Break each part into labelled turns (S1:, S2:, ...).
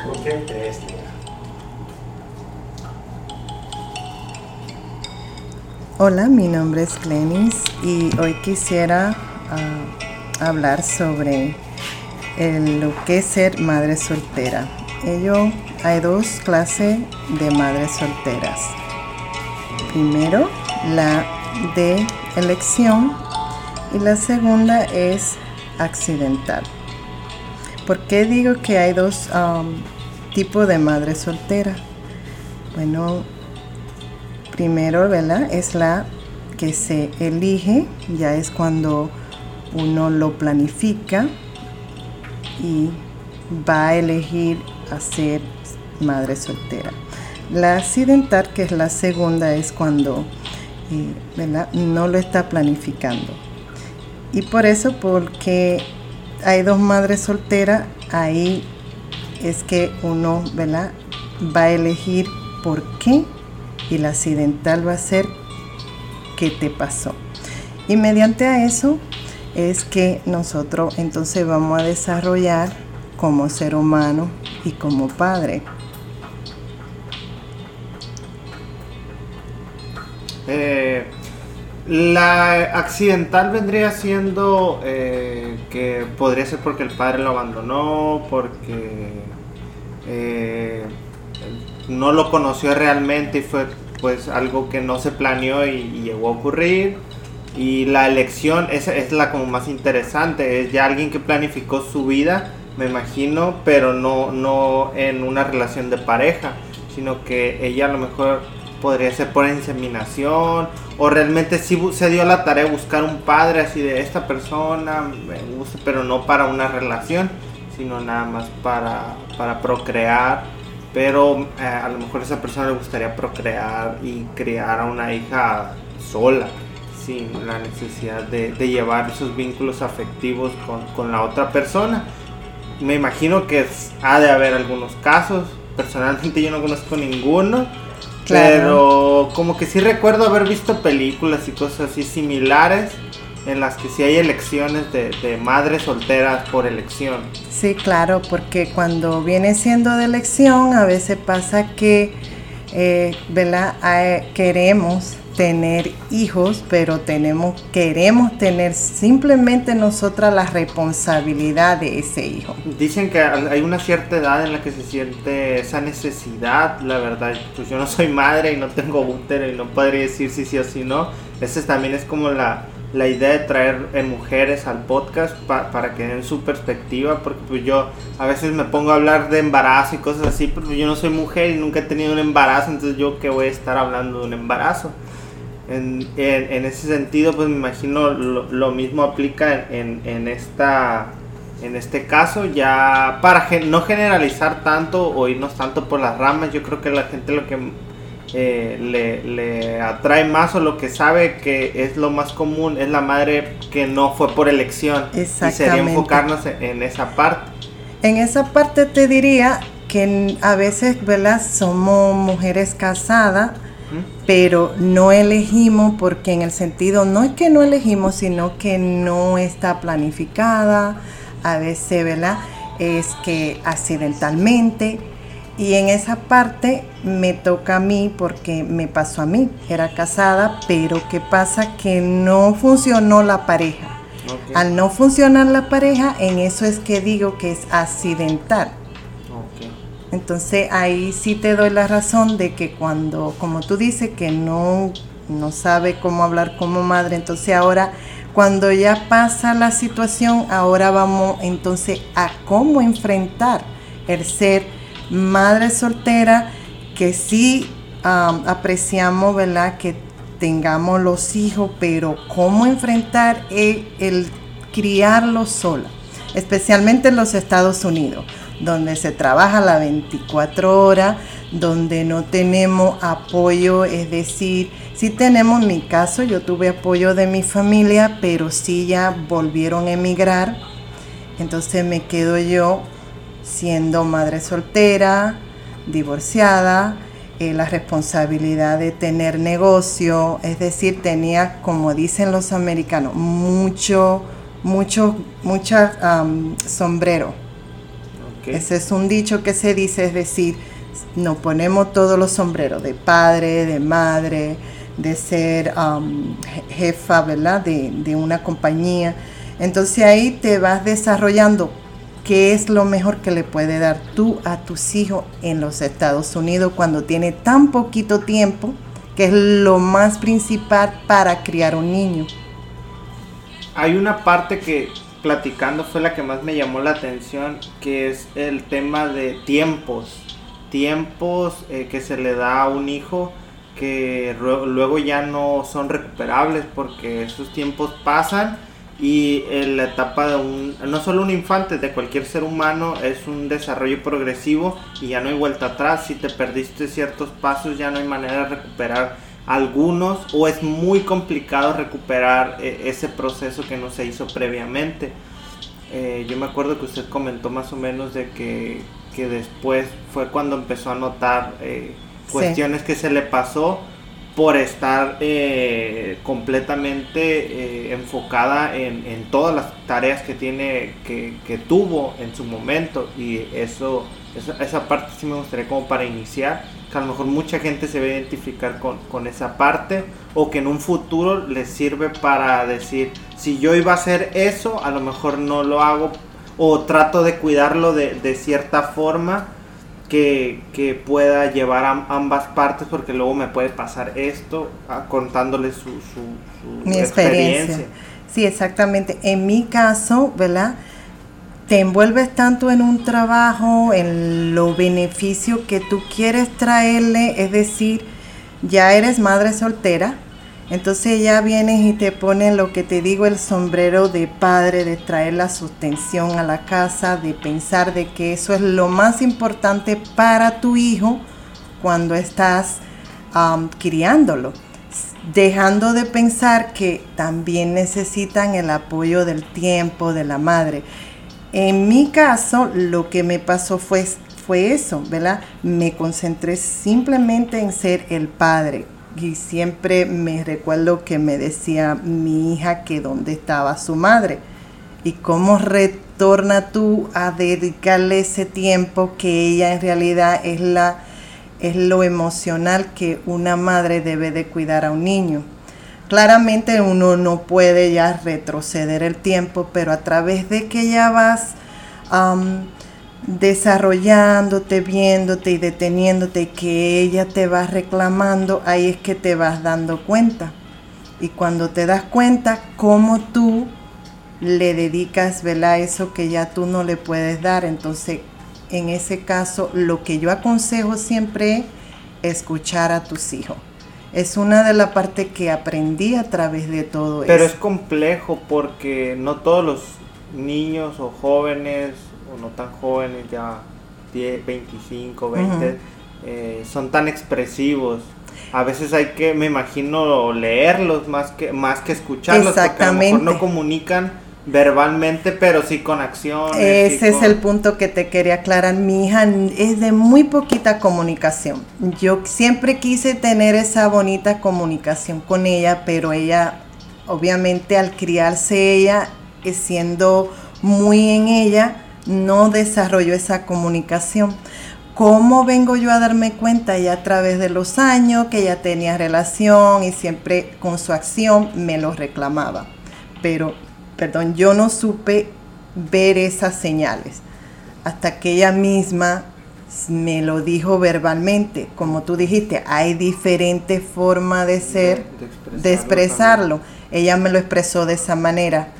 S1: ¿Por qué crees,
S2: Hola, mi nombre es Glenis y hoy quisiera ah, hablar sobre lo que es ser madre soltera. Ello, hay dos clases de madres solteras. Primero, la de elección y la segunda es accidental. ¿Por qué digo que hay dos um, tipos de madre soltera? Bueno, primero, ¿verdad? Es la que se elige, ya es cuando uno lo planifica y va a elegir a ser madre soltera. La accidental, que es la segunda, es cuando eh, no lo está planificando. Y por eso, porque hay dos madres solteras, ahí es que uno ¿verdad? va a elegir por qué y la accidental va a ser qué te pasó. Y mediante a eso es que nosotros entonces vamos a desarrollar como ser humano y como padre.
S1: La accidental vendría siendo eh, que podría ser porque el padre lo abandonó, porque eh, no lo conoció realmente y fue pues algo que no se planeó y, llegó a ocurrir. Y la elección es, es la como más interesante, es ya alguien que planificó su vida, me imagino, pero no, no en una relación de pareja, sino que ella a lo mejor podría ser por inseminación o realmente sí se dio la tarea de buscar un padre así de esta persona me gusta pero no para una relación sino nada más para, para procrear pero eh, a lo mejor a esa persona le gustaría procrear y criar a una hija sola sin la necesidad de, llevar esos vínculos afectivos con, con la otra persona. Me imagino que ha de haber algunos casos. Personalmente yo no conozco ninguno pero como que sí recuerdo haber visto películas y cosas así similares en las que sí hay elecciones de, madres solteras por elección.
S2: Sí, claro, porque cuando viene siendo de elección a veces pasa que, eh, ¿verdad? queremos tener hijos, pero tenemos, queremos tener simplemente nosotras la responsabilidad de ese hijo.
S1: Dicen que hay una cierta edad en la que se siente esa necesidad, la verdad, pues yo no soy madre y no tengo útero y no podría decir si sí o si no. Esa también es como la, la idea de traer eh, mujeres al podcast para que den su perspectiva, porque pues yo a veces me pongo a hablar de embarazo y cosas así, pero yo no soy mujer y nunca he tenido un embarazo, entonces yo que voy a estar hablando de un embarazo. En, en, ese sentido, pues me imagino lo, mismo aplica en, en, esta, en este caso, ya para no generalizar tanto o irnos tanto por las ramas, yo creo que la gente lo que eh, le, le, atrae más o lo que sabe que es lo más común es la madre que no fue por elección. Y sería enfocarnos en, esa parte.
S2: En esa parte te diría que a veces, ¿verdad? Somos mujeres casadas pero no elegimos porque en el sentido, no es que no elegimos, sino que no está planificada, a veces, ¿verdad? Es que accidentalmente. Y en esa parte me toca a mí porque me pasó a mí. Era casada, pero ¿qué pasa? Que no funcionó la pareja. Al no funcionar la pareja, en eso es que digo que es accidental. Entonces ahí sí te doy la razón de que cuando, como tú dices, que no, no sabe cómo hablar como madre, entonces ahora cuando ya pasa la situación, ahora vamos entonces a cómo enfrentar el ser madre soltera, que sí apreciamos, ¿verdad? Que tengamos los hijos, pero cómo enfrentar el, el criarlos sola, especialmente en los Estados Unidos donde se trabaja la 24 horas, donde no tenemos apoyo, es decir, sí tenemos en mi caso, yo tuve apoyo de mi familia, pero sí ya volvieron a emigrar, entonces me quedo yo siendo madre soltera, divorciada, eh, la responsabilidad de tener negocio, es decir, tenía, como dicen los americanos, mucho, mucho, mucha Ese es un dicho que se dice, es decir, nos ponemos todos los sombreros de padre, de madre, de ser um, jefa, ¿verdad? De, de una compañía. Entonces ahí te vas desarrollando qué es lo mejor que le puede dar tú a tus hijos en los Estados Unidos cuando tiene tan poquito tiempo, que es lo más principal para criar un niño.
S1: Hay una parte que platicando fue la que más me llamó la atención, que es el tema de tiempos. Tiempos eh, que se le da a un hijo que luego ya no son recuperables porque esos tiempos pasan y en la etapa de un, no solo un infante, de cualquier ser humano es un desarrollo progresivo y ya no hay vuelta atrás. Si te perdiste ciertos pasos ya no hay manera de recuperar algunos o es muy complicado recuperar eh, ese proceso que no se hizo previamente. Eh, yo me acuerdo que usted comentó más o menos de que, que después fue cuando empezó a notar eh, cuestiones que se le pasó por estar completamente enfocada en, en, todas las tareas que tiene que, que, tuvo en su momento y eso esa, esa parte sí me gustaría como para iniciar que a lo mejor mucha gente se va a identificar con, esa parte o que en un futuro les sirve para decir, si yo iba a hacer eso, a lo mejor no lo hago o trato de cuidarlo de, cierta forma que, pueda llevar a ambas partes porque luego me puede pasar esto ah, contándole su, su,
S2: Mi experiencia. Sí, exactamente. En mi caso, ¿verdad? Te envuelves tanto en un trabajo, en lo beneficio que tú quieres traerle, es decir, ya eres madre soltera, entonces ya vienes y te pones lo que te digo, el sombrero de padre, de traer la sustención a la casa, de pensar de que eso es lo más importante para tu hijo cuando estás criándolo dejando de pensar que también necesitan el apoyo del tiempo de la madre. En mi caso, lo que me pasó fue, fue eso, ¿verdad? Me concentré simplemente en ser el padre. Y siempre me recuerdo que me decía mi hija que dónde estaba su madre. Y cómo retorna tú a dedicarle ese tiempo que ella en realidad es la es lo emocional que una madre debe de cuidar a un niño. Claramente uno no puede ya retroceder el tiempo, pero a través de que ya vas desarrollándote, viéndote y deteniéndote, que ella te va reclamando, ahí es que te vas dando cuenta. Y cuando te das cuenta, cómo tú le dedicas, ¿verdad? Eso que ya tú no le puedes dar. Entonces, en ese caso, lo que yo aconsejo siempre es escuchar a tus hijos es una de las partes que aprendí a través de todo
S1: eso. Pero es complejo porque no todos los niños o jóvenes, o no tan jóvenes, ya 10, 25, 20, son tan expresivos. A veces hay que, me imagino, leerlos más que, más que escucharlos, porque a lo mejor no comunican verbalmente, pero sí con acción.
S2: Ese es el punto que te quería aclarar. Mi hija es de muy poquita comunicación. Yo siempre quise tener esa bonita comunicación con ella, pero ella, obviamente al criarse ella, siendo muy en ella, no desarrolló esa comunicación. ¿Cómo vengo yo a darme cuenta ya a través de los años que ella tenía relación y siempre con su acción me lo reclamaba? Pero perdón, yo no supe ver esas señales hasta que ella misma me lo dijo verbalmente. Como tú dijiste, hay diferentes formas de ser, de, expresarlo. Ella me lo expresó de esa manera,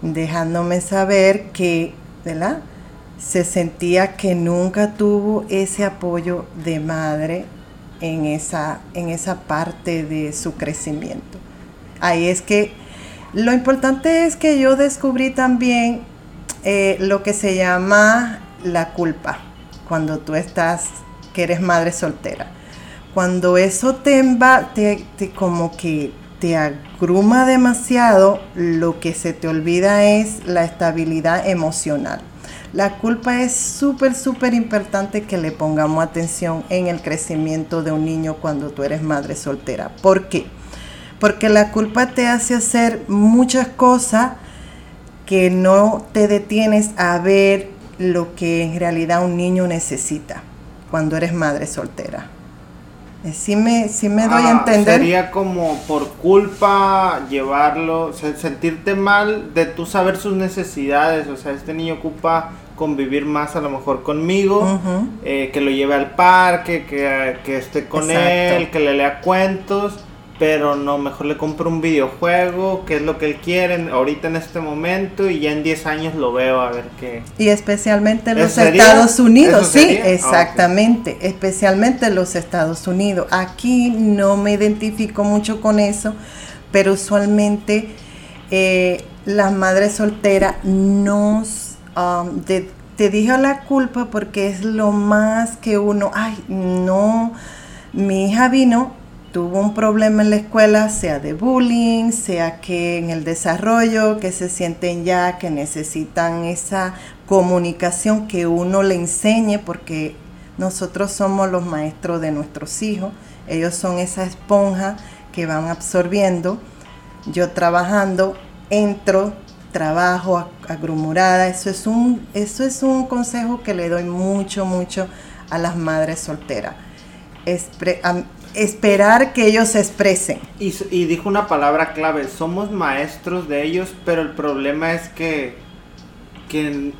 S2: dejándome saber que, ¿verdad? Se sentía que nunca tuvo ese apoyo de madre en esa, en esa parte de su crecimiento. Ahí es que lo importante es que yo descubrí también eh, lo que se llama la culpa cuando tú estás, que eres madre soltera. Cuando eso te, te, te como que te agruma demasiado, lo que se te olvida es la estabilidad emocional. La culpa es súper, súper importante que le pongamos atención en el crecimiento de un niño cuando tú eres madre soltera. ¿Por qué? Porque la culpa te hace hacer muchas cosas que no te detienes a ver lo que en realidad un niño necesita cuando eres madre soltera. Eh, sí me, sí me doy a
S1: Ah,
S2: entender.
S1: Sería como por culpa llevarlo, se- sentirte mal de tú saber sus necesidades. O sea, este niño ocupa convivir más a lo mejor conmigo, eh, que lo lleve al parque, que, que esté con
S2: Exacto.
S1: él, que le lea cuentos. Pero no, mejor le compro un videojuego, que es lo que él quiere ahorita en este momento, y ya en 10 años lo veo a ver qué.
S2: Y especialmente los. Estados Unidos,
S1: ¿Eso
S2: sí?
S1: Ah,
S2: exactamente, especialmente los Estados Unidos. Aquí no me identifico mucho con eso, pero usualmente eh, las madres solteras nos um, de- te dijo la culpa porque es lo más que uno, ay, no, mi hija vino, tuvo un problema en la escuela, sea de bullying, sea que en el desarrollo, que se sienten ya, que necesitan esa comunicación que uno le enseñe, porque nosotros somos los maestros de nuestros hijos, ellos son esa esponja que van absorbiendo. Yo trabajando, entro, trabajo ag- agrumurada, eso es un, eso es un consejo que le doy mucho, mucho a las madres solteras. Esperar que ellos se expresen.
S1: Y, dijo una palabra clave, somos maestros de ellos, pero el problema es que, que,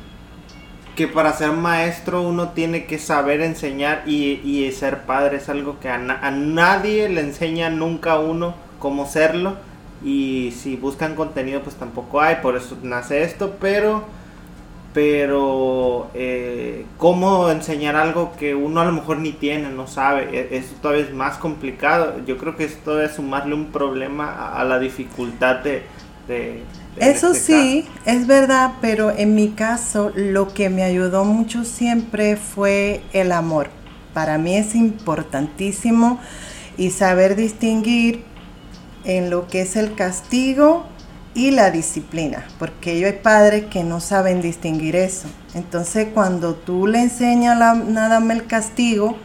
S1: que para ser maestro uno tiene que saber enseñar y, y ser padre es algo que a, a nadie le enseña nunca uno cómo serlo. Y si buscan contenido pues tampoco hay, por eso nace esto, pero pero eh, cómo enseñar algo que uno a lo mejor ni tiene, no sabe, e- eso todavía es más complicado. Yo creo que esto es sumarle un problema a, la dificultad de... de- de
S2: Eso
S1: este
S2: sí, es verdad, pero en mi caso lo que me ayudó mucho siempre fue el amor. Para mí es importantísimo y saber distinguir en lo que es el castigo y la disciplina, porque yo hay padres que no saben distinguir eso. Entonces cuando tú le enseñas la- nada más el castigo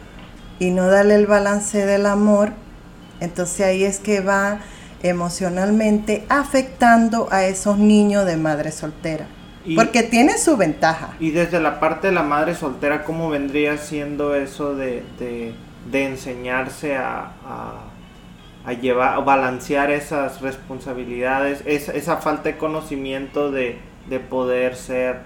S2: y no darle el balance del amor, entonces ahí es que va emocionalmente afectando a esos niños de madre soltera.
S1: Y-
S2: Porque tiene su ventaja.
S1: Y desde la parte de la madre soltera, ¿cómo vendría siendo eso de, de, de enseñarse a, a, a llevar, balancear esas responsabilidades, esa, esa falta de conocimiento de, de poder ser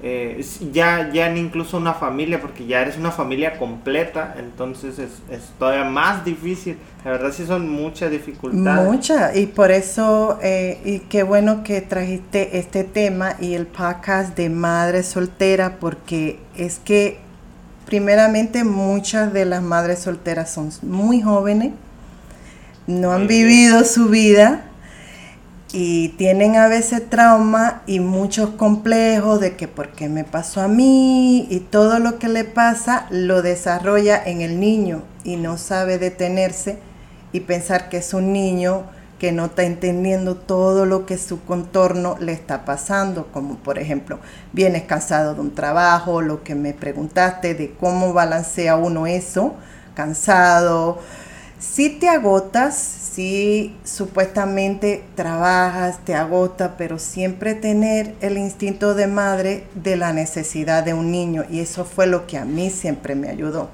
S1: eh, ya, ya en incluso una familia, porque ya eres una familia completa, entonces es, es todavía más difícil. La verdad sí son muchas dificultades.
S2: Mucha, y por eso, eh, y qué bueno que trajiste este tema y el podcast de madre soltera, porque es que primeramente muchas de las madres solteras son muy jóvenes, no han vivido su vida y tienen a veces trauma y muchos complejos de que por qué me pasó a mí y todo lo que le pasa lo desarrolla en el niño y no sabe detenerse y pensar que es un niño que no está entendiendo todo lo que su contorno le está pasando, como por ejemplo, vienes cansado de un trabajo, lo que me preguntaste de cómo balancea uno eso, cansado, si te agotas, si supuestamente trabajas, te agota, pero siempre tener el instinto de madre de la necesidad de un niño. Y eso fue lo que a mí siempre me ayudó.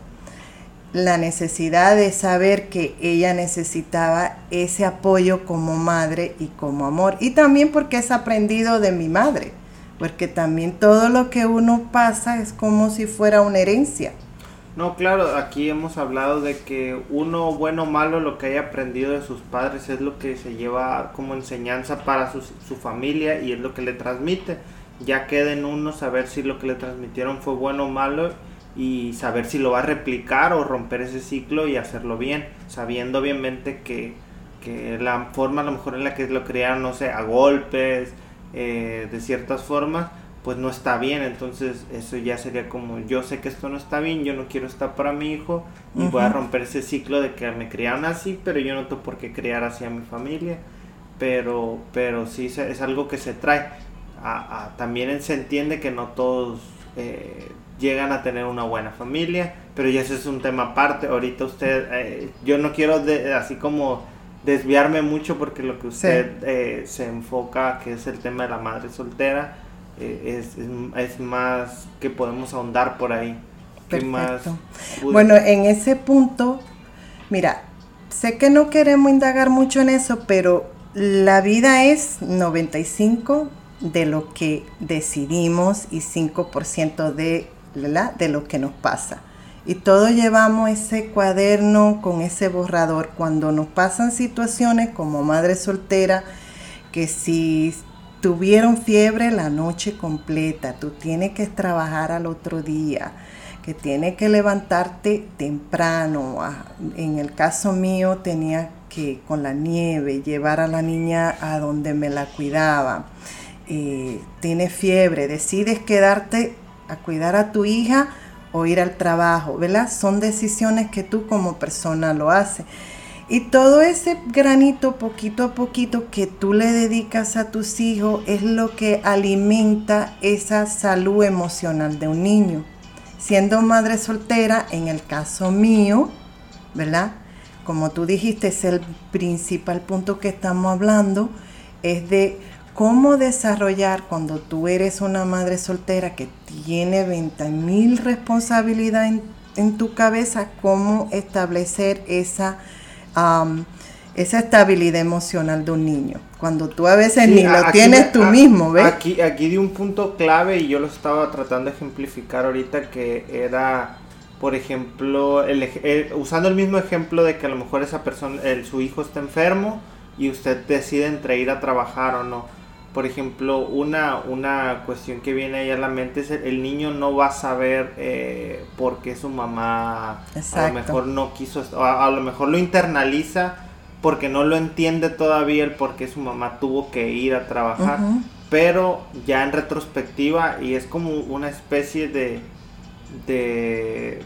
S2: La necesidad de saber que ella necesitaba ese apoyo como madre y como amor. Y también porque es aprendido de mi madre. Porque también todo lo que uno pasa es como si fuera una herencia.
S1: No, claro, aquí hemos hablado de que uno, bueno o malo, lo que haya aprendido de sus padres es lo que se lleva como enseñanza para su, su familia y es lo que le transmite. Ya queda en uno saber si lo que le transmitieron fue bueno o malo y saber si lo va a replicar o romper ese ciclo y hacerlo bien, sabiendo obviamente que, que la forma a lo mejor en la que lo criaron, no sé, a golpes, eh, de ciertas formas, pues no está bien, entonces eso ya sería como yo sé que esto no está bien, yo no quiero estar para mi hijo y voy a romper ese ciclo de que me criaron así, pero yo no tengo por qué criar así a mi familia, pero pero sí es algo que se trae. A- a- también se entiende que no todos eh, llegan a tener una buena familia, pero ya ese es un tema aparte. Ahorita usted, eh, yo no quiero de- así como desviarme mucho porque lo que usted eh, se enfoca, que es el tema de la madre soltera, eh, es, más que podemos ahondar por ahí.
S2: Perfecto. bueno, en ese punto, mira, sé que no queremos indagar mucho en eso, pero la vida es 95 de lo que decidimos y 5% de, de lo que nos pasa. Y todos llevamos ese cuaderno con ese borrador cuando nos pasan situaciones como madre soltera, que si tuvieron fiebre la noche completa, tú tienes que trabajar al otro día, que tienes que levantarte temprano. Ah, en el caso mío tenía que con la nieve llevar a la niña a donde me la cuidaba. Eh, tienes fiebre, decides quedarte a cuidar a tu hija o ir al trabajo, ¿verdad? Son decisiones que tú como persona lo haces. Y todo ese granito poquito a poquito que tú le dedicas a tus hijos es lo que alimenta esa salud emocional de un niño siendo madre soltera, en el caso mío, ¿verdad? Como tú dijiste, es el principal punto que estamos hablando, es de cómo desarrollar cuando tú eres una madre soltera que tiene 20 mil responsabilidades en, tu cabeza, cómo establecer esa esa estabilidad emocional de un niño. Cuando tú a veces ni lo tienes tú mismo, ¿ves?
S1: Aquí, aquí di un punto clave y yo lo estaba tratando de ejemplificar ahorita que era, por ejemplo, el, usando el mismo ejemplo de que a lo mejor esa persona, el, su hijo está enfermo y usted decide entre ir a trabajar o no. Por ejemplo, una, una cuestión que viene ahí a la mente es el, niño no va a saber eh, por qué su mamá a lo mejor no quiso, a lo mejor lo internaliza porque no lo entiende todavía el por qué su mamá tuvo que ir a trabajar. Pero ya en retrospectiva, y es como una especie de, de,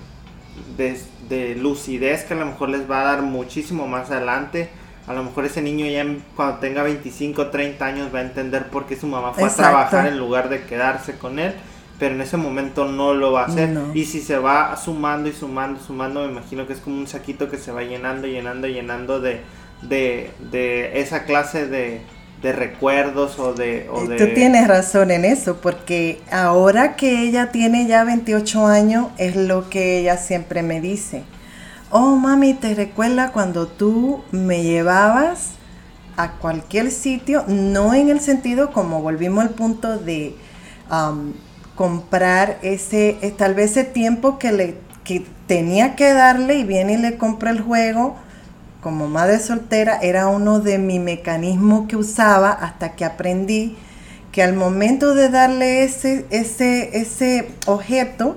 S1: de, lucidez que a lo mejor les va a dar muchísimo más adelante. A lo mejor ese niño ya cuando tenga 25 o 30 años va a entender por qué su mamá fue a trabajar en lugar de quedarse con él pero en ese momento no lo va a hacer. Y si se va sumando y sumando, sumando, me imagino que es como un saquito que se va llenando, llenando, llenando de, de, de esa clase de, de recuerdos o de, o
S2: Tú tienes razón en eso, porque ahora que ella tiene ya 28 años, es lo que ella siempre me dice. Oh, mami, ¿te recuerda cuando tú me llevabas a cualquier sitio? No en el sentido como volvimos al punto de um, comprar ese, eh, tal vez ese tiempo que, le, que tenía que darle y viene y le compra el juego como madre soltera era uno de mis mecanismos que usaba hasta que aprendí que al momento de darle ese, ese, ese objeto,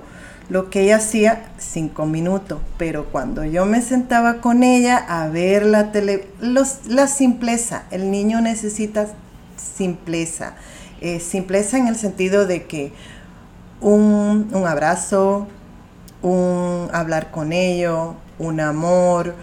S2: lo que ella hacía, cinco minutos, pero cuando yo me sentaba con ella a ver la tele, la simpleza, el niño necesita simpleza, eh, simpleza en el sentido de que un, un abrazo, un hablar con ellos, un amor,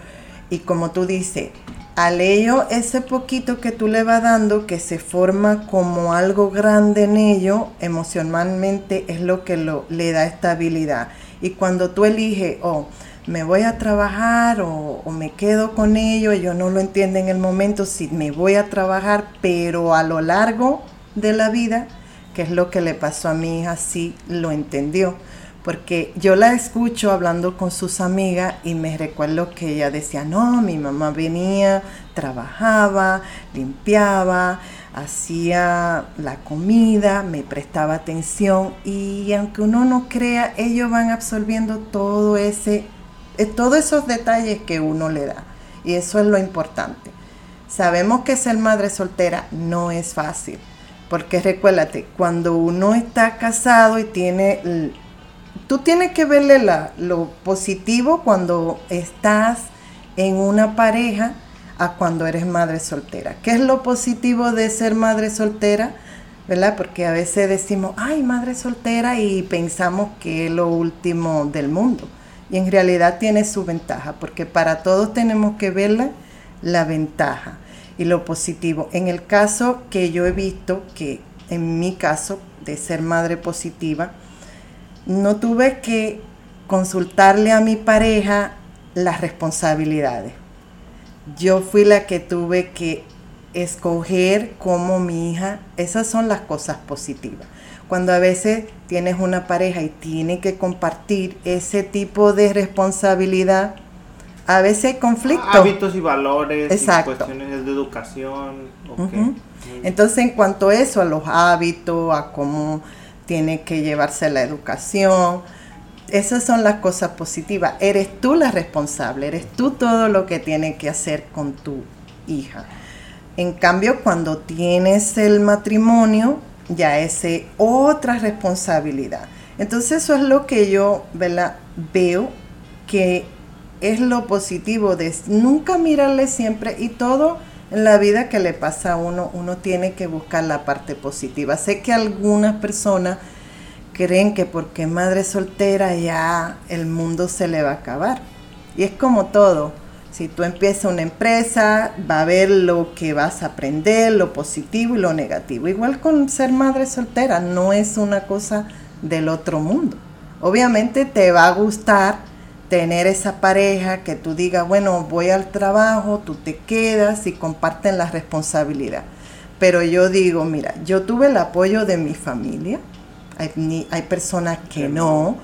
S2: y como tú dices, al ello ese poquito que tú le vas dando, que se forma como algo grande en ello, emocionalmente es lo que le da estabilidad. Y cuando tú eliges, oh, me voy a trabajar o, o, me quedo con ello, yo no lo entiendo en el momento si me voy a trabajar, pero a lo largo de la vida, que es lo que le pasó a mi hija, sí lo entendió porque yo la escucho hablando con sus amigas y me recuerdo que ella decía, no, mi mamá venía, trabajaba, limpiaba, hacía la comida, me prestaba atención y aunque uno no crea, ellos van absorbiendo todo ese, eh, todos esos detalles que uno le da y eso es lo importante. Sabemos que ser madre soltera no es fácil, porque recuérdate, cuando uno está casado y tiene tú tienes que verle lo positivo cuando estás en una pareja a cuando eres madre soltera. ¿Qué es lo positivo de ser madre soltera? ¿Verdad? Porque a veces decimos, ay, madre soltera y pensamos que es lo último del mundo. Y en realidad tiene su ventaja, porque para todos tenemos que verla la ventaja y lo positivo. En el caso que yo he visto, que en mi caso de ser madre positiva, no tuve que consultarle a mi pareja las responsabilidades. Yo fui la que tuve que escoger como mi hija. Esas son las cosas positivas. cuando a veces tienes una pareja y tiene que compartir ese tipo de responsabilidad, a veces hay conflicto.
S1: Hábitos y valores, Exacto. cuestiones de educación.
S2: Entonces, en cuanto a eso, a los hábitos, a cómo tiene que llevarse la educación, esas son las cosas positivas. Eres tú la responsable, eres tú todo lo que tiene que hacer con tu hija. En cambio, cuando tienes el matrimonio, ya es otra responsabilidad. Entonces eso es lo que yo veo que es lo positivo de nunca mirarle siempre y todo en la vida que le pasa a uno, uno tiene que buscar la parte positiva. Sé que algunas personas creen que porque madre soltera ya el mundo se le va a acabar. Y es como todo. Si tú empiezas una empresa, va a ver lo que vas a aprender, lo positivo y lo negativo. Igual con ser madre soltera, no es una cosa del otro mundo. Obviamente te va a gustar tener esa pareja que tú digas, bueno, voy al trabajo, tú te quedas y comparten la responsabilidad. Pero yo digo, mira, yo tuve el apoyo de mi familia, hay, hay personas que no,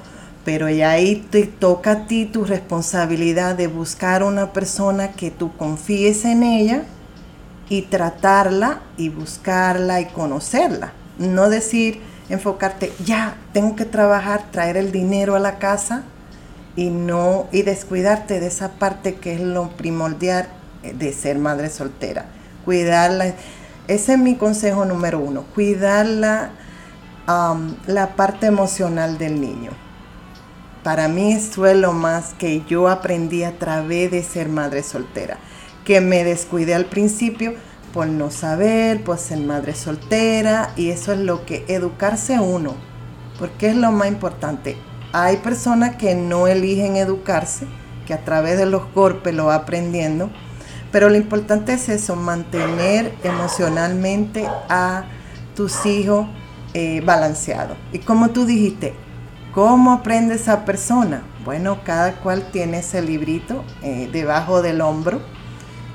S2: pero ya ahí te toca a ti tu responsabilidad de buscar una persona que tú confíes en ella y tratarla y buscarla y conocerla. No decir, enfocarte, ya, tengo que trabajar, traer el dinero a la casa y no y descuidarte de esa parte que es lo primordial de ser madre soltera. Cuidarla, ese es mi consejo número uno, cuidar la, la parte emocional del niño. Para mí eso es lo más que yo aprendí a través de ser madre soltera, que me descuidé al principio por no saber, por ser madre soltera, y eso es lo que educarse uno, porque es lo más importante, hay personas que no eligen educarse, que a través de los golpes lo va aprendiendo, pero lo importante es eso, mantener emocionalmente a tus hijos eh, balanceados. Y como tú dijiste, ¿cómo aprende esa persona? Bueno, cada cual tiene ese librito eh, debajo del hombro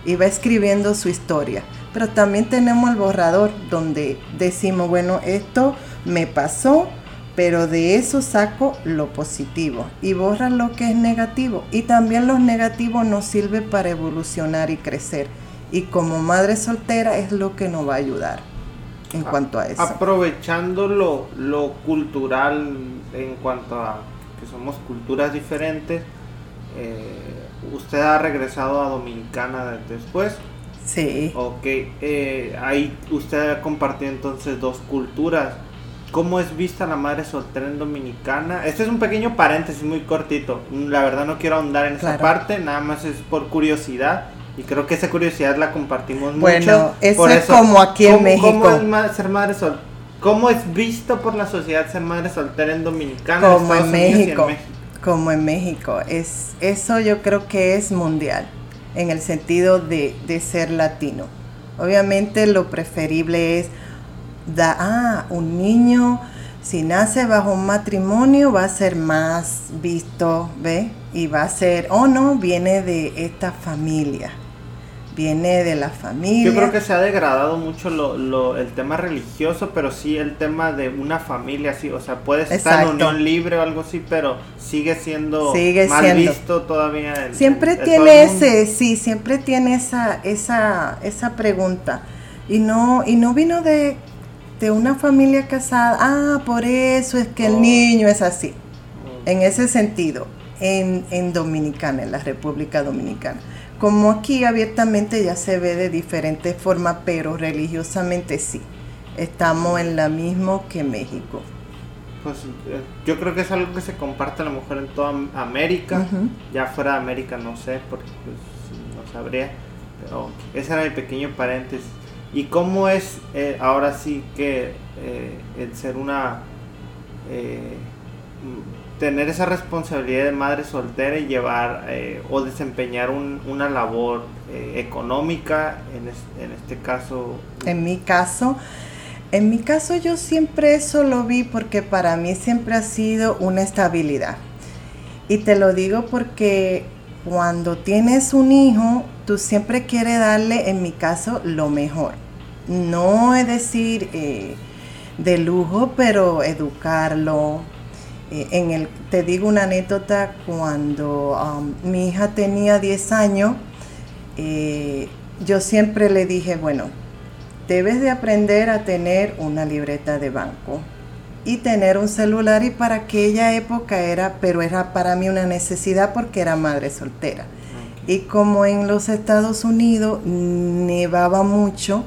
S2: y va escribiendo su historia. Pero también tenemos el borrador donde decimos, bueno, esto me pasó, pero de eso saco lo positivo y borra lo que es negativo. Y también los negativos nos sirven para evolucionar y crecer. Y como madre soltera es lo que nos va a ayudar en cuanto a eso.
S1: Aprovechando lo, lo cultural en cuanto a que somos culturas diferentes, eh, ¿usted ha regresado a Dominicana después?
S2: Sí.
S1: Ok, eh, ahí usted ha compartido entonces dos culturas cómo es vista la madre soltera en Dominicana. Este es un pequeño paréntesis muy cortito. La verdad no quiero ahondar en esa parte, nada más es por curiosidad. Y creo que esa curiosidad la compartimos
S2: mucho. Bueno,
S1: eso
S2: es como aquí en México.
S1: ¿Cómo es ser madre soltera? ¿Cómo es visto por la sociedad ser madre soltera en Dominicana?
S2: Como en, México, Como en México. Es, eso yo creo que es mundial, en el sentido de, de ser latino. Obviamente lo preferible es da, ah, un niño si nace bajo un matrimonio va a ser más visto, ¿ve? Y va a ser, oh no, viene de esta familia, viene de la familia.
S1: Yo creo que se ha degradado mucho lo, el tema religioso, pero sí el tema de una familia, sí, o sea, puede estar en unión libre o algo así, pero sigue siendo mal visto todavía.
S2: siempre tiene ese, sí, siempre tiene esa, esa, esa pregunta. Y no, y no vino de de una familia casada, ah, por eso es que el oh. niño es así. En ese sentido, en, en Dominicana, en la República Dominicana. Como aquí abiertamente ya se ve de diferentes formas, pero religiosamente sí. Estamos en la misma que México.
S1: Pues eh, yo creo que es algo que se comparte a lo mejor en toda América. Ya fuera de América no sé, porque pues, no sabría. Pero ese era mi pequeño paréntesis. ¿Y cómo es eh, ahora sí que eh, el ser una... Eh, tener esa responsabilidad de madre soltera y llevar o desempeñar una labor económica en, en este caso?
S2: En mi caso, en mi caso yo siempre eso lo vi porque para mí siempre ha sido una estabilidad. Y te lo digo porque cuando tienes un hijo, tú siempre quieres darle, en mi caso, lo mejor. No es decir, eh, de lujo, pero educarlo. Eh, en el, te digo una anécdota, cuando um, mi hija tenía 10 años, eh, yo siempre le dije, bueno, debes de aprender a tener una libreta de banco y tener un celular y para aquella época era, pero era para mí una necesidad porque era madre soltera. Y como en los Estados Unidos nevaba mucho,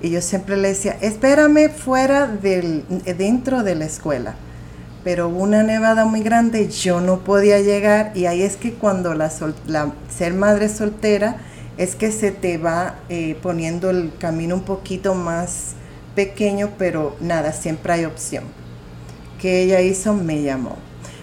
S2: y yo siempre le decía, espérame fuera del, dentro de la escuela. Pero una nevada muy grande, yo no podía llegar y ahí es que cuando la, ser madre soltera es que se te va eh, poniendo el camino un poquito más pequeño, pero nada, siempre hay opción. Que ella hizo, me llamó.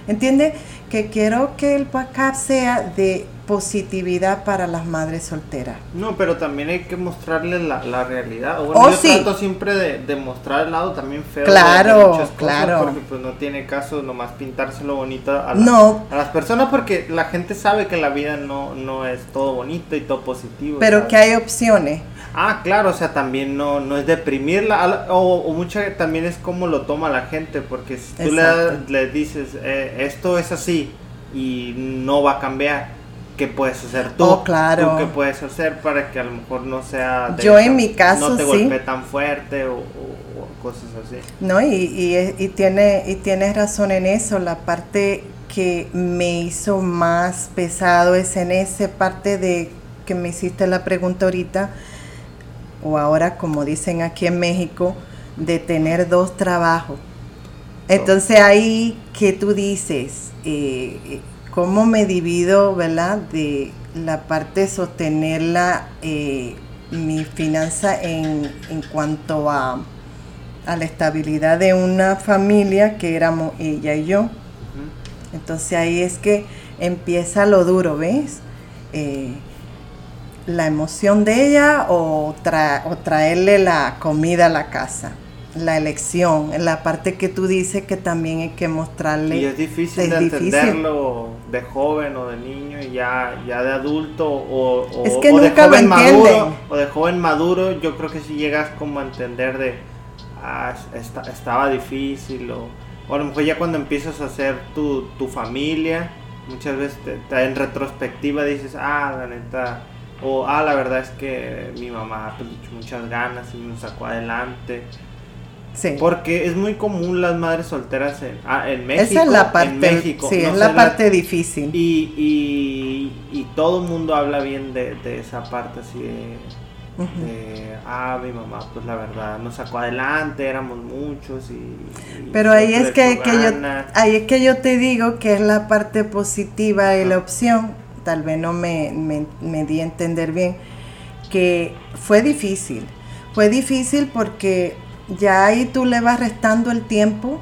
S2: ¿Entiende? Que quiero que el backup sea de positividad para las madres solteras.
S1: No, pero también hay que mostrarles la, realidad. Bueno, oh, yo trato siempre de, mostrar el lado también feo
S2: claro, de muchas claro.
S1: porque pues no tiene caso nomás pintárselo bonito a, a las personas porque la gente sabe que la vida no, no es todo bonito y todo positivo.
S2: Pero que hay opciones.
S1: Ah, claro, o sea, también no, no es deprimirla, o, o mucha también es como lo toma la gente, porque si tú le, dices, eh, esto es así y no va a cambiar, qué puedes hacer tú.
S2: Oh, claro.
S1: qué puedes hacer para que a lo mejor no sea.
S2: Yo en mi caso
S1: no
S2: te
S1: golpee tan fuerte o, cosas así.
S2: No, y, y, y, tiene, y tienes razón en eso. La parte que me hizo más pesado es en esa parte de que me hiciste la pregunta ahorita, o ahora como dicen aquí en México, de tener dos trabajos. Entonces ahí que tú dices, eh, eh cómo me divido, ¿verdad? De la parte de sostenerla, eh, mi finanza en, en cuanto a, a, la estabilidad de una familia que éramos ella y yo. Entonces ahí es que empieza lo duro, ¿ves? Eh, la emoción de ella o, o traerle la comida a la casa la elección, la parte que tú dices que también hay que mostrarle.
S1: Y es difícil de entenderlo de joven o de niño y ya, ya de adulto o,
S2: es que de joven maduro
S1: o de joven maduro yo creo que si llegas como a entender de ah, estaba difícil o, a lo mejor ya cuando empiezas a hacer tu, tu familia muchas veces en retrospectiva dices ah la neta o ah la verdad es que mi mamá pues, muchas ganas y me sacó adelante porque es muy común las madres solteras en, ah, en México.
S2: Esa es la parte, Sí, es la parte difícil.
S1: Y, y, y, todo el mundo habla bien de, esa parte así de, ah, mi mamá, pues la verdad, nos sacó adelante, éramos muchos y...
S2: Pero ahí es que, que yo, ahí es que yo te digo que es la parte positiva y la opción, tal vez no me, me, me di a entender bien, que fue difícil. Fue difícil porque ya ahí tú le vas restando el tiempo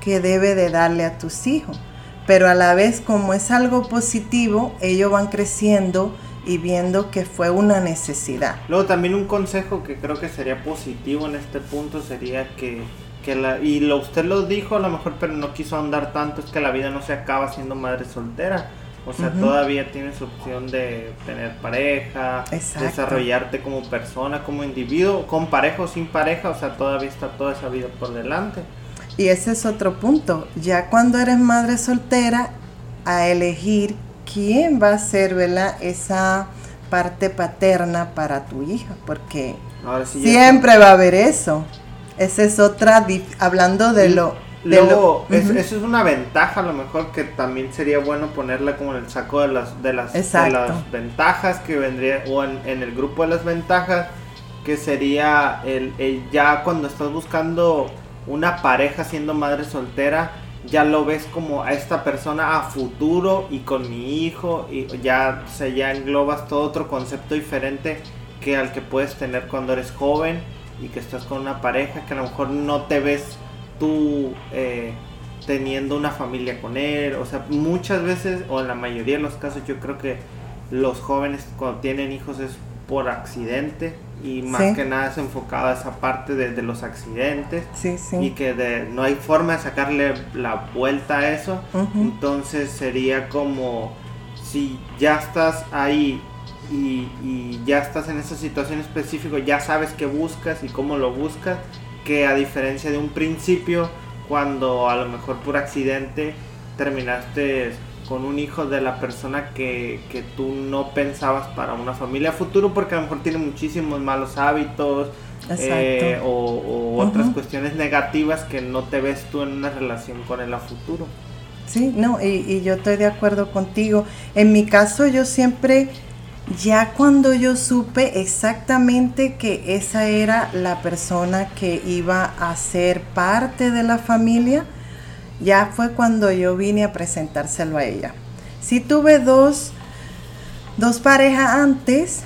S2: que debe de darle a tus hijos. Pero a la vez, como es algo positivo, ellos van creciendo y viendo que fue una necesidad.
S1: Luego también un consejo que creo que sería positivo en este punto sería que, que la, y lo, usted lo dijo a lo mejor, pero no quiso andar tanto, es que la vida no se acaba siendo madre soltera o sea, todavía tienes opción de tener pareja, desarrollarte como persona, como individuo, con pareja o sin pareja, o sea, todavía está toda esa vida por delante.
S2: Y ese es otro punto. Ya cuando eres madre soltera, a elegir quién va a ser, ¿verdad? Esa parte paterna para tu hija, porque siempre va a haber eso. Esa es otra, hablando de lo
S1: Luego, eso es una ventaja a lo mejor que también sería bueno ponerla como en el saco de las, de las, las ventajas que vendría, o en, el grupo de las ventajas, que sería el, ya cuando estás buscando una pareja siendo madre soltera, ya lo ves como a esta persona a futuro y con mi hijo, y ya, o ya englobas todo otro concepto diferente que al que puedes tener cuando eres joven y que estás con una pareja que a lo mejor no te ves tú eh, teniendo una familia con él. O sea, muchas veces, o en la mayoría de los casos, yo creo que los jóvenes cuando tienen hijos es por accidente y más que nada es enfocado a esa parte de, los accidentes y que de, no hay forma de sacarle la vuelta a eso. Entonces sería como si ya estás ahí y, y, ya estás en esa situación específica, ya sabes qué buscas y cómo lo buscas, que a diferencia de un principio, cuando a lo mejor por accidente terminaste con un hijo de la persona que, que tú no pensabas para una familia futuro, porque a lo mejor tiene muchísimos malos hábitos, eh, o, otras cuestiones negativas que no te ves tú en una relación con él a futuro.
S2: Sí, no, y, y, yo estoy de acuerdo contigo. En mi caso yo siempre, ya cuando yo supe exactamente que esa era la persona que iba a ser parte de la familia, ya fue cuando yo vine a presentárselo a ella. Sí tuve dos, dos parejas antes,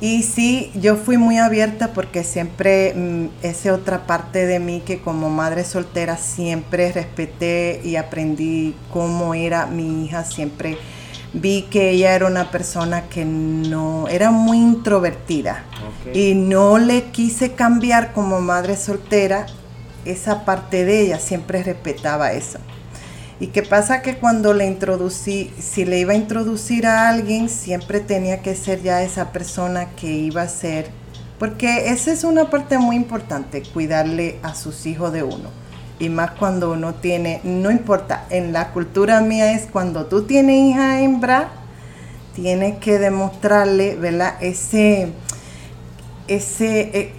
S2: y sí, yo fui muy abierta porque siempre mm, esa otra parte de mí que como madre soltera siempre respeté y aprendí cómo era mi hija, siempre vi que ella era una persona que no era muy introvertida y no le quise cambiar como madre soltera esa parte de ella, siempre respetaba eso. Y qué pasa que cuando le introducí, si le iba a introducir a alguien, siempre tenía que ser ya esa persona que iba a ser, porque esa es una parte muy importante, cuidarle a sus hijos de uno. Y más cuando uno tiene, no importa, en la cultura mía es cuando tú tienes hija hembra, tienes que demostrarle, ¿verdad? Ese, ese, eh,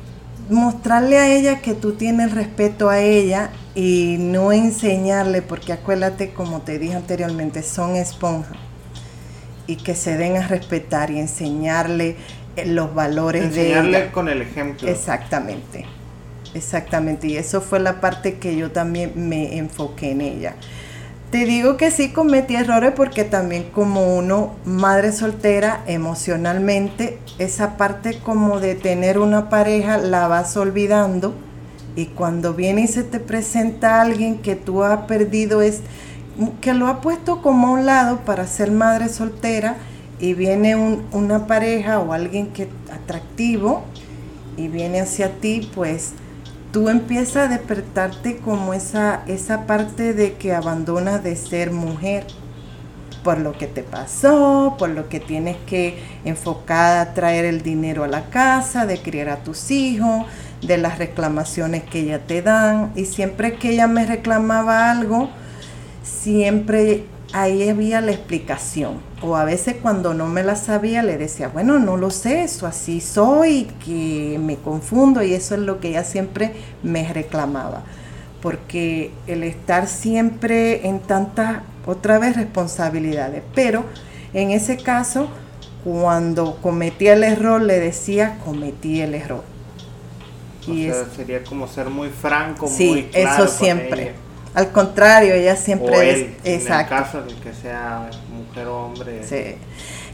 S2: mostrarle a ella que tú tienes respeto a ella y no enseñarle, porque acuérdate, como te dije anteriormente, son esponjas y que se den a respetar y enseñarle eh, los valores
S1: de ella. con el ejemplo.
S2: Exactamente, exactamente. Y eso fue la parte que yo también me enfoqué en ella. Te digo que sí cometí errores porque también como uno, madre soltera, emocionalmente, esa parte como de tener una pareja la vas olvidando y cuando viene y se te presenta alguien que tú has perdido es que lo ha puesto como a un lado para ser madre soltera y viene una pareja o alguien que atractivo y viene hacia ti, pues tú empiezas a despertarte como esa, esa parte de que abandonas de ser mujer por lo que te pasó, por lo que tienes que enfocar a traer el dinero a la casa, de criar a tus hijos, de las reclamaciones que ella te dan. Y siempre que ella me reclamaba algo, siempre ahí había la explicación. O a veces cuando no me la sabía le decía, bueno, no lo sé, eso así soy, que me confundo y eso es lo que ella siempre me reclamaba. Porque el estar siempre en tantas, otra vez, responsabilidades. Pero en ese caso, cuando cometía el error, le decía, cometí el error
S1: y sería como ser muy franco,
S2: sí,
S1: muy
S2: claro. eso siempre. Al contrario, ella siempre
S1: es. exacto. En el caso de que sea mujer o hombre.
S2: Sí.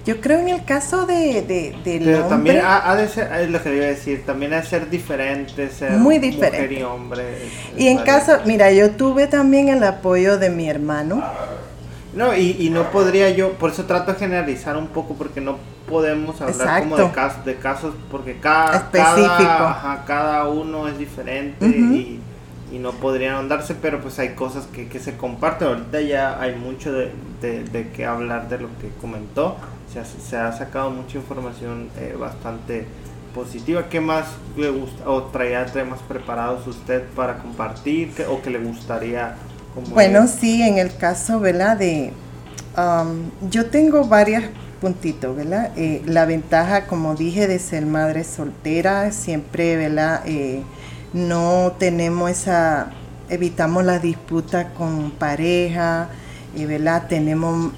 S2: Yo creo en el caso de, de del
S1: Pero también ha, de ser, es lo que iba a decir, también ha de ser diferente ser
S2: Muy diferente.
S1: mujer y hombre.
S2: y en caso, mira, yo tuve también el apoyo de mi hermano.
S1: No, y, y no podría yo, por eso trato de generalizar un poco, porque no podemos hablar como de casos, de casos porque cada, cada, cada, uno es diferente y, no podrían andarse, pero pues hay cosas que, que se comparten. Ahorita ya hay mucho de, de, que hablar de lo que comentó. Se ha, se ha sacado mucha información eh, bastante positiva. ¿Qué más le gusta o traía temas preparados usted para compartir o que le gustaría?
S2: bueno, sí, en el caso, ¿verdad? De, um, yo tengo varias puntito, ¿verdad? Eh, la ventaja, como dije, de ser madre soltera, siempre, ¿verdad? Eh, no tenemos esa, evitamos la disputa con pareja, y, ¿verdad? Tenemos,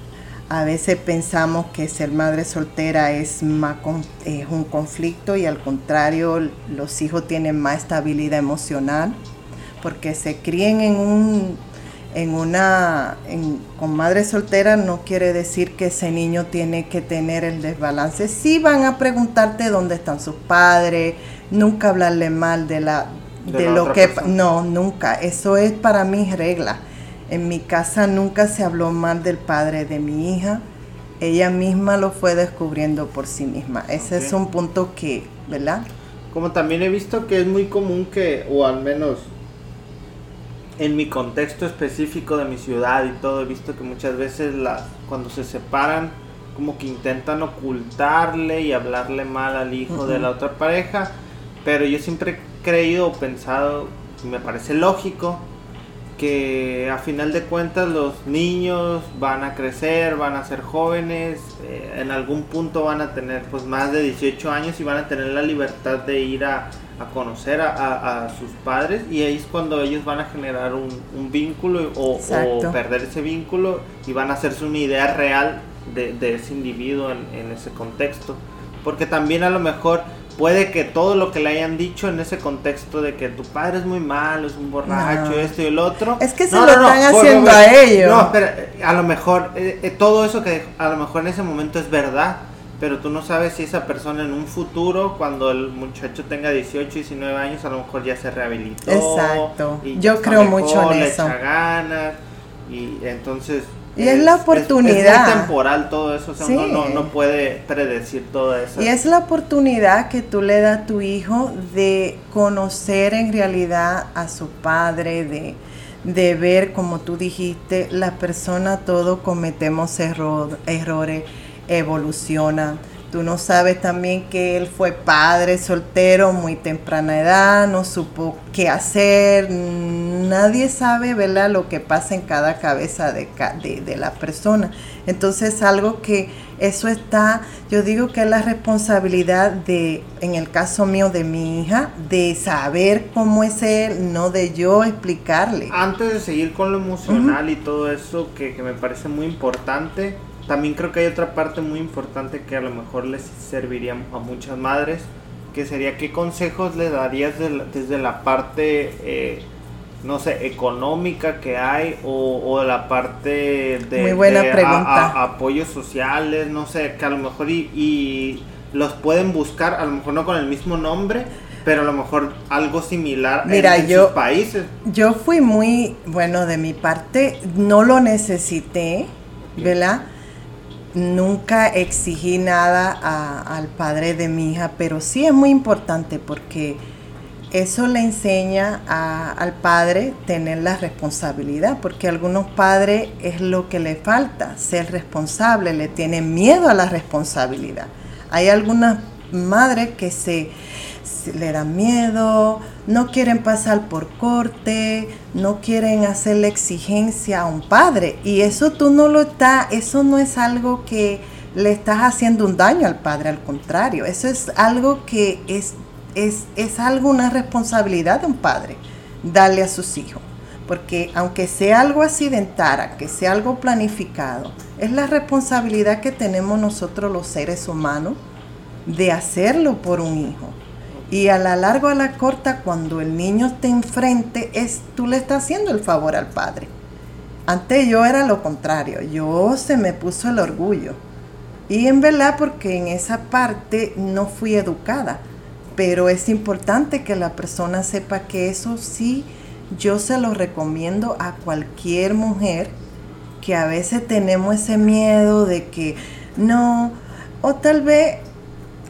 S2: a veces pensamos que ser madre soltera es, más, es un conflicto y al contrario, los hijos tienen más estabilidad emocional porque se críen en un en una con madre soltera no quiere decir que ese niño tiene que tener el desbalance. Sí van a preguntarte dónde están sus padres, nunca hablarle mal de la de, lo que no, nunca. Eso es para mí regla. En mi casa nunca se habló mal del padre de mi hija. Ella misma lo fue descubriendo por sí misma. Ese es un punto que, ¿verdad?
S1: Como también he visto que es muy común que, o al menos en mi contexto específico de mi ciudad y todo, he visto que muchas veces la, cuando se separan, como que intentan ocultarle y hablarle mal al hijo de la otra pareja, pero yo siempre creído o pensado me parece lógico que a final de cuentas los niños van a crecer, van a ser jóvenes, eh, en algún punto van a tener pues más de 18 años y van a tener la libertad de ir a, conocer a, sus padres y ahí es cuando ellos van a generar un, vínculo o, perder ese vínculo y van a hacerse una idea real de, ese individuo en, en ese contexto. Porque también a lo mejor puede que todo lo que le hayan dicho en ese contexto de que tu padre es muy malo, es un borracho, esto y el otro.
S2: Es que se lo están haciendo a ellos.
S1: No, pero a lo mejor eh, eh, todo eso que a lo mejor en ese momento es verdad, pero tú no sabes si esa persona en un futuro, cuando el muchacho tenga 18, 19 años, a lo mejor ya se rehabilitó.
S2: Exacto. Yo creo mucho en eso.
S1: Le echa ganas y entonces
S2: y es, la oportunidad.
S1: Es, temporal todo eso, o sea, uno no, puede predecir todo eso.
S2: Y es la oportunidad que tú le das a tu hijo de conocer en realidad a su padre, de, de ver, como tú dijiste, la persona todo cometemos errores, evoluciona Tú no sabes también que él fue padre soltero muy temprana edad, no supo qué hacer. Nadie sabe, ¿verdad?, lo que pasa en cada cabeza de, de, la persona. Entonces, algo que eso está, yo digo que es la responsabilidad de, en el caso mío de mi hija, de saber cómo es él, no de yo explicarle.
S1: Antes de seguir con lo emocional y todo eso, que, que me parece muy importante, también creo que hay otra parte muy importante que a lo mejor les serviría a muchas madres, que sería qué consejos le darías desde la parte, eh, no sé, económica que hay o, o la parte de,
S2: muy buena pregunta.
S1: apoyos sociales, no sé, que a lo mejor y, los pueden buscar, a lo mejor no con el mismo nombre, pero a lo mejor algo similar en, sus países.
S2: Yo fui muy, bueno, de mi parte, no lo necesité, ¿verdad? Nunca exigí nada al padre de mi hija, pero sí es muy importante porque eso le enseña al padre tener la responsabilidad, porque a algunos padres es lo que le falta, ser responsable, le tienen miedo a la responsabilidad. Hay algunas madres que se le dan miedo, no quieren pasar por corte, no quieren hacer la exigencia a un padre. Y eso tú no lo estás, eso no es algo que le estás haciendo un daño al padre, al contrario, eso es algo que es, es, es algo, una responsabilidad de un padre, darle a sus hijos. Porque aunque sea algo accidentara, que sea algo planificado, es la responsabilidad que tenemos nosotros los seres humanos de hacerlo por un hijo. Y a la largo, a la corta, cuando el niño te enfrente, es tú le estás haciendo el favor al padre. Antes yo era lo contrario, yo se me puso el orgullo. Y en verdad porque en esa parte no fui educada. Pero es importante que la persona sepa que eso sí, yo se lo recomiendo a cualquier mujer que a veces tenemos ese miedo de que no, o tal vez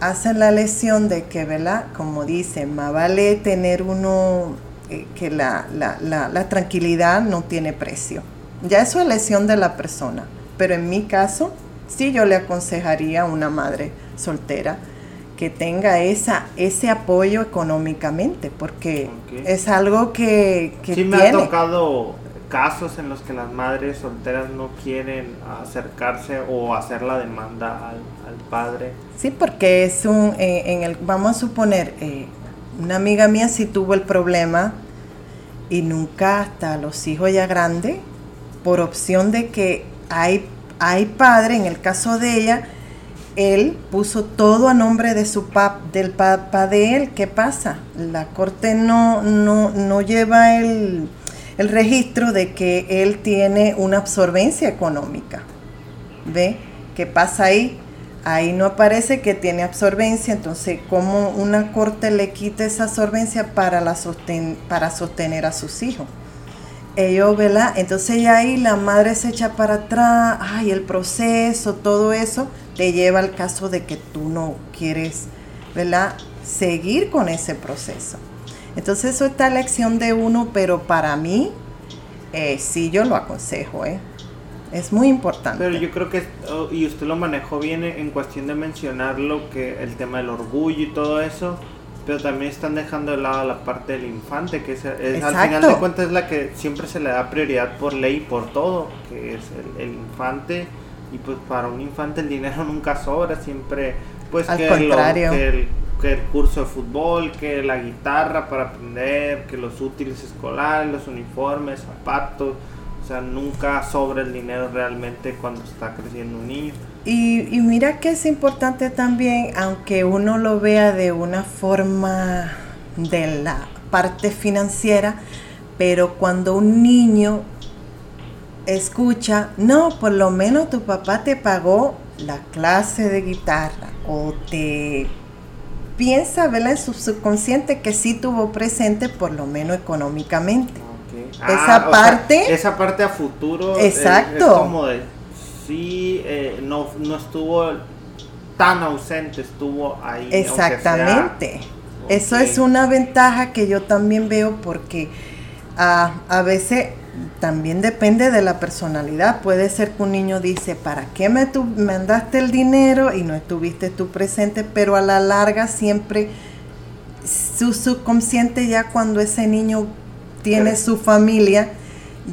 S2: hacen la lesión de que, ¿verdad? Como dicen, más vale tener uno, eh, que la, la, tranquilidad no tiene precio. Ya eso es lesión de la persona. Pero en mi caso, sí yo le aconsejaría a una madre soltera que tenga esa, ese apoyo económicamente, porque es algo que, que
S1: sí me ha tocado casos en los que las madres solteras no quieren acercarse o hacer la demanda al, padre.
S2: Sí, porque es un, eh, en el, vamos a suponer, eh, una amiga mía sí tuvo el problema y nunca hasta los hijos ya grandes, por opción de que hay, hay padre, en el caso de ella, él puso todo a nombre de su pap, del papá de él. ¿Qué pasa? La corte no, no, no lleva el el registro de que él tiene una absorbencia económica. ¿Ve? ¿Qué pasa ahí? Ahí no aparece que tiene absorbencia, entonces ¿cómo una corte le quita esa absorbencia para, sostener a sus hijos? Ellos, ¿verdad? Entonces ya ahí la madre se echa para atrás, ay, el proceso, todo eso, te lleva al caso de que tú no quieres, ¿verdad? Seguir con ese proceso. Entonces eso está la lección de uno, pero para mí eh, sí yo lo aconsejo, ¿eh? Es muy importante.
S1: Pero yo creo que, oh, y usted lo manejó bien en cuestión de mencionar lo que el tema del orgullo y todo eso, pero también están dejando de lado la parte del infante, que es, al final de cuentas es la que siempre se le da prioridad por ley por todo, que es el, infante, y pues para un infante el dinero nunca sobra, siempre pues que, el, que el curso de fútbol, que la guitarra para aprender, que los útiles escolares, los uniformes, zapatos, o sea, nunca sobra el dinero realmente cuando está creciendo un niño.
S2: Y, mira que es importante también, aunque uno lo vea de una forma de la parte financiera, pero cuando un niño escucha, no, por lo menos tu papá te pagó la clase de guitarra o te piensa, ¿verdad? En su subconsciente que sí tuvo presente por lo menos económicamente. Esa
S1: ah, parte... esa parte a futuro.
S2: Exacto.
S1: como de sí eh, no, no estuvo tan ausente, estuvo ahí.
S2: Exactamente. Eso es una ventaja que yo también veo porque a veces también depende de la personalidad. Puede ser que un niño dice, ¿para qué me tu mandaste el dinero y no estuviste tú presente? Pero a la larga siempre su subconsciente ya cuando ese niño tiene su familia,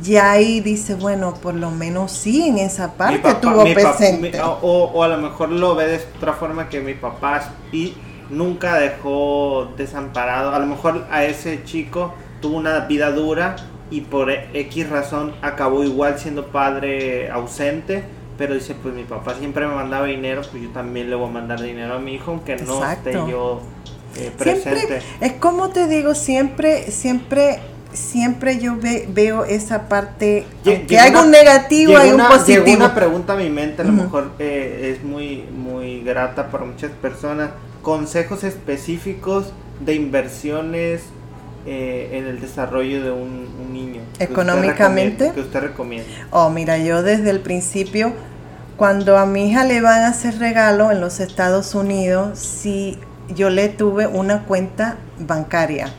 S2: ya ahí dice, bueno, por lo menos sí, en esa parte tuvo presente.
S1: o, a lo mejor lo ve de otra forma que mi papá y nunca dejó desamparado. A lo mejor a ese chico tuvo una vida dura y por X razón acabó igual siendo padre ausente. Pero dice, pues mi papá siempre me mandaba dinero, pues yo también le voy a mandar dinero a mi hijo, aunque no esté yo eh, presente.
S2: es como te digo, siempre, siempre siempre yo veo esa parte que hay un negativo hay un positivo
S1: llegó una pregunta a mi mente a lo mejor eh, es muy muy grata para muchas personas. Consejos específicos de inversiones eh, en el desarrollo de un, niño
S2: económicamente
S1: que usted recomienda.
S2: Oh mira yo desde el principio cuando a mi hija le van a hacer regalo en los Estados Unidos si yo le tuve una cuenta bancaria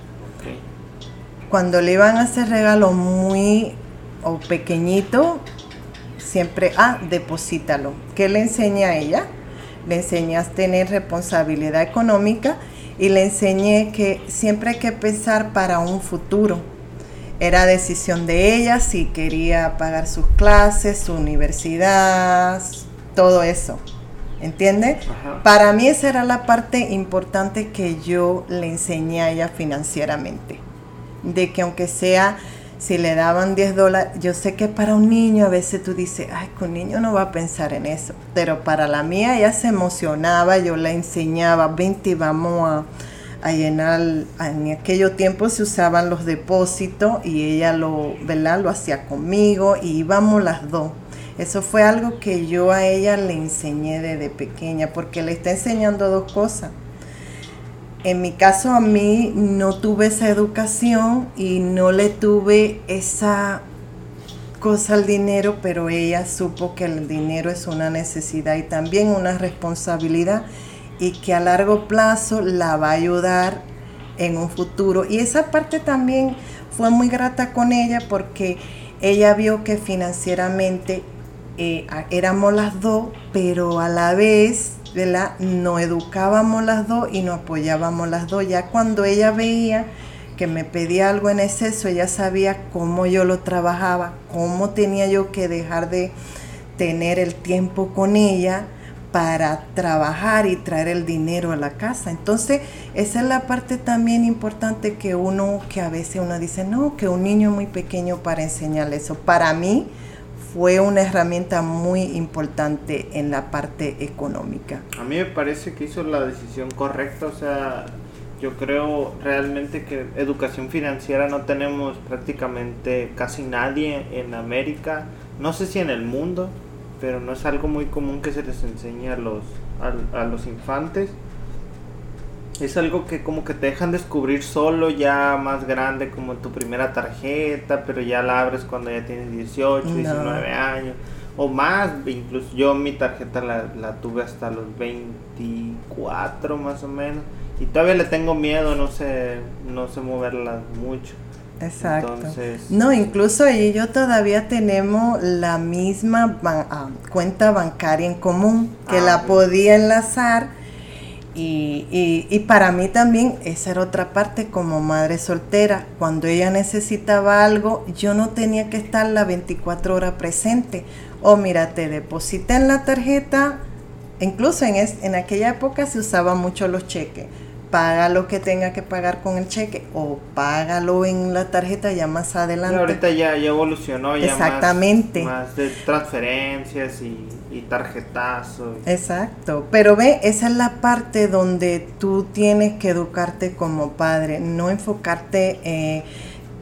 S2: cuando le iban a hacer regalo muy o pequeñito, siempre, ah, deposítalo. ¿Qué le enseñé a ella? Le enseñé a tener responsabilidad económica y le enseñé que siempre hay que pensar para un futuro. Era decisión de ella si quería pagar sus clases, su universidad, todo eso. ¿Entiende? Para mí esa era la parte importante que yo le enseñé a ella financieramente de que aunque sea, si le daban 10 dólares, yo sé que para un niño a veces tú dices, ay, que un niño no va a pensar en eso, pero para la mía ella se emocionaba, yo la enseñaba, vente, vamos a, a llenar, en aquellos tiempos se usaban los depósitos y ella lo, ¿verdad? Lo hacía conmigo y íbamos las dos. Eso fue algo que yo a ella le enseñé desde pequeña, porque le está enseñando dos cosas en mi caso a mí no tuve esa educación y no le tuve esa cosa al dinero, pero ella supo que el dinero es una necesidad y también una responsabilidad y que a largo plazo la va a ayudar en un futuro. Y esa parte también fue muy grata con ella porque ella vio que financieramente eh, éramos las dos, pero a la vez Nos educábamos las dos y nos apoyábamos las dos. Ya cuando ella veía que me pedía algo en exceso, ella sabía cómo yo lo trabajaba, cómo tenía yo que dejar de tener el tiempo con ella para trabajar y traer el dinero a la casa. Entonces, esa es la parte también importante que uno, que a veces uno dice, no, que un niño muy pequeño para enseñarle eso. Para mí, fue una herramienta muy importante en la parte económica.
S1: A mí me parece que hizo la decisión correcta, o sea, yo creo realmente que educación financiera no tenemos prácticamente casi nadie en América, no sé si en el mundo, pero no es algo muy común que se les enseñe a los, a los infantes es algo que como que te dejan descubrir solo ya más grande como tu primera tarjeta, pero ya la abres cuando ya tienes 18, 19 años o más, incluso yo mi tarjeta la, tuve hasta los 24 más o menos y todavía le tengo miedo, no sé, no sé moverla mucho.
S2: Exacto. no, incluso ella y yo todavía tenemos la misma ah, cuenta bancaria en común que ah, la podía enlazar Y, y, y, para mí también esa era otra parte como madre soltera. Cuando ella necesitaba algo, yo no tenía que estar la 24 horas presente. O mira, te deposita en la tarjeta. Incluso en, es, en aquella época se usaban mucho los cheques paga lo que tenga que pagar con el cheque o págalo en la tarjeta ya más adelante.
S1: ahorita ya, ya evolucionó, ya
S2: Exactamente.
S1: Más, de transferencias y, y tarjetazos.
S2: Exacto, pero ve, esa es la parte donde tú tienes que educarte como padre, no enfocarte eh,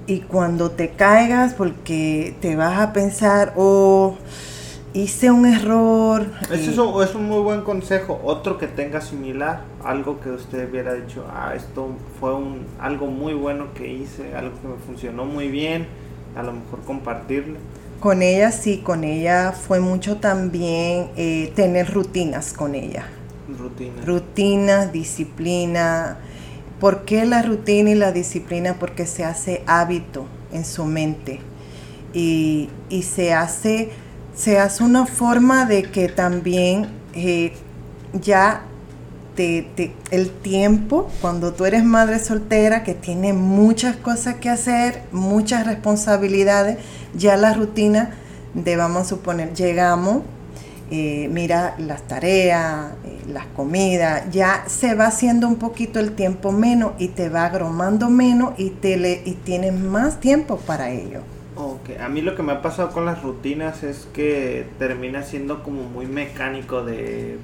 S2: y cuando te caigas porque te vas a pensar, oh hice un error.
S1: Eso es un muy buen consejo. Otro que tenga similar, algo que usted hubiera dicho, ah, esto fue un, algo muy bueno que hice, algo que me funcionó muy bien, a lo mejor compartirle.
S2: Con ella sí, con ella fue mucho también eh, tener rutinas con ella.
S1: Rutinas.
S2: Rutinas, disciplina. ¿Por qué la rutina y la disciplina? Porque se hace hábito en su mente y, y se hace se hace una forma de que también eh, ya te, el tiempo, cuando tú eres madre soltera, que tiene muchas cosas que hacer, muchas responsabilidades, ya la rutina de, vamos a suponer, llegamos, eh, mira las tareas, eh, las comidas, ya se va haciendo un poquito el tiempo menos y te va agromando menos y, te le, y tienes más tiempo para ello.
S1: Ok, a mí lo que me ha pasado con las rutinas es que termina siendo como muy mecánico de...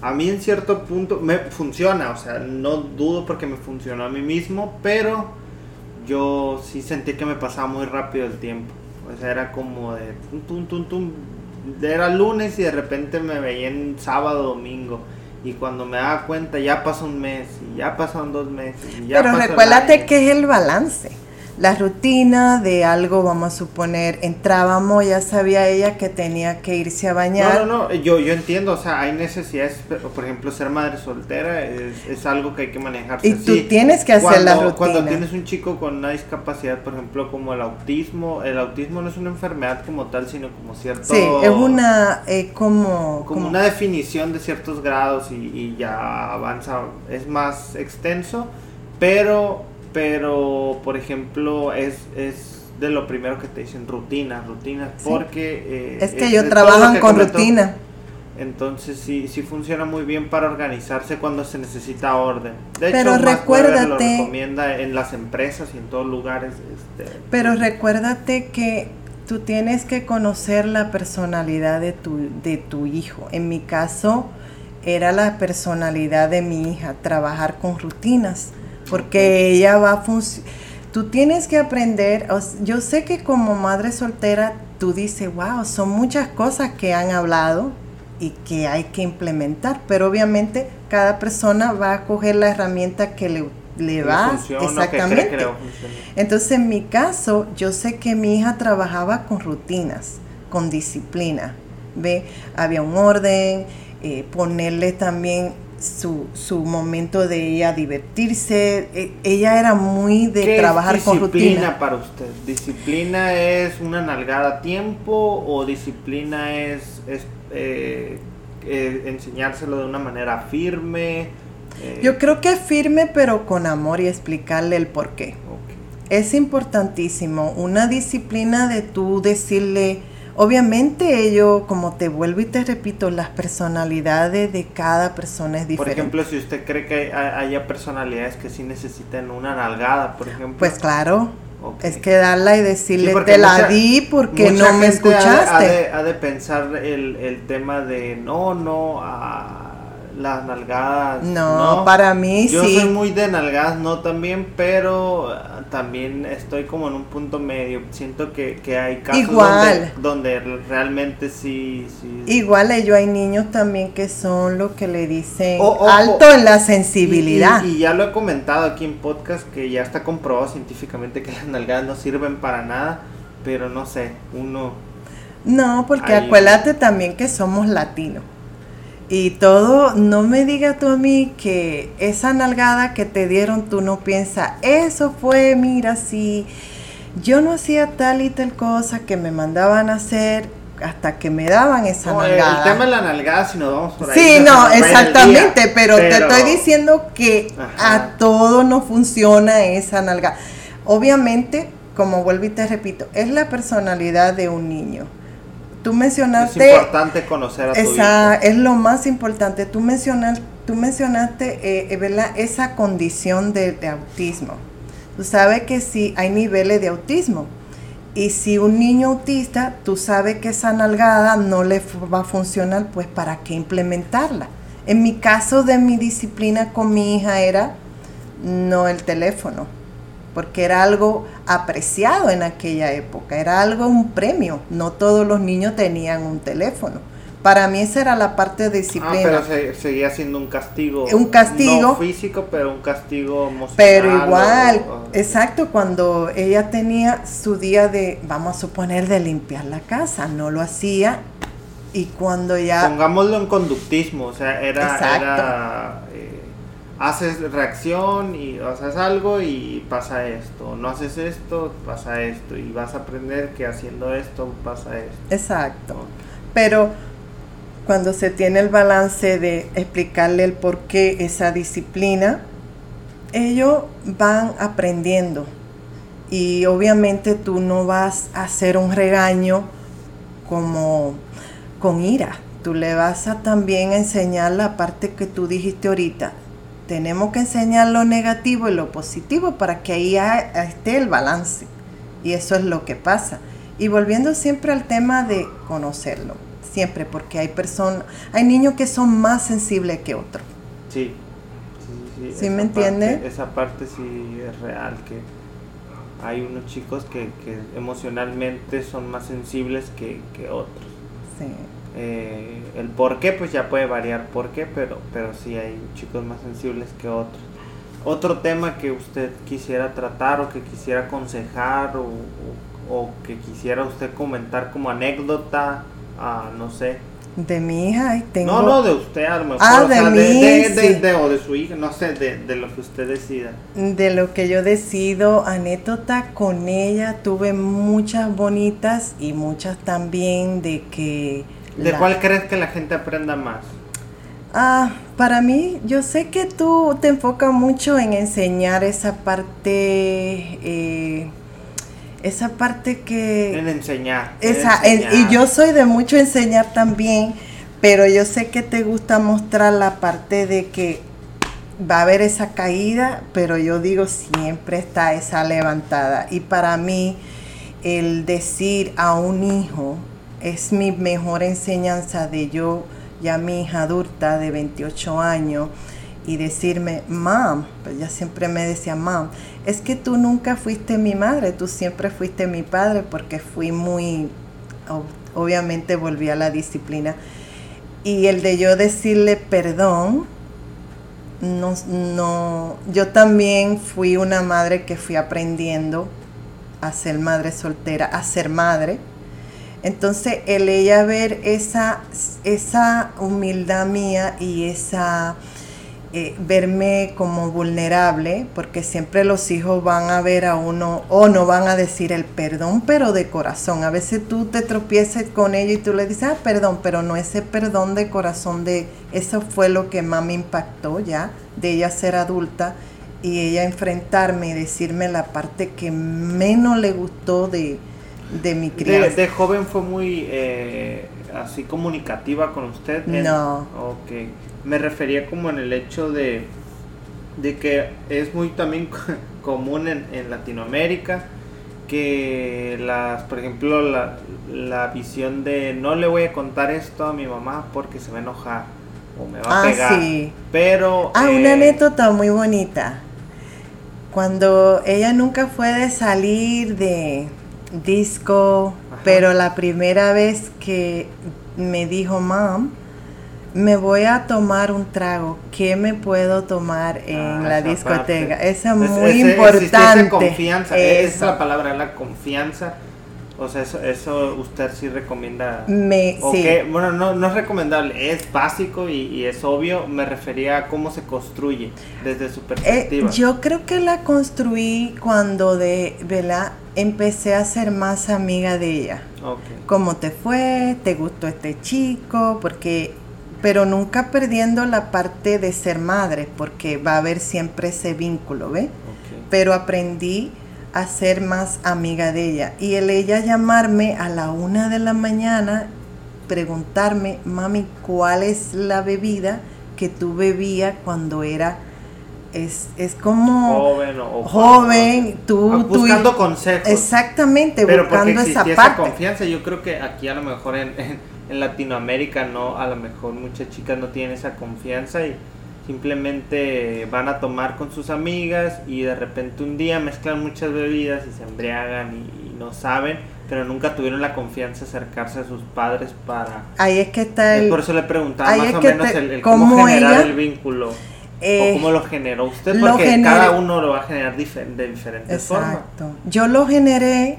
S1: A mí en cierto punto me funciona, o sea, no dudo porque me funcionó a mí mismo, pero yo sí sentí que me pasaba muy rápido el tiempo. O sea, era como de tum, tum, tum, Era lunes y de repente me veía en sábado, domingo. Y cuando me daba cuenta ya pasó un mes, y ya pasaron dos meses. Y ya
S2: pero recuérdate que es el balance la rutina de algo, vamos a suponer, entrábamos, ya sabía ella que tenía que irse a bañar.
S1: No, no, no, yo, yo entiendo, o sea, hay necesidades, por ejemplo, ser madre soltera es, algo que hay que manejarse.
S2: Y tú tienes que hacer la rutina.
S1: Cuando tienes un chico con una discapacidad, por ejemplo, como el autismo, el autismo no es una enfermedad como tal, sino como cierto...
S2: Sí, es una, eh, como,
S1: como... una definición de ciertos grados y, y ya avanza, es más extenso, pero pero por ejemplo es, es de lo primero que te dicen rutinas, rutinas, porque...
S2: Eh, es que ellos trabajan con rutina.
S1: Entonces sí, sí funciona muy bien para organizarse cuando se necesita orden. De
S2: pero
S1: hecho,
S2: recuérdate,
S1: lo recomienda en las empresas y en todos lugares. Este,
S2: pero recuérdate que tú tienes que conocer la personalidad de tu, de tu hijo. En mi caso era la personalidad de mi hija, trabajar con rutinas porque ella va a funcionar. Tú tienes que aprender, yo sé que como madre soltera tú dices, wow, son muchas cosas que han hablado y que hay que implementar, pero obviamente cada persona va a coger la herramienta que le, le va exactamente. Entonces en mi caso, yo sé que mi hija trabajaba con rutinas, con disciplina, ¿ve? Había un orden, eh, ponerle también su, su momento de ella divertirse. E, ella era muy de trabajar con rutina.
S1: disciplina para usted? ¿Disciplina es una nalgada a tiempo o disciplina es, es eh, eh, enseñárselo de una manera firme?
S2: Eh, Yo creo que es firme pero con amor y explicarle el por qué. Es importantísimo una disciplina de tú decirle Obviamente ello, como te vuelvo y te repito, las personalidades de cada persona es diferente.
S1: Por ejemplo, si usted cree que haya personalidades que sí necesitan una nalgada, por ejemplo.
S2: Pues claro, es que darla y decirle, te la di porque no me escuchaste.
S1: Ha de, pensar el, el, tema de no, no, a las nalgadas.
S2: No, para mí
S1: sí.
S2: Yo
S1: soy muy de nalgadas, no también, pero ah, también estoy como en un punto medio. Siento que, hay casos Donde, realmente sí, sí.
S2: Igual ellos hay niños también que son lo que le dicen alto en la sensibilidad.
S1: Y, ya lo he comentado aquí en podcast que ya está comprobado científicamente que las nalgadas no sirven para nada, pero no sé, uno...
S2: No, porque acuérdate también que somos latinos. Y todo, no me digas tú a mí que esa nalgada que te dieron tú no piensas, eso fue, mira, si yo no hacía tal y tal cosa que me mandaban a hacer, hasta que me daban esa
S1: No, el
S2: nalgada.
S1: tema de la nalgada, si nos vamos por ahí.
S2: Sí, no,
S1: el
S2: exactamente,
S1: día,
S2: pero, te estoy diciendo que
S1: Ajá.
S2: a todo no funciona esa nalga. Obviamente, como vuelvo y te repito, es la personalidad de un niño. Tú
S1: Es
S2: mencionaste,
S1: importante conocer a tu
S2: esa,
S1: hijo.
S2: es lo más importante, tú, mencionas, tú mencionaste eh, ¿verdad? esa condición de, de autismo. Tú sabes que sí hay niveles de autismo. Y si un niño autista, tú sabes que esa nalgada no le va a funcionar, pues ¿para qué implementarla? En mi caso de mi disciplina con mi hija era no el teléfono, porque era algo apreciado en aquella época, era algo, un premio. No todos los niños tenían un teléfono. Para mí esa era la parte de
S1: Ah,
S2: disciplina.
S1: pero se- seguía siendo un castigo.
S2: Un castigo.
S1: No físico, pero un castigo emocional.
S2: Pero igual,
S1: o- o-
S2: exacto, cuando ella tenía su día de, vamos a suponer, de limpiar la casa, no lo hacía. Y cuando ya...
S1: Pongámoslo en conductismo, o sea, era,
S2: Exacto.
S1: era haces reacción y haces algo y pasa esto, no haces esto, pasa esto, y vas a aprender que haciendo esto pasa esto.
S2: Exacto. Pero cuando se tiene el balance de explicarle el por qué esa disciplina, ellos van aprendiendo. Y obviamente tú no vas a hacer un regaño como con ira. Tú le vas a también enseñar la parte que tú dijiste ahorita. Tenemos que enseñar lo negativo y lo positivo para que ahí esté el balance. Y eso es lo que pasa. Y volviendo siempre al tema de conocerlo, siempre, porque hay personas, hay niños que son más sensibles que otros.
S1: Sí. Sí,
S2: ¿Sí
S1: esa
S2: me entiende?
S1: parte- esa parte sí es real, que hay unos chicos que, que emocionalmente son más sensibles que, que otros.
S2: Sí.
S1: Eh, el por qué, pues ya puede variar por qué, pero, pero sí hay chicos más sensibles que otros. Otro tema que usted quisiera tratar o que quisiera aconsejar o, o- o que quisiera usted comentar como anécdota, ah, no sé.
S2: De mi hija tengo...
S1: No, no, de usted a lo mejor.
S2: Ah,
S1: o
S2: de
S1: sea,
S2: mí,
S1: de, de-
S2: sí.
S1: de- o de su hija, no sé, de, de lo que usted decida.
S2: De lo que yo decido, anécdota con ella, tuve muchas bonitas y muchas también de que...
S1: ¿De
S2: la-
S1: cuál crees que la gente aprenda más?
S2: Ah, para mí, yo sé que tú te enfocas mucho en enseñar esa parte, eh, esa parte que...
S1: En enseñar. en
S2: Esa, en- y yo soy de mucho enseñar también, pero yo sé que te gusta mostrar la parte de que va a haber esa caída, pero yo digo siempre está esa levantada. Y para mí el decir a un hijo es mi mejor enseñanza de yo, ya mi hija adulta de 28 años, y decirme, mam, pues ella siempre me decía, mam, es que tú nunca fuiste mi madre, tú siempre fuiste mi padre, porque fui muy, ob- obviamente volví a la disciplina. Y el de yo decirle perdón, no, no, yo también fui una madre que fui aprendiendo a ser madre soltera, a ser madre. Entonces, el ella ver esa, esa humildad mía y esa eh, verme como vulnerable, porque siempre los hijos van a ver a uno o no van a decir el perdón, pero de corazón. A veces tú te tropiezas con ellos y tú le dices, ah, perdón, pero no ese perdón de corazón de eso fue lo que más me impactó ya, de ella ser adulta y ella enfrentarme y decirme la parte que menos le gustó de, de mi crianza.
S1: de joven fue muy eh, así comunicativa con usted. En-
S2: No.
S1: Ok. Me refería como en el hecho de, de que es muy también común en, en Latinoamérica que las, por ejemplo, la, la visión de no le voy a contar esto a mi mamá porque se va a enojar o me va a
S2: Ah,
S1: pegar.
S2: sí.
S1: Pero
S2: Ah,
S1: eh,
S2: una anécdota muy bonita. Cuando ella nunca fue de salir de disco,
S1: Ajá.
S2: pero la primera vez que me dijo, mam, me voy a tomar un trago, ¿qué me puedo tomar en
S1: Ah,
S2: la discoteca?
S1: parte.
S2: Esa es muy importante.
S1: Esa confianza, esa es
S2: Eso.
S1: la palabra, la confianza. O sea, eso, eso usted sí recomienda.
S2: Me,
S1: ¿O
S2: sí.
S1: Bueno, no, no es recomendable, es básico y, y es obvio. Me refería a cómo se construye desde su
S2: Eh,
S1: perspectiva.
S2: yo creo que la construí cuando de, ¿verdad? Empecé a ser más amiga de ella.
S1: Ok.
S2: ¿Cómo te fue? ¿Te gustó este chico? Porque, pero nunca perdiendo la parte de ser madre, porque va a haber siempre ese vínculo, ¿ves?
S1: ok.
S2: Pero aprendí a ser más amiga de ella. Y el ella llamarme a la una de la mañana, preguntarme, mami, ¿cuál es la bebida que tú bebías cuando era... Es, es como
S1: Joven o,
S2: joven, tú,
S1: Ah,
S2: tú-
S1: buscando consejos.
S2: Exactamente,
S1: Pero porque
S2: buscando esa
S1: existía esa,
S2: parte.
S1: confianza, yo creo que aquí a lo mejor en, en, en Latinoamérica no, a lo mejor muchas chicas no tienen esa confianza y simplemente van a tomar con sus amigas y de repente un día mezclan muchas bebidas y se embriagan y, y no saben, pero nunca tuvieron la confianza de acercarse a sus padres para...
S2: Ahí es que está
S1: Es
S2: el...
S1: por eso le preguntaba
S2: ahí
S1: más
S2: es
S1: o menos
S2: te-
S1: el, el
S2: cómo
S1: generar
S2: ella,
S1: el vínculo.
S2: eh,
S1: o cómo lo generó usted, porque cada uno lo va a generar de diferentes formas.
S2: Exacto. Yo lo generé,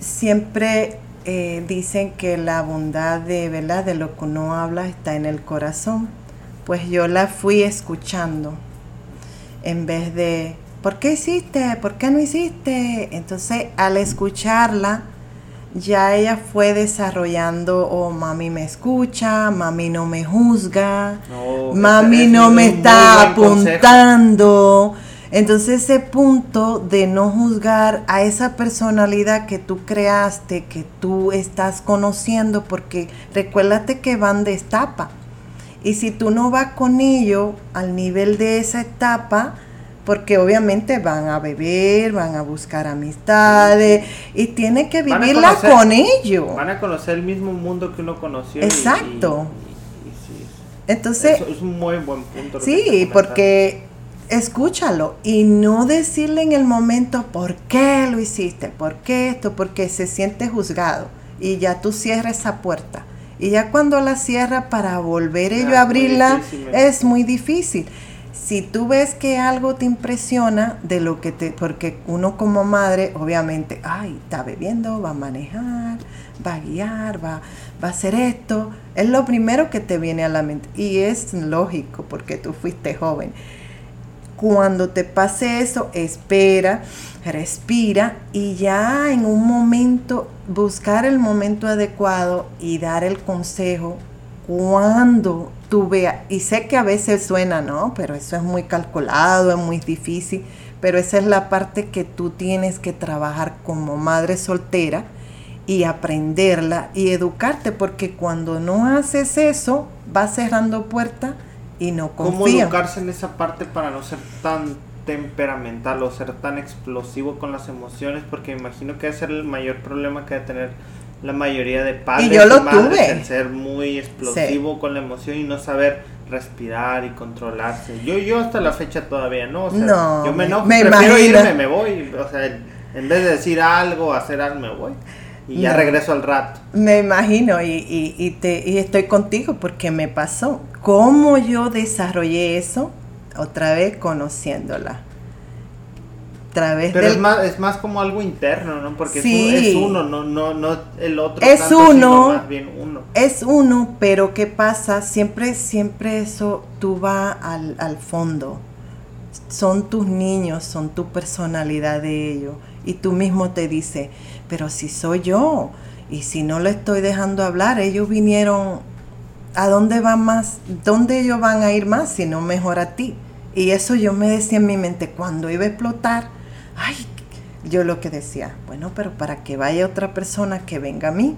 S2: siempre eh, dicen que la bondad de, ¿verdad? de lo que uno habla está en el corazón. Pues yo la fui escuchando en vez de, ¿por qué hiciste? ¿Por qué no hiciste? Entonces, al escucharla, ya ella fue desarrollando, oh, mami me escucha, mami no me juzga,
S1: No,
S2: mami no me está
S1: consejo.
S2: apuntando. Entonces ese punto de no juzgar a esa personalidad que tú creaste, que tú estás conociendo, porque recuérdate que van de etapa. Y si tú no vas con ellos al nivel de esa etapa, porque obviamente van a beber, van a buscar amistades y tiene que vivirla
S1: conocer-
S2: con ellos.
S1: Van a conocer el mismo mundo que uno conoció.
S2: Exacto.
S1: y- y- y sí,
S2: Entonces,
S1: eso es un muy buen punto.
S2: Sí, porque escúchalo y no decirle en el momento por qué lo hiciste, por qué esto, porque se siente juzgado y ya tú cierras esa puerta. Y ya cuando la cierra para volver ello a abrirla
S1: ¿eh?
S2: es muy difícil. Si tú ves que algo te impresiona de lo que te, porque uno como madre, obviamente, ay, está bebiendo, va a manejar, va a guiar, va, va a hacer esto, es lo primero que te viene a la mente. Y es lógico porque tú fuiste joven. Cuando te pase eso, espera, respira y ya en un momento, buscar el momento adecuado y dar el consejo cuando tú veas. Y sé que a veces suena, ¿no? Pero eso es muy calculado, es muy difícil. Pero esa es la parte que tú tienes que trabajar como madre soltera y aprenderla y educarte, porque cuando no haces eso, vas cerrando puertas y no
S1: ¿Cómo educarse en esa parte para no ser tan temperamental o ser tan explosivo con las emociones? Porque me imagino que ese es el mayor problema que debe tener la mayoría de padres
S2: yo lo
S1: madres,
S2: tuve.
S1: el ser muy explosivo con la emoción y no saber respirar y controlarse. Yo yo hasta la fecha todavía no, o sea,
S2: No,
S1: yo me
S2: me-
S1: enojo,
S2: me
S1: prefiero
S2: imagino.
S1: irme, me voy, o sea, en vez de decir algo, hacer algo, me voy y ya
S2: No.
S1: regreso al rato.
S2: Me imagino y, y- y te, y estoy contigo porque me pasó. ¿Cómo yo desarrollé eso? Otra vez conociéndola.
S1: Pero
S2: del...
S1: es más, es más como algo interno, ¿no? Porque es un-
S2: Sí.
S1: es, uno, no, no, no el otro.
S2: Es
S1: tanto, sino
S2: uno.
S1: más bien uno.
S2: Es uno, pero ¿qué pasa? Siempre, siempre eso, tú vas al, al fondo. Son tus niños, son tu personalidad de ellos. Y tú mismo te dices, pero si soy yo, y si no le estoy dejando hablar, ellos vinieron, ¿a dónde van más? ¿Dónde ellos van a ir más si no mejor a ti? Y eso yo me decía en mi mente, cuando iba a explotar, ay, yo lo que decía, bueno, pero para que vaya otra persona que venga a mí.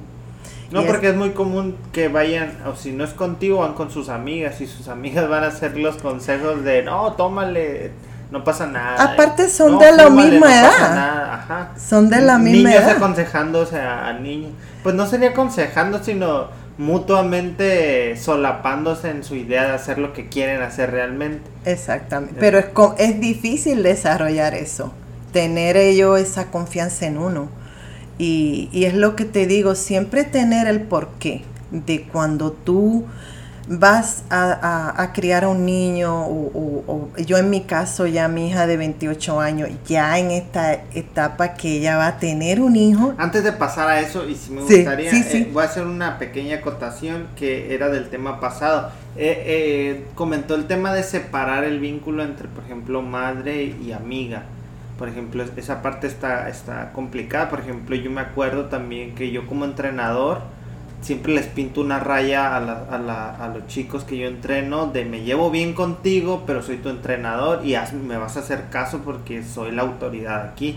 S1: No,
S2: Y es-
S1: porque es muy común que vayan, o si no es contigo, van con sus amigas y sus amigas van a hacer los consejos de, no, tómale, no pasa nada.
S2: Aparte son
S1: No,
S2: de la
S1: fúmale,
S2: misma
S1: no pasa
S2: edad.
S1: nada", Ajá.
S2: Son de la misma
S1: niños
S2: edad.
S1: aconsejándose a, a niños. Pues no sería aconsejando, sino mutuamente solapándose en su idea de hacer lo que quieren hacer realmente.
S2: Exactamente. Pero es, es difícil desarrollar eso, tener ello esa confianza en uno. Y, y es lo que te digo, siempre tener el porqué de cuando tú vas a, criar a un niño, o, yo en mi caso, ya mi hija de 28 años, ya en esta etapa que ella va a tener un hijo.
S1: Antes de pasar a eso, y si me gustaría, eh, voy a hacer una pequeña acotación que era del tema pasado. Eh, eh, comentó el tema de separar el vínculo entre, por ejemplo, madre y amiga. Por ejemplo, esa parte está, está complicada. Por ejemplo, yo me acuerdo también que yo como entrenador, siempre les pinto una raya a, los chicos que yo entreno de me llevo bien contigo, pero soy tu entrenador y me vas a hacer caso porque soy la autoridad aquí.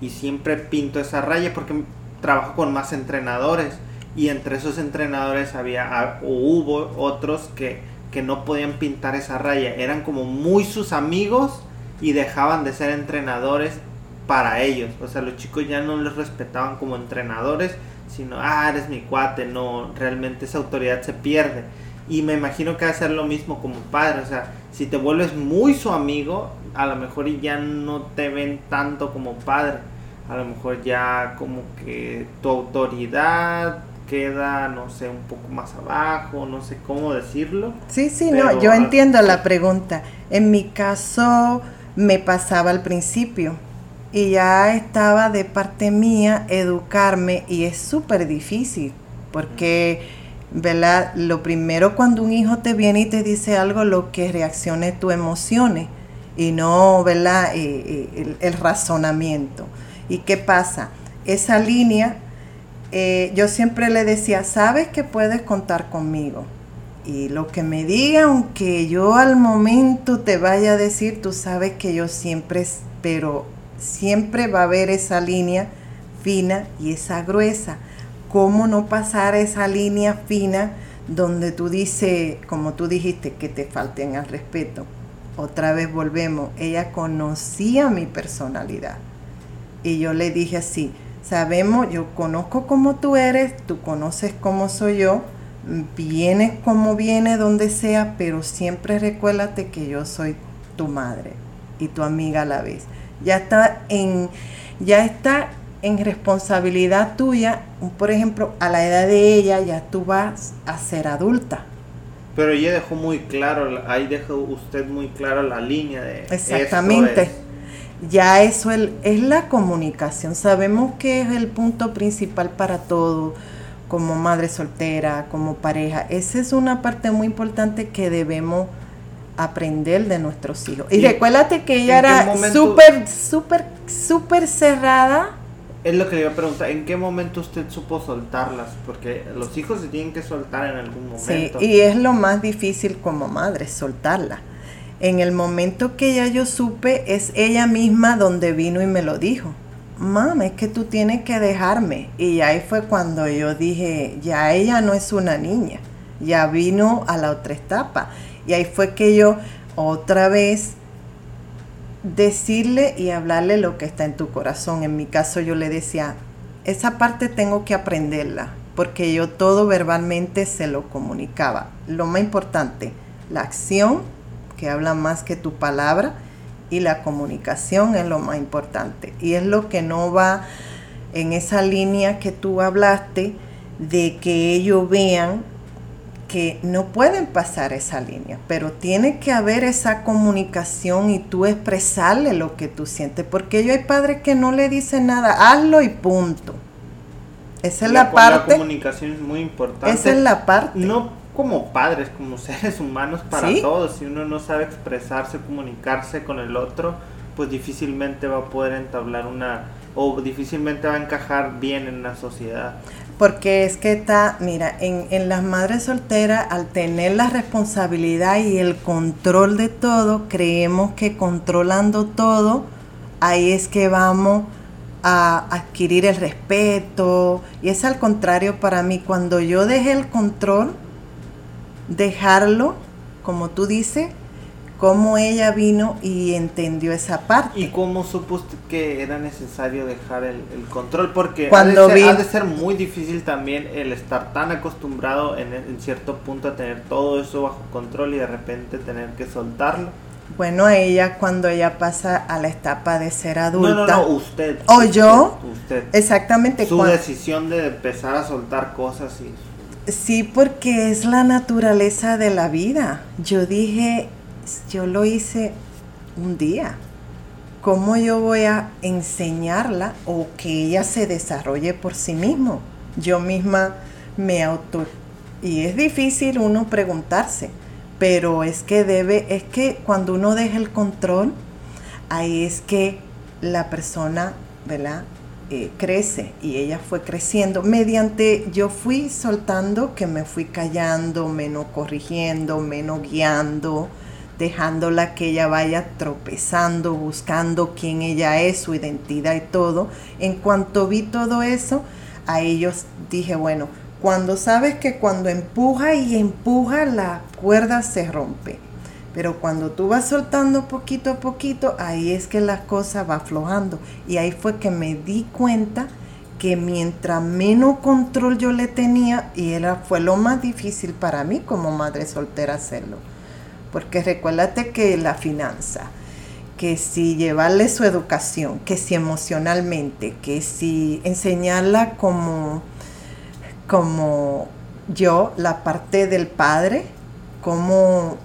S1: Y siempre pinto esa raya porque trabajo con más entrenadores y entre esos entrenadores había o hubo otros que, que no podían pintar esa raya, eran como muy sus amigos y dejaban de ser entrenadores para ellos. O sea, los chicos ya no les respetaban como entrenadores sino, ah, eres mi cuate, no, realmente esa autoridad se pierde. Y me imagino que va a ser lo mismo como padre, o sea, si te vuelves muy su amigo, a lo mejor ya no te ven tanto como padre, a lo mejor ya como que tu autoridad queda, no sé, un poco más abajo, no sé cómo decirlo.
S2: Sí, sí, no, yo entiendo la pregunta. En mi caso me pasaba al principio y ya estaba de parte mía educarme y es súper difícil porque, ¿verdad? Lo primero cuando un hijo te viene y te dice algo, lo que reaccione tus emociones y no, ¿verdad? Eh, eh, el, razonamiento. ¿Y qué pasa? Esa línea, eh, yo siempre le decía, sabes que puedes contar conmigo. Y lo que me diga, aunque yo al momento te vaya a decir, tú sabes que yo siempre espero siempre va a haber esa línea fina y esa gruesa. ¿Cómo no pasar esa línea fina donde tú dices, como tú dijiste, que te falten al respeto? Otra vez volvemos, ella conocía mi personalidad. Y yo le dije así, sabemos, yo conozco cómo tú eres, tú conoces cómo soy yo, vienes como viene donde sea, pero siempre recuérdate que yo soy tu madre y tu amiga a la vez ya está en, ya está en responsabilidad tuya, por ejemplo, a la edad de ella ya tú vas a ser adulta.
S1: Pero ella dejó muy claro, ahí dejó usted muy claro la línea de...
S2: Exactamente. Ya eso es, es la comunicación. Sabemos que es el punto principal para todo, como madre soltera, como pareja. Esa es una parte muy importante que debemos aprender de nuestros hijos. Y, recuérdate que ella era súper, súper, súper cerrada.
S1: Es lo que le iba a preguntar, ¿en qué momento usted supo soltarlas? Porque los hijos se tienen que soltar en algún momento.
S2: Sí, y es lo más difícil como madre, soltarla. En el momento que ya yo supe, es ella misma donde vino y me lo dijo. Mamá, es que tú tienes que dejarme. Y ahí fue cuando yo dije, ya ella no es una niña, ya vino a la otra etapa. Y ahí fue que yo otra vez decirle y hablarle lo que está en tu corazón. En mi caso yo le decía, esa parte tengo que aprenderla, porque yo todo verbalmente se lo comunicaba. Lo más importante, la acción, que habla más que tu palabra, y la comunicación es lo más importante. Y es lo que no va en esa línea que tú hablaste de que ellos vean que no pueden pasar esa línea, pero tiene que haber esa comunicación y tú expresarle lo que tú sientes, porque yo hay padres que no le dicen nada, hazlo y punto. Esa es la, parte.
S1: La comunicación es muy importante.
S2: Esa es la parte.
S1: No como padres, como seres humanos para todos. Si uno no sabe expresarse, comunicarse con el otro, pues difícilmente va a poder entablar una o difícilmente va a encajar bien en la sociedad.
S2: Porque es que está, mira, en, en las madres solteras, al tener la responsabilidad y el control de todo, creemos que controlando todo, ahí es que vamos a adquirir el respeto. Y es al contrario para mí, cuando yo dejé el control, dejarlo, como tú dices, cómo ella vino y entendió esa parte.
S1: ¿Y cómo supo que era necesario dejar el, control? Porque Cuando ha, de ser, de ser muy difícil también el estar tan acostumbrado en, cierto punto a tener todo eso bajo control y de repente tener que soltarlo.
S2: Bueno, ella cuando ella pasa a la etapa de ser adulta.
S1: No, no, no, usted.
S2: ¿O yo? Usted. Exactamente.
S1: Su decisión de empezar a soltar cosas y
S2: Sí, porque es la naturaleza de la vida. Yo dije, yo lo hice un día. ¿Cómo yo voy a enseñarla o que ella se desarrolle por sí mismo? Yo misma me auto... Y es difícil uno preguntarse, pero es que debe, es que cuando uno deja el control, ahí es que la persona, ¿verdad? Eh, crece y ella fue creciendo mediante yo fui soltando que me fui callando, menos corrigiendo, menos guiando, dejándola que ella vaya tropezando, buscando quién ella es, su identidad y todo. En cuanto vi todo eso, a ellos dije, bueno, cuando sabes que cuando empuja y empuja la cuerda se rompe. Pero cuando tú vas soltando poquito a poquito, ahí es que la cosa va aflojando. Y ahí fue que me di cuenta que mientras menos control yo le tenía, y era, fue lo más difícil para mí como madre soltera hacerlo. Porque recuérdate que la finanza, que si llevarle su educación, que si emocionalmente, que si enseñarla como como yo, la parte del padre, cómo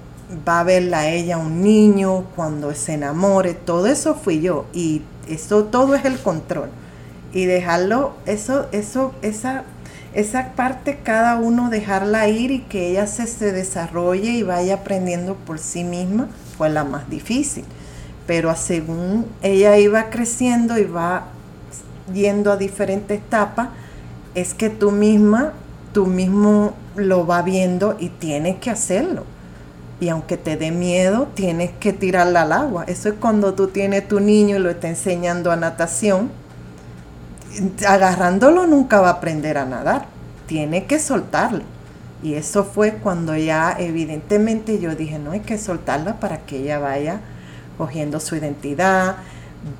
S2: va a verla a ella un niño cuando se enamore, todo eso fui yo y eso todo es el control. Y dejarlo, eso, eso, esa, esa parte cada uno dejarla ir y que ella se, se desarrolle y vaya aprendiendo por sí misma fue la más difícil. Pero según ella iba creciendo y va yendo a diferentes etapas, es que tú misma, tú mismo lo va viendo y tienes que hacerlo. Y aunque te dé miedo, tienes que tirarla al agua. Eso es cuando tú tienes tu niño y lo está enseñando a natación. Agarrándolo nunca va a aprender a nadar. Tiene que soltarlo. Y eso fue cuando ya evidentemente yo dije, no hay que soltarla para que ella vaya cogiendo su identidad,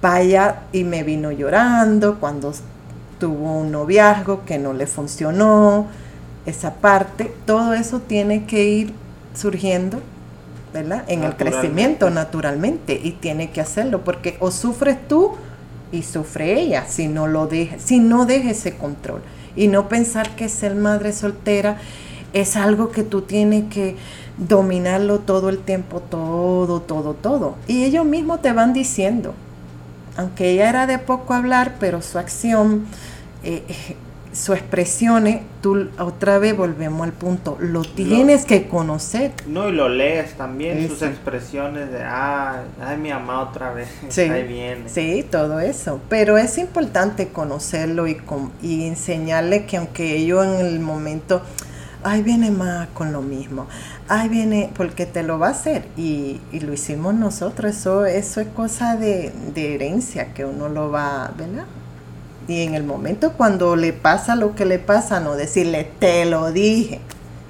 S2: vaya y me vino llorando cuando tuvo un noviazgo que no le funcionó, esa parte, todo eso tiene que ir surgiendo, ¿verdad? En el crecimiento naturalmente y tiene que hacerlo porque o sufres tú y sufre ella si no lo deja, si no deja ese control y no pensar que ser madre soltera es algo que tú tienes que dominarlo todo el tiempo, todo, todo, todo. Y ellos mismos te van diciendo, aunque ella era de poco hablar, pero su acción, eh, su expresiones, tú otra vez volvemos al punto, lo tienes que conocer.
S1: No, y lo lees también, sus expresiones de, ah, ay, mi mamá otra vez,
S2: sí,
S1: ahí viene.
S2: Sí, todo eso, pero es importante conocerlo y, y enseñarle que aunque ellos en el momento, ay, viene más con lo mismo, ay, viene, porque te lo va a hacer, y, y lo hicimos nosotros, eso, eso es cosa de, de herencia, que uno lo va, ¿verdad? Y en el momento cuando le pasa lo que le pasa, no decirle, te lo dije.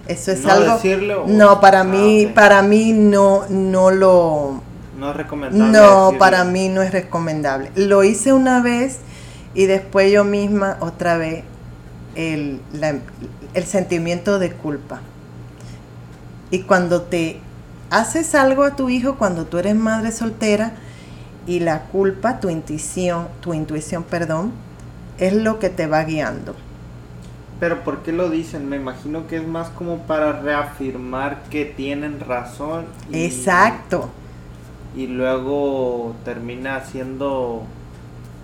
S2: Eso es
S1: no
S2: algo.
S1: Decirlo,
S2: no, para mí, okay. para mí no, no lo.
S1: No es recomendable.
S2: No, decirlo. para mí no es recomendable. Lo hice una vez y después yo misma otra vez el, la, el sentimiento de culpa. Y cuando te haces algo a tu hijo, cuando tú eres madre soltera, y la culpa, tu intuición, tu intuición, perdón, es lo que te va guiando.
S1: Pero ¿por qué lo dicen? Me imagino que es más como para reafirmar que tienen razón.
S2: Y, Exacto.
S1: Y luego termina siendo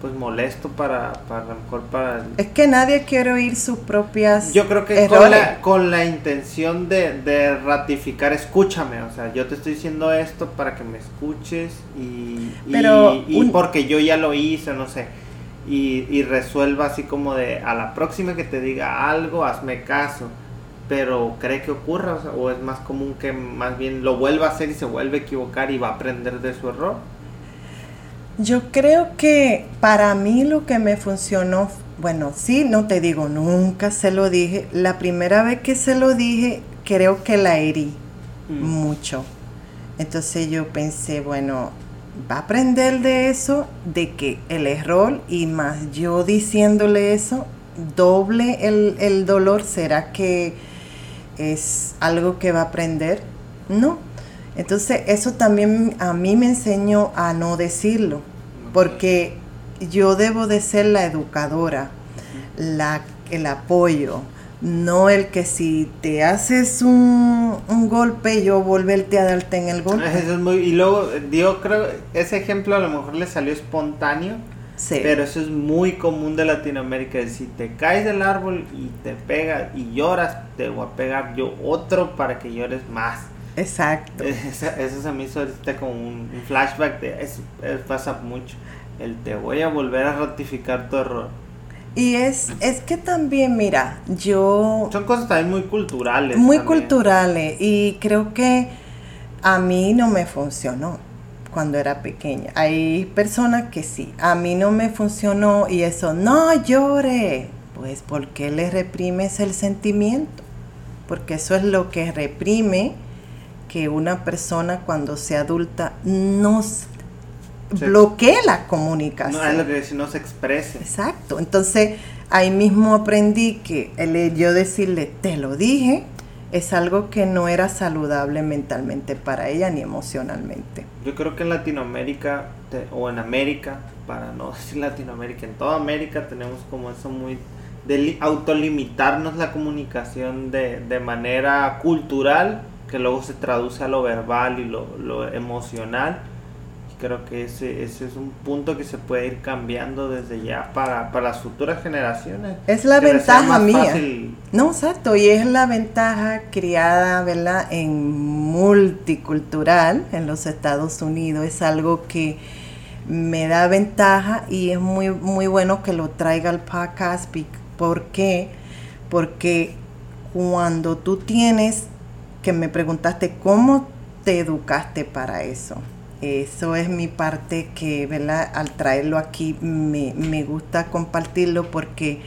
S1: pues molesto para, para mejor para...
S2: Es que nadie quiere oír sus propias...
S1: Yo creo que con la, con la intención de, de, ratificar, escúchame, o sea, yo te estoy diciendo esto para que me escuches y,
S2: Pero
S1: y, y un... porque yo ya lo hice, no sé y, y, resuelva así como de a la próxima que te diga algo, hazme caso. Pero cree que ocurra o, sea, o, es más común que más bien lo vuelva a hacer y se vuelve a equivocar y va a aprender de su error.
S2: Yo creo que para mí lo que me funcionó, bueno, sí, no te digo, nunca se lo dije. La primera vez que se lo dije, creo que la herí mm. mucho. Entonces yo pensé, bueno, va a aprender de eso, de que el error y más yo diciéndole eso, doble el, el, dolor, ¿será que es algo que va a aprender? No. Entonces eso también a mí me enseñó a no decirlo, porque yo debo de ser la educadora, la, el apoyo, No el que si te haces un, un golpe, yo volverte a darte en el golpe.
S1: Eso es muy, y luego, yo creo, ese ejemplo a lo mejor le salió espontáneo,
S2: Sí.
S1: pero eso es muy común de Latinoamérica. Si te caes del árbol y te pega y lloras, te voy a pegar yo otro para que llores más.
S2: Exacto.
S1: Eso, eso se me hizo ahorita como un, flashback de eso, pasa mucho. El te voy a volver a ratificar tu error.
S2: Y es, es que también, mira, yo
S1: Son cosas también muy culturales.
S2: muy
S1: también.
S2: culturales y creo que a mí no me funcionó cuando era pequeña. Hay personas que sí, a mí no me funcionó y eso, no llore. Pues ¿por qué le reprimes el sentimiento? Porque eso es lo que reprime que una persona cuando sea adulta no
S1: Sí.
S2: bloquee la comunicación.
S1: No, es lo que decía, no se exprese.
S2: Exacto. Entonces, ahí mismo aprendí que el yo decirle, te lo dije, es algo que no era saludable mentalmente para ella ni emocionalmente.
S1: Yo creo que en Latinoamérica, te- o en América, para no decir Latinoamérica, en toda América tenemos como eso muy de li- autolimitarnos la comunicación de, de manera cultural, que luego se traduce a lo verbal y lo, lo emocional. Creo que ese, ese es un punto que se puede ir cambiando desde ya para, para las futuras generaciones.
S2: Es la
S1: Que
S2: ventaja mía.
S1: fácil
S2: No, exacto, y es la ventaja criada, ¿verdad?, en multicultural en los Estados Unidos. Es algo que me da ventaja y es muy, muy bueno que lo traiga al podcast. ¿Por qué? Porque cuando tú tienes, que me preguntaste, ¿cómo te educaste para eso? Eso es mi parte que, ¿verdad? Al traerlo aquí me, me gusta compartirlo porque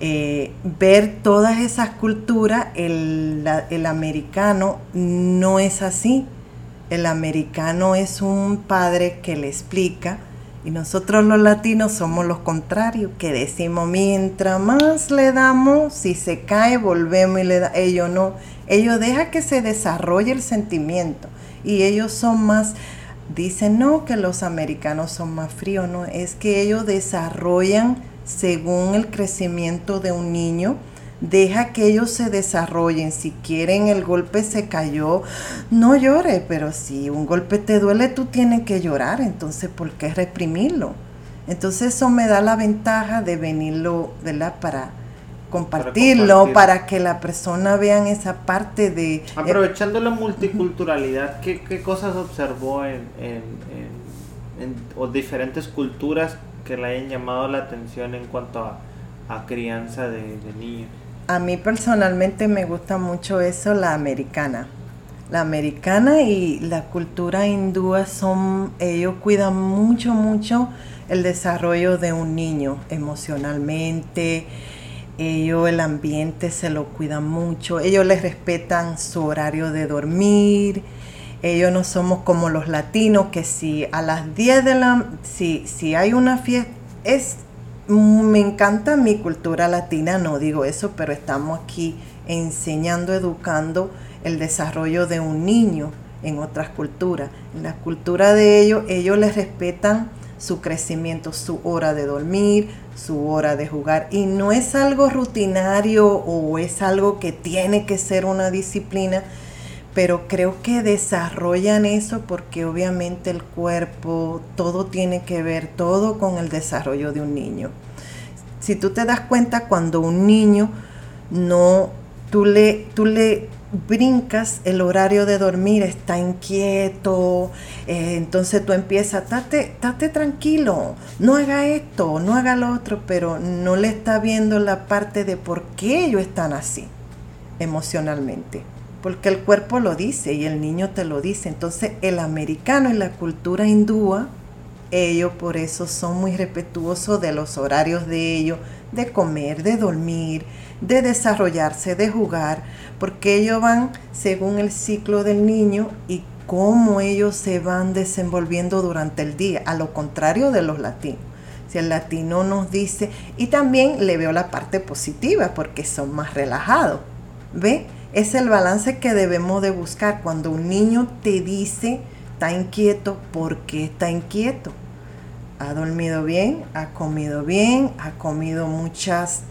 S2: eh, ver todas esas culturas, el, el americano no es así. El americano es un padre que le explica y nosotros los latinos somos los contrarios, que decimos mientras más le damos, si se cae volvemos y le da. Ellos no, ellos dejan que se desarrolle el sentimiento y ellos son más, dicen no que los americanos son más fríos, no, es que ellos desarrollan según el crecimiento de un niño, deja que ellos se desarrollen. Si quieren el golpe se cayó, no llore, pero si un golpe te duele, tú tienes que llorar. Entonces, ¿por qué reprimirlo? Entonces, eso me da la ventaja de venirlo, ¿verdad? Para compartirlo,
S1: compartir.
S2: para, que la persona vean esa parte de... eh,
S1: Aprovechando la multiculturalidad, ¿qué, qué cosas observó en, en, en- en- o diferentes culturas que le hayan llamado la atención en cuanto a, a crianza de, de niños?
S2: A mí personalmente me gusta mucho eso, la americana. La americana y la cultura hindúa son, ellos cuidan mucho, mucho el desarrollo de un niño emocionalmente. Ellos el ambiente se lo cuidan mucho. Ellos les respetan su horario de dormir. Ellos no somos como los latinos que si a las 10 de la si si hay una fiesta es me encanta mi cultura latina, no digo eso, pero estamos aquí enseñando, educando el desarrollo de un niño en otras culturas. En la cultura de ellos, ellos les respetan su crecimiento, su hora de dormir, su hora de jugar. Y no es algo rutinario o es algo que tiene que ser una disciplina, pero creo que desarrollan eso porque obviamente el cuerpo, todo tiene que ver, todo con el desarrollo de un niño. Si tú te das cuenta, cuando un niño no, tú le, tú le brincas el horario de dormir, está inquieto, eh, entonces tú empiezas, tate, tate tranquilo, no haga esto, no haga lo otro, pero no le está viendo la parte de por qué ellos están así emocionalmente. Porque el cuerpo lo dice y el niño te lo dice. Entonces el americano y la cultura hindúa, ellos por eso son muy respetuosos de los horarios de ellos, de comer, de dormir, de desarrollarse, de jugar, porque ellos van según el ciclo del niño y cómo ellos se van desenvolviendo durante el día, a lo contrario de los latinos. Si el latino nos dice, y también le veo la parte positiva porque son más relajados, ¿ve? Es el balance que debemos de buscar cuando un niño te dice, está inquieto, ¿por qué está inquieto? ha dormido bien, ha comido bien, ha comido muchas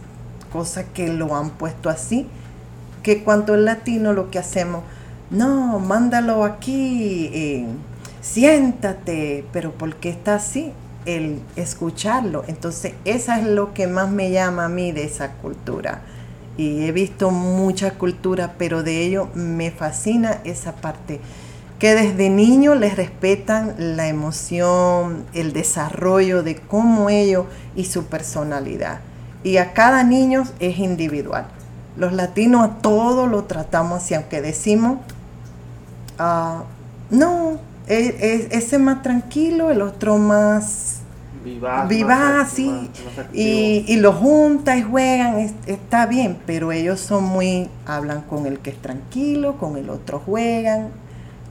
S2: cosas que lo han puesto así, que cuando el latino lo que hacemos, no, mándalo aquí, eh, siéntate, pero ¿por qué está así? El escucharlo. Entonces, eso es lo que más me llama a mí de esa cultura. Y he visto mucha cultura, pero de ello me fascina esa parte que desde niños les respetan la emoción, el desarrollo de cómo ellos y su personalidad. Y a cada niño es individual. Los latinos a todos lo tratamos así, aunque decimos, ah, no, e, e, ese más tranquilo, el otro más vivaz, sí, y, y, lo junta y juegan, está bien, pero ellos son muy, hablan con el que es tranquilo, con el otro juegan,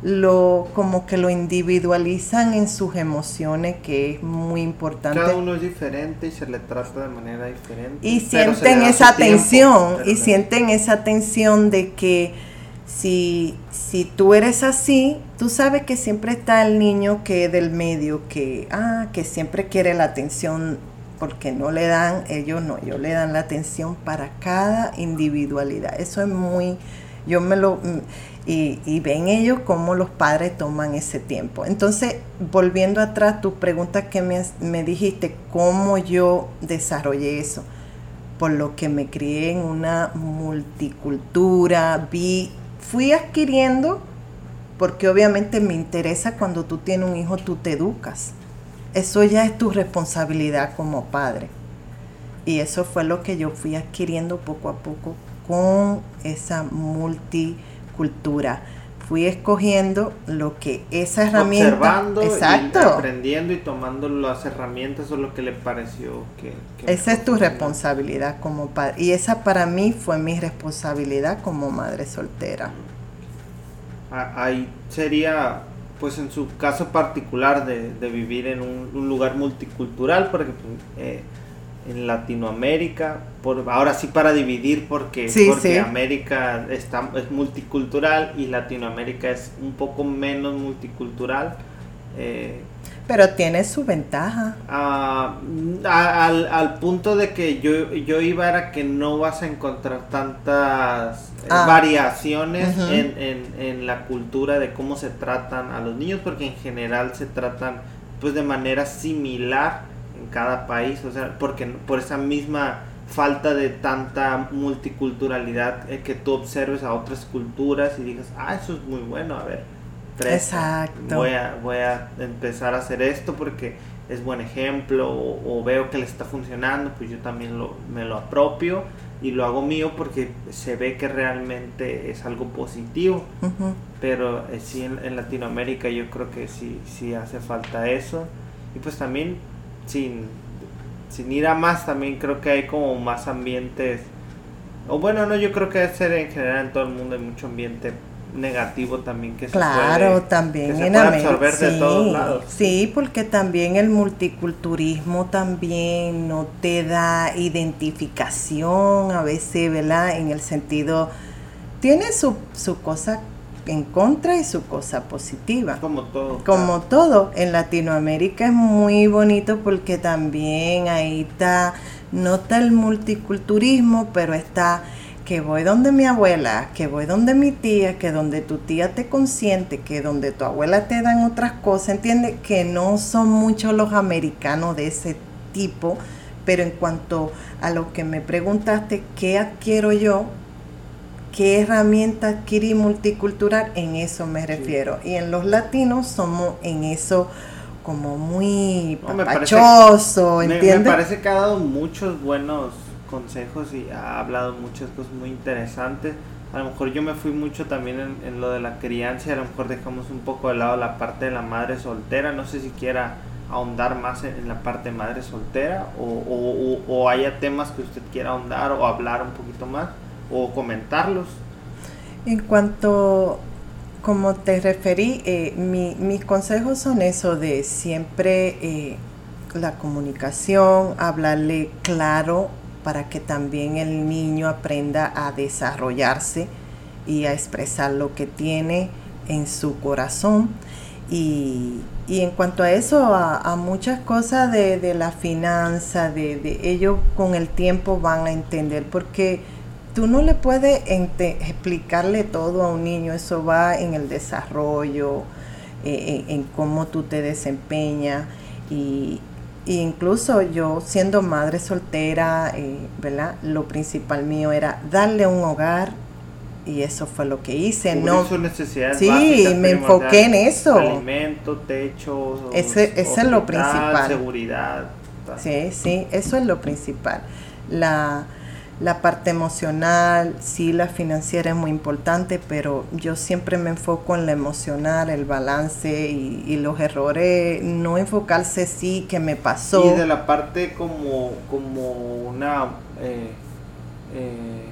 S2: lo como que lo individualizan en sus emociones que es muy importante.
S1: Cada uno es diferente y se le trata de manera diferente.
S2: Y sienten esa tensión y sienten esa tensión de que si si tú eres así tú sabes que siempre está el niño que es del medio que ah que siempre quiere la atención porque no le dan ellos no ellos le dan la atención para cada individualidad. Eso es muy yo me lo y, ven ellos cómo los padres toman ese tiempo. Entonces, volviendo atrás, tu pregunta que me, me dijiste, cómo yo desarrollé eso, por lo que me crié en una multicultura, vi, fui adquiriendo, porque obviamente me interesa cuando tú tienes un hijo, tú te educas. Eso ya es tu responsabilidad como padre. Y eso fue lo que yo fui adquiriendo poco a poco con esa multicultura cultura. Fui escogiendo lo que esa herramienta.
S1: Observando, exacto. aprendiendo y tomando las herramientas o lo que le pareció que.
S2: esa es tu responsabilidad como padre. Y esa para mí fue mi responsabilidad como madre soltera.
S1: Ahí sería, pues en su caso particular de, vivir en un, lugar multicultural, porque pues, eh, en Latinoamérica, por, ahora sí para dividir porque, porque América está, es multicultural y Latinoamérica es un poco menos multicultural.
S2: Eh, pero tiene su ventaja.
S1: Ah, al, al, punto de que yo, yo iba era que no vas a encontrar tantas eh, ah. variaciones en, en, en la cultura de cómo se tratan a los niños, porque en general se tratan pues de manera similar cada país, o sea, porque por esa misma falta de tanta multiculturalidad eh, que tú observes a otras culturas y digas, ah, eso es muy bueno, a ver, Exacto. Voy a, voy a empezar a hacer esto porque es buen ejemplo o, veo que le está funcionando, pues yo también lo, me lo apropio y lo hago mío porque se ve que realmente es algo positivo. Pero eh, sí en, en, Latinoamérica yo creo que sí, sí hace falta eso. Y pues también sin, sin ir a más, también creo que hay como más ambientes. O bueno, no, yo creo que debe ser en general en todo el mundo hay mucho ambiente negativo también que
S2: claro, se puede, también en absorber sí, de todos lados. Sí, porque también el multiculturismo también no te da identificación a veces, ¿verdad? En el sentido, tiene su, su cosa en contra y su cosa positiva.
S1: Como todo.
S2: Como todo. En Latinoamérica es muy bonito porque también ahí está, no está el multiculturismo, pero está que voy donde mi abuela, que voy donde mi tía, que donde tu tía te consiente, que donde tu abuela te dan otras cosas, ¿entiendes? Que no son muchos los americanos de ese tipo, pero en cuanto a lo que me preguntaste, ¿qué adquiero yo? ¿Qué herramienta adquirí multicultural? En eso me refiero. Y en los latinos somos en eso como muy papachoso,
S1: ¿entiendes? Me, parece que ha dado muchos buenos consejos y ha hablado muchas cosas muy interesantes. A lo mejor yo me fui mucho también en, lo de la crianza y a lo mejor dejamos un poco de lado la parte de la madre soltera. No sé si quiera ahondar más en, la parte madre soltera o, o, o haya temas que usted quiera ahondar o hablar un poquito más o comentarlos.
S2: En cuanto, como te referí, eh, mis consejos son eso de siempre eh, la comunicación, hablarle claro para que también el niño aprenda a desarrollarse y a expresar lo que tiene en su corazón Y, y en cuanto a eso, a, muchas cosas de, de la finanza, de, de, ellos con el tiempo van a entender, porque tú no le puedes explicarle todo a un niño, eso va en el desarrollo, eh, en, cómo tú te desempeñas y, incluso yo siendo madre soltera, eh, ¿verdad? Lo principal mío era darle un hogar y eso fue lo que hice. no,
S1: sus necesidades
S2: sí, me enfoqué en eso.
S1: Alimento, techo,
S2: ese, ese es lo principal.
S1: Seguridad.
S2: Sí, sí, eso es lo principal. La, la parte emocional, sí, la financiera es muy importante, pero yo siempre me enfoco en la emocional, el balance y, los errores, no enfocarse sí que me pasó.
S1: Y de la parte como, como una, eh, eh,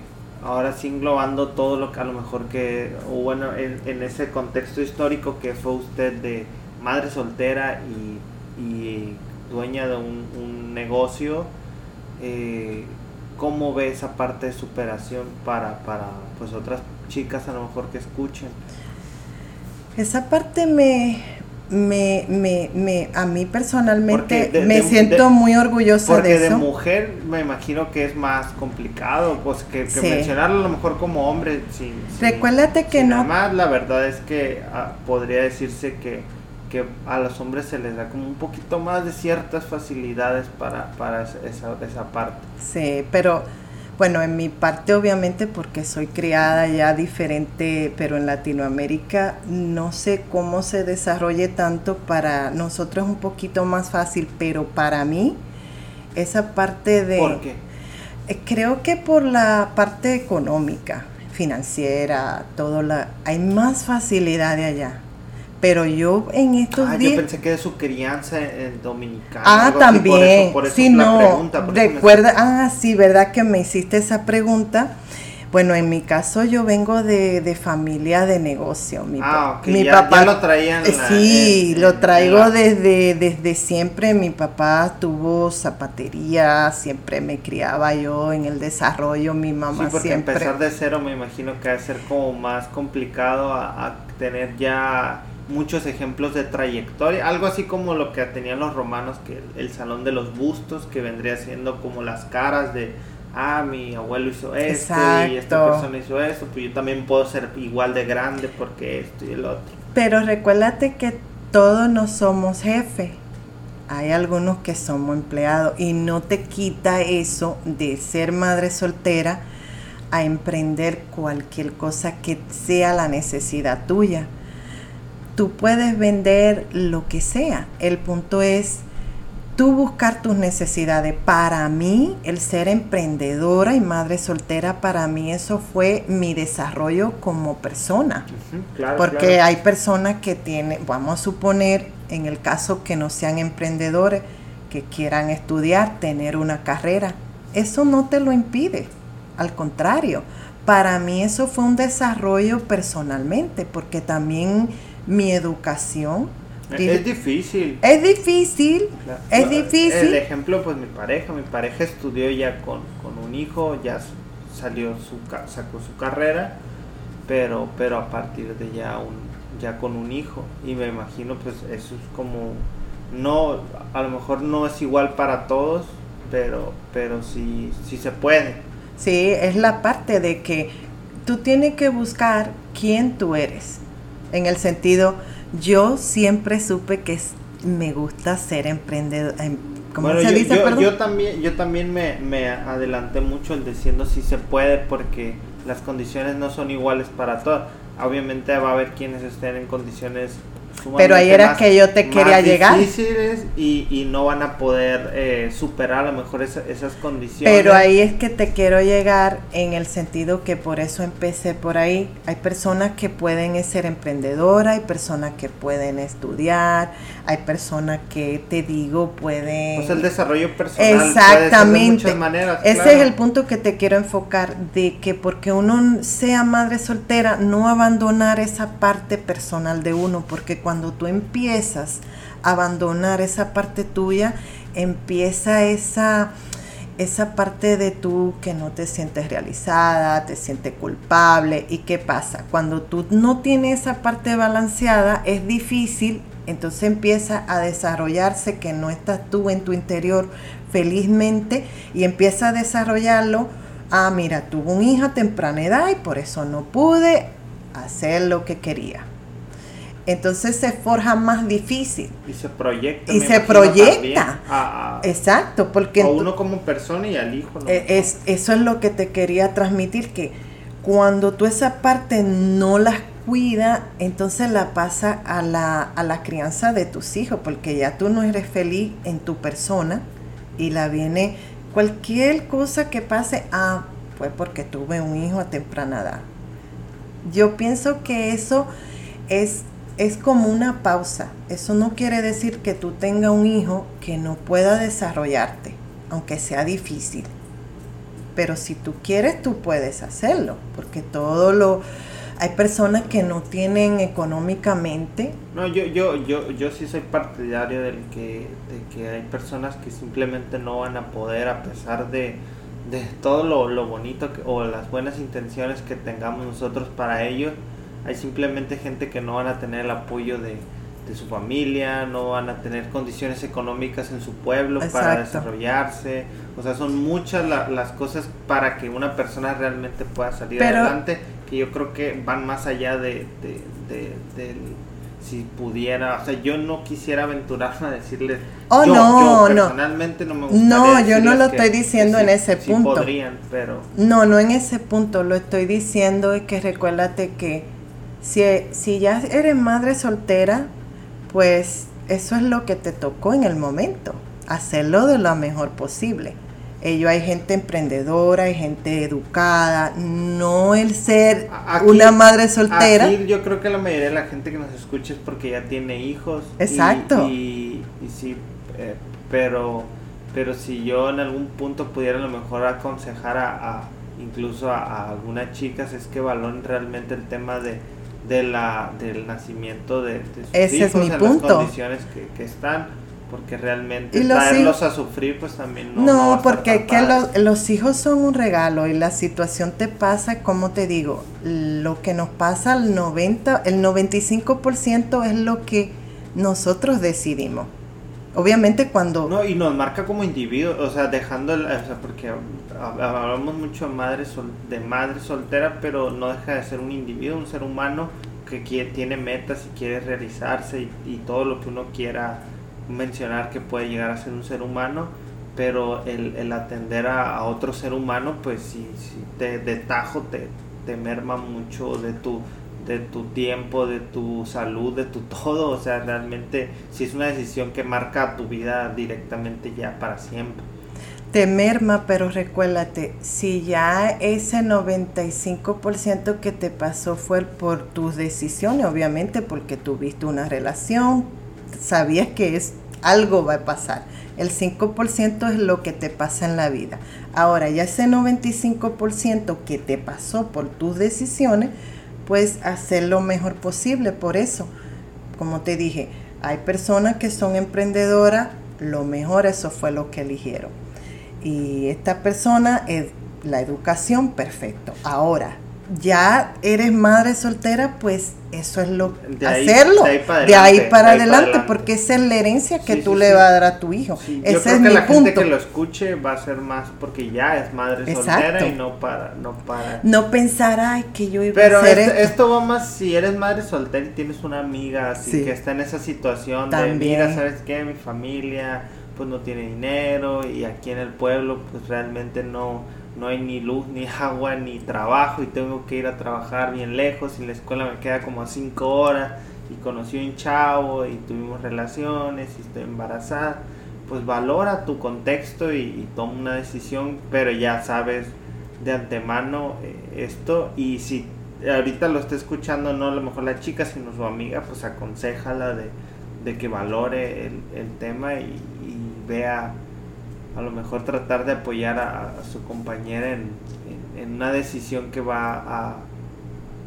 S1: ahora sí englobando todo lo que a lo mejor que, o bueno, en, ese contexto histórico que fue usted de madre soltera y, dueña de un, un negocio, eh, cómo ve esa parte de superación para, para pues otras chicas a lo mejor que escuchen.
S2: Esa parte me, me, me, me a mí personalmente me siento muy orgullosa de eso.
S1: Porque de mujer me imagino que es más complicado, pues que, mencionarlo a lo mejor como hombre sin...
S2: Recuérdate que no...
S1: más la verdad es que ah, podría decirse que que a los hombres se les da como un poquito más de ciertas facilidades para, para esa, esa parte.
S2: Sí, pero bueno, en mi parte obviamente porque soy criada ya diferente, pero en Latinoamérica no sé cómo se desarrolle tanto, para nosotros es un poquito más fácil, pero para mí esa parte de...
S1: ¿Por qué?
S2: Eh, creo que por la parte económica, financiera, todo la... Hay más facilidad de allá pero yo en estos ah, días.
S1: Yo pensé que de su crianza en dominicana.
S2: Ah, también. Por eso, no. Pregunta, recuerda, ah, sí, verdad que me hiciste esa pregunta. Bueno, en mi caso yo vengo de, de familia de negocio.
S1: Mi, ah, mi papá lo traían.
S2: Sí, lo traigo desde, desde siempre. Mi papá tuvo zapatería, siempre me criaba yo en el desarrollo. Mi mamá sí, porque siempre.
S1: empezar de cero me imagino que va a ser como más complicado a tener ya muchos ejemplos de trayectoria, algo así como lo que tenían los romanos, que el, salón de los bustos, que vendría siendo como las caras de, ah, mi abuelo hizo esto y esta persona hizo esto, pues yo también puedo ser igual de grande porque esto y el otro.
S2: Pero recuérdate que todos no somos jefe. Hay algunos que somos empleados y no te quita eso de ser madre soltera a emprender cualquier cosa que sea la necesidad tuya tú puedes vender lo que sea. El punto es tú buscar tus necesidades. Para mí, el ser emprendedora y madre soltera, para mí eso fue mi desarrollo como persona. Porque hay personas que tienen, vamos a suponer, en el caso que no sean emprendedores, que quieran estudiar, tener una carrera. Eso no te lo impide. Al contrario, para mí eso fue un desarrollo personalmente, porque también mi educación.
S1: Es difícil.
S2: Es difícil, es difícil.
S1: El ejemplo, pues mi pareja, mi pareja estudió ya con, un hijo, ya salió su sacó su carrera, pero pero a partir de ya un ya con un hijo y me imagino pues eso es como no a lo mejor no es igual para todos, pero pero sí sí se puede.
S2: Sí, es la parte de que tú tienes que buscar quién tú eres en el sentido, yo siempre supe que me gusta ser emprendedor. Em,
S1: ¿Cómo se yo, dice, yo, también, yo también me, me adelanté mucho el diciendo si se puede porque las condiciones no son iguales para todos. Obviamente va a haber quienes estén en condiciones
S2: pero ahí era que yo te quería llegar.
S1: difíciles y, y no van a poder eh, superar a lo mejor esas condiciones.
S2: Pero ahí es que te quiero llegar en el sentido que por eso empecé por ahí. Hay personas que pueden ser emprendedoras, hay personas que pueden estudiar, hay personas que te digo pueden...
S1: Pues el desarrollo personal.
S2: Exactamente. de muchas maneras. Ese es el punto que te quiero enfocar, de que porque uno sea madre soltera, no abandonar esa parte personal de uno, porque cuando tú empiezas a abandonar esa parte tuya, empieza esa, esa parte de tú que no te sientes realizada, te sientes culpable. ¿Y qué pasa? Cuando tú no tienes esa parte balanceada, es difícil entonces empieza a desarrollarse que no estás tú en tu interior felizmente y empieza a desarrollarlo. Ah, mira, tuvo un hijo a temprana edad y por eso no pude hacer lo que quería. Entonces se forja más difícil.
S1: Y se proyecta.
S2: Y se proyecta. Exacto, porque...
S1: A uno como persona y al hijo.
S2: E, es, eso es lo que te quería transmitir, que cuando tú esa parte no las cuida, entonces la pasa a la, a la crianza de tus hijos, porque ya tú no eres feliz en tu persona y la viene cualquier cosa que pase, ah, pues porque tuve un hijo a temprana edad. Yo pienso que eso es, es como una pausa. Eso no quiere decir que tú tengas un hijo que no pueda desarrollarte, aunque sea difícil. Pero si tú quieres, tú puedes hacerlo, porque todo lo hay personas que no tienen económicamente.
S1: No, yo, yo, yo, yo sí soy partidario del que, de que hay personas que simplemente no van a poder a pesar de, de todo lo, lo bonito o las buenas intenciones que tengamos nosotros para ellos. Hay simplemente gente que no van a tener el apoyo de, de su familia, no van a tener condiciones económicas en su pueblo para desarrollarse. O sea, son muchas las cosas para que una persona realmente pueda salir adelante que yo creo que van más allá de, de, si pudiera, o sea, yo no quisiera aventurarme a decirles,
S2: oh,
S1: yo,
S2: no,
S1: personalmente no, me gustaría
S2: No, yo no lo estoy diciendo en ese punto.
S1: podrían, pero...
S2: No, no en ese punto, lo estoy diciendo es que recuérdate que si, si ya eres madre soltera, pues eso es lo que te tocó en el momento, hacerlo de lo mejor posible. Ellos hay gente emprendedora, hay gente educada, no el ser una madre soltera.
S1: Aquí yo creo que la mayoría de la gente que nos escucha es porque ya tiene hijos.
S2: Exacto.
S1: Y, y, sí, eh, pero, pero si yo en algún punto pudiera a lo mejor aconsejar a, incluso a, algunas chicas es que valoren realmente el tema de, de la, del nacimiento de, sus
S2: Ese
S1: hijos
S2: es mi
S1: en
S2: punto.
S1: las condiciones que, que están porque realmente traerlos a sufrir pues también no
S2: no, porque que los, hijos son un regalo y la situación te pasa como te digo lo que nos pasa al 90 el 95% es lo que nosotros decidimos obviamente cuando
S1: no y nos marca como individuo o sea dejando o sea porque hablamos mucho de madre de madre soltera pero no deja de ser un individuo un ser humano que quiere, tiene metas y quiere realizarse y, todo lo que uno quiera mencionar que puede llegar a ser un ser humano, pero el, el atender a, otro ser humano, pues si, te, de tajo te, te merma mucho de tu, de tu tiempo, de tu salud, de tu todo, o sea, realmente si es una decisión que marca tu vida directamente ya para siempre.
S2: Te merma, pero recuérdate, si ya ese 95% que te pasó fue por tus decisiones, obviamente porque tuviste una relación, sabías que es algo va a pasar. El 5% es lo que te pasa en la vida. Ahora, ya ese 95% que te pasó por tus decisiones, pues hacer lo mejor posible. Por eso, como te dije, hay personas que son emprendedoras, lo mejor eso fue lo que eligieron. Y esta persona es la educación, perfecto. Ahora, ya eres madre soltera, pues eso es lo de hacerlo de ahí para, adelante, porque esa es la herencia que tú le vas a dar a tu hijo. Ese
S1: Yo creo
S2: es
S1: que
S2: mi
S1: la
S2: punto.
S1: gente que lo escuche va a ser más porque ya es madre soltera y no para no para
S2: no pensar ay que yo iba
S1: Pero
S2: a hacer
S1: esto,
S2: esto.
S1: esto va más si eres madre soltera y tienes una amiga así
S2: Sí.
S1: que está en esa situación de
S2: También.
S1: mira, ¿sabes qué? Mi familia pues no tiene dinero y aquí en el pueblo pues realmente no no hay ni luz, ni agua, ni trabajo y tengo que ir a trabajar bien lejos y la escuela me queda como a 5 horas y conocí un chavo y tuvimos relaciones y estoy embarazada, pues valora tu contexto y, toma una decisión, pero ya sabes de antemano eh, esto y si ahorita lo está escuchando no a lo mejor la chica sino su amiga, pues aconsejala de, de que valore el, tema y vea a lo mejor tratar de apoyar a, su compañera en, en- una decisión que va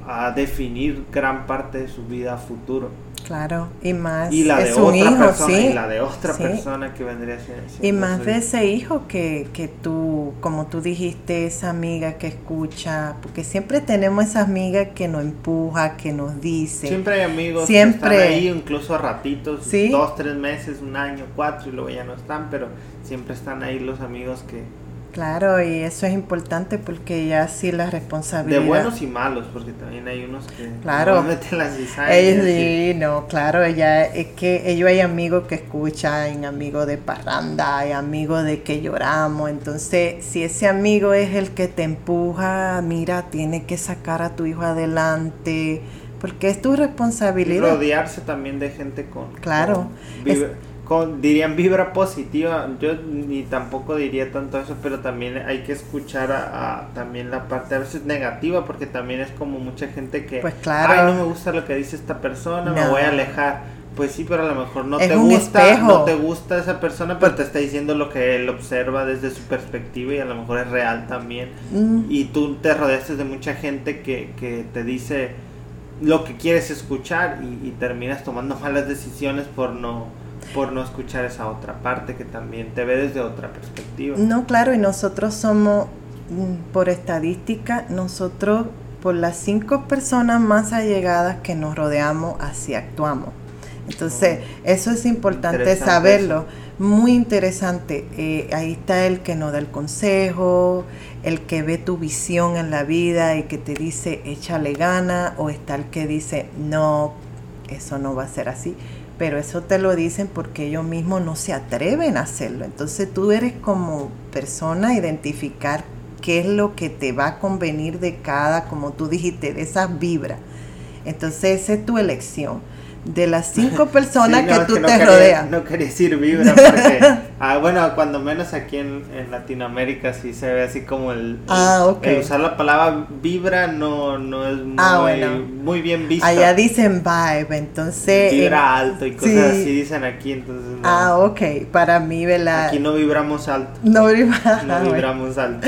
S1: a, a definir gran parte de su vida a futuro.
S2: Claro, y más
S1: y la de
S2: es un hijo,
S1: persona
S2: sí.
S1: y la de otra
S2: sí.
S1: persona que vendría siendo
S2: Y más de ese hijo que, que tú, como tú dijiste, esa amiga que escucha, porque siempre tenemos esa amiga que nos empuja, que nos dice.
S1: Siempre hay amigos
S2: Siempre.
S1: que están ahí, incluso a ratitos,
S2: Sí.
S1: dos, tres meses, un año, cuatro, y luego ya no están, pero siempre están ahí los amigos que...
S2: Claro, y eso es importante porque ya sí la
S1: De
S2: responsabilidad.
S1: buenos y malos, porque también hay unos que...
S2: Claro.
S1: meten las
S2: Ellos,
S1: y-
S2: sí, no, claro, ella, es que ellos hay amigos que escuchan, amigos de parranda, hay amigos de que lloramos, entonces si ese amigo es el que te empuja, mira, tiene que sacar a tu hijo adelante, porque es tu
S1: y
S2: responsabilidad.
S1: rodearse también de gente con...
S2: Claro.
S1: con con, dirían vibra positiva, yo ni tampoco diría tanto eso, pero también hay que escuchar a, a también la parte a veces negativa, porque también es como mucha gente que,
S2: Pues claro.
S1: ay, no me gusta lo que dice esta persona, me voy a alejar. Pues sí, pero a lo mejor no
S2: Es
S1: te gusta,
S2: espejo.
S1: no te gusta esa persona, pero te está diciendo lo que él observa desde su perspectiva y a lo mejor es real también.
S2: Mm,
S1: Y tú te rodeaste de mucha gente que, que te dice lo que quieres escuchar y, y terminas tomando malas decisiones por no por no escuchar esa otra parte que también te ve desde otra perspectiva.
S2: No, claro, y nosotros somos, mm, por estadística, nosotros, por las cinco personas más allegadas que nos rodeamos, así actuamos. Entonces, eso es importante saberlo. Muy interesante. Eh, ahí está el que nos da el consejo, el que ve tu visión en la vida y que te dice échale gana, o está el que dice no, eso no va a ser así. Pero eso te lo dicen porque ellos mismos no se atreven a hacerlo. Entonces tú eres como persona identificar qué es lo que te va a convenir de cada, como tú dijiste, de esas vibras. Entonces esa es tu elección. De las cinco personas
S1: Sí, no,
S2: que
S1: es
S2: tú
S1: no
S2: te
S1: quería-
S2: rodeas.
S1: No quería decir vibra porque, ah, bueno, cuando menos aquí en, en Latinoamérica sí se ve así como el,
S2: Ah, ok.
S1: el usar la palabra vibra no, no es muy,
S2: Ah, bueno.
S1: muy bien visto.
S2: Allá dicen vibe, entonces...
S1: Vibra
S2: eh,
S1: alto y cosas
S2: sí.
S1: así dicen aquí, entonces no.
S2: Ah, ok. Para mí, ¿verdad?
S1: Aquí no vibramos alto.
S2: No, vibra-
S1: No
S2: ah,
S1: vibramos alto.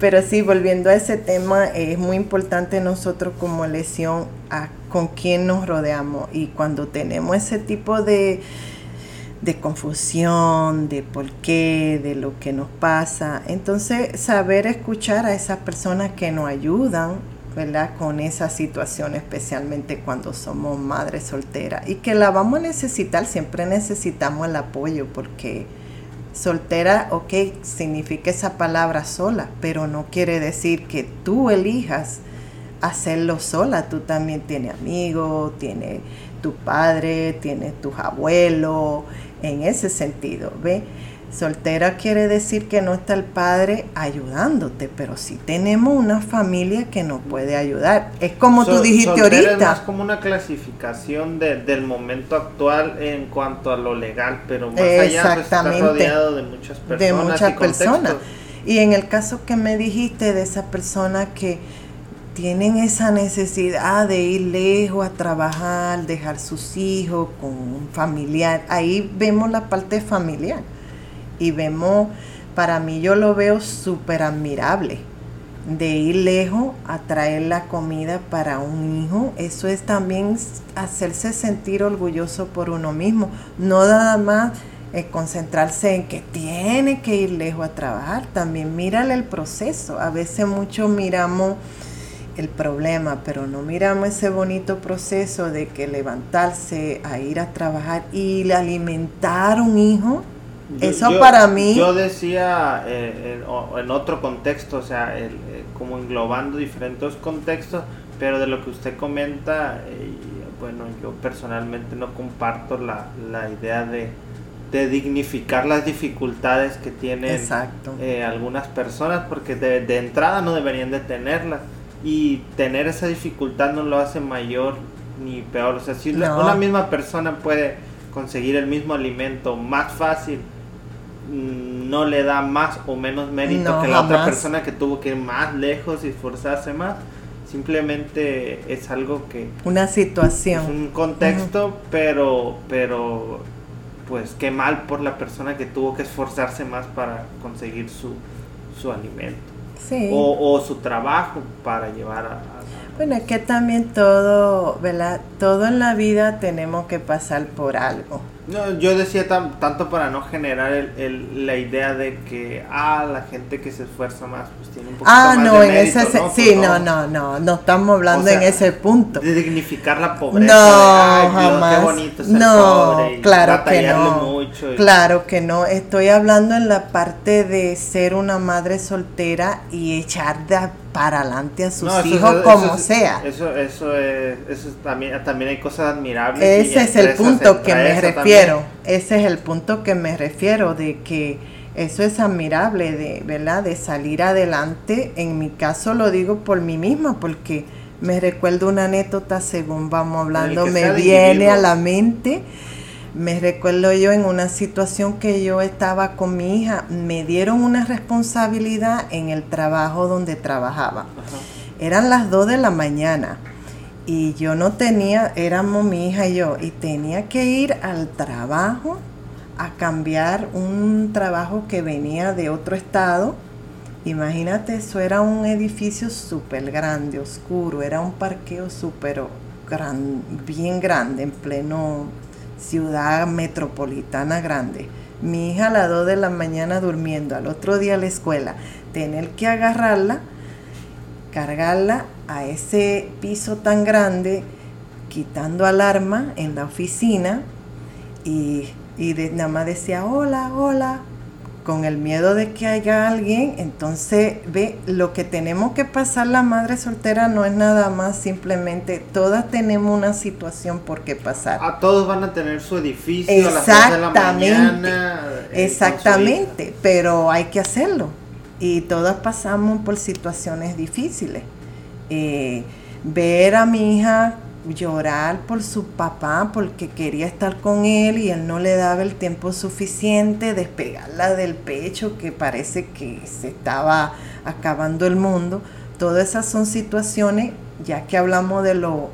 S2: Pero sí, volviendo a ese tema, es muy importante nosotros como lesión a con quién nos rodeamos y cuando tenemos ese tipo de, de confusión, de por qué, de lo que nos pasa, entonces saber escuchar a esas personas que nos ayudan, ¿verdad? Con esa situación, especialmente cuando somos madres solteras y que la vamos a necesitar, siempre necesitamos el apoyo porque soltera, ok, significa esa palabra sola, pero no quiere decir que tú elijas hacerlo sola. Tú también tienes amigos, tienes tu padre, tienes tus abuelos, en ese sentido, ¿ve? Soltera quiere decir que no está el padre ayudándote, pero sí tenemos una familia que nos puede ayudar. Es como tú
S1: Sol-
S2: dijiste
S1: soltera Es más
S2: ahorita.
S1: como una clasificación de- del momento actual en cuanto a lo legal, pero más allá pues,
S2: Exactamente.
S1: rodeado de muchas personas.
S2: de
S1: y
S2: muchas
S1: contextos.
S2: personas. Y en el caso que me dijiste de esa persona que tienen esa necesidad de ir lejos a trabajar, dejar sus hijos con un familiar, ahí vemos la parte familiar y vemos, para mí yo lo veo súper admirable. De ir lejos a traer la comida para un hijo, eso es también hacerse sentir orgulloso por uno mismo, no nada más eh, concentrarse en que tiene que ir lejos a trabajar, también mírale el proceso, a veces muchos miramos el problema, pero no miramos ese bonito proceso de que levantarse a ir a trabajar y alimentar un hijo,
S1: Yo-
S2: eso
S1: yo-
S2: para mí...
S1: Yo decía eh, en, en otro contexto, o sea, el, eh, como englobando diferentes contextos, pero de lo que usted comenta, eh, bueno, yo personalmente no comparto la, la idea de, de dignificar las dificultades que tienen eh, algunas personas, porque de, de entrada no deberían de tenerlas. Y tener esa dificultad no lo hace mayor ni peor. O sea, si
S2: No.
S1: una misma persona puede conseguir el mismo alimento más fácil, no le da más o menos mérito
S2: No,
S1: que la otra persona que tuvo que ir más lejos y esforzarse más. Simplemente es algo que
S2: Una
S1: es
S2: situación.
S1: un contexto, pero, pero, pues qué mal por la persona que tuvo que esforzarse más para conseguir su, su alimento
S2: Sí.
S1: o, o su trabajo para llevar a, a-
S2: Bueno, es que también todo, ¿verdad? Todo en la vida tenemos que pasar por algo.
S1: No, yo decía tanto para no generar el, la idea de que, ah, la gente que se esfuerza más, pues tiene un poquito
S2: ah,
S1: más
S2: no,
S1: de
S2: en
S1: mérito,
S2: ese,
S1: ¿no?
S2: sí,
S1: Pues
S2: no, no, no, no estamos hablando
S1: O sea,
S2: en ese punto.
S1: De dignificar la pobreza.
S2: No,
S1: de, "Ay, Dios,
S2: jamás.
S1: Qué bonito ser
S2: no,
S1: pobre
S2: claro que no.
S1: mucho y-
S2: Claro que no. Estoy hablando en la parte de ser una madre soltera y echar de para adelante a sus
S1: No, eso-
S2: hijos
S1: eso-
S2: como
S1: eso
S2: sea.
S1: Eso, eso es, eso es también, también hay cosas admirables.
S2: Ese es el punto que me refiero.
S1: también.
S2: Ese es el punto que me refiero de que eso es admirable de, ¿verdad? De salir adelante. En mi caso lo digo por mí misma porque me recuerdo una anécdota según vamos hablando me viene a la mente. Me recuerdo yo en una situación que yo estaba con mi hija, me dieron una responsabilidad en el trabajo donde trabajaba.
S1: Ajá.
S2: Eran las 2 de la mañana y yo no tenía, éramos mi hija y yo, y tenía que ir al trabajo a cambiar un trabajo que venía de otro estado. Imagínate, eso era un edificio súper grande, oscuro, era un parqueo súper gran, bien grande, en pleno ciudad metropolitana grande. Mi hija a las 2 de la mañana durmiendo, al otro día a la escuela, tener que agarrarla cargarla a ese piso tan grande, quitando alarma en la oficina y, y nada más decía hola, hola, con el miedo de que haya alguien. Entonces, ve, lo que tenemos que pasar la madre soltera no es nada más simplemente, todas tenemos una situación por qué pasar.
S1: A todos van a tener su edificio a las 2 de la
S2: Exactamente.
S1: mañana. eh,
S2: Exactamente, pero hay que hacerlo. Y todas pasamos por situaciones difíciles. Eh, ver a mi hija llorar por su papá porque quería estar con él y él no le daba el tiempo suficiente, despegarla del pecho que parece que se estaba acabando el mundo. Todas esas son situaciones, ya que hablamos de lo,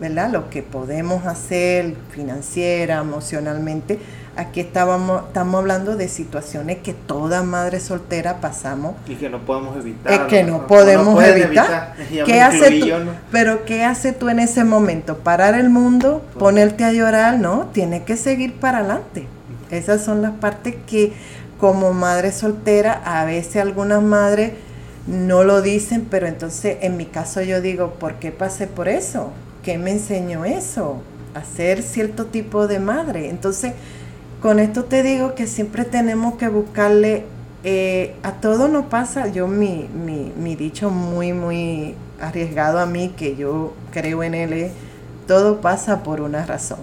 S2: ¿verdad? Lo que podemos hacer financiera, emocionalmente. Aquí estábamos, estamos hablando de situaciones que toda madre soltera pasamos.
S1: Y que no podemos evitar.
S2: Es que no podemos evitar. ¿Qué hace tú? Pero ¿qué hace tú en ese momento? ¿Parar el mundo? ¿Ponerte a llorar? No, tienes que seguir para adelante. Esas son las partes que como madre soltera, a veces algunas madres no lo dicen, pero entonces en mi caso yo digo, ¿por qué pasé por eso? ¿Qué me enseñó eso? A ser cierto tipo de madre. Entonces, con esto te digo que siempre tenemos que buscarle, eh, a todo no pasa, yo mi, mi, mi dicho muy, muy arriesgado a mí, que yo creo en él, es, todo pasa por una razón.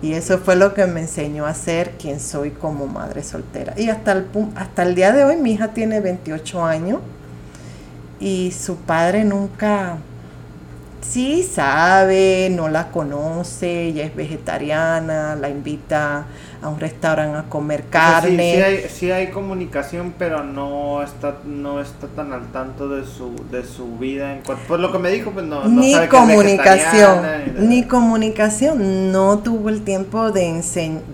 S2: Y eso fue lo que me enseñó a ser quien soy como madre soltera. Y hasta el, hasta el día de hoy mi hija tiene 28 años y su padre nunca, sí sabe, no la conoce, ella es vegetariana, la invita a un restaurante a comer
S1: O sea, sí-
S2: carne.
S1: Sí, hay, sí hay comunicación, pero no está, no está tan al tanto de su, de su vida. En cuanto, pues lo que me dijo, pues no, no
S2: ni
S1: sabe que es
S2: comunicación,
S1: ni
S2: comunicación, no tuvo el tiempo de,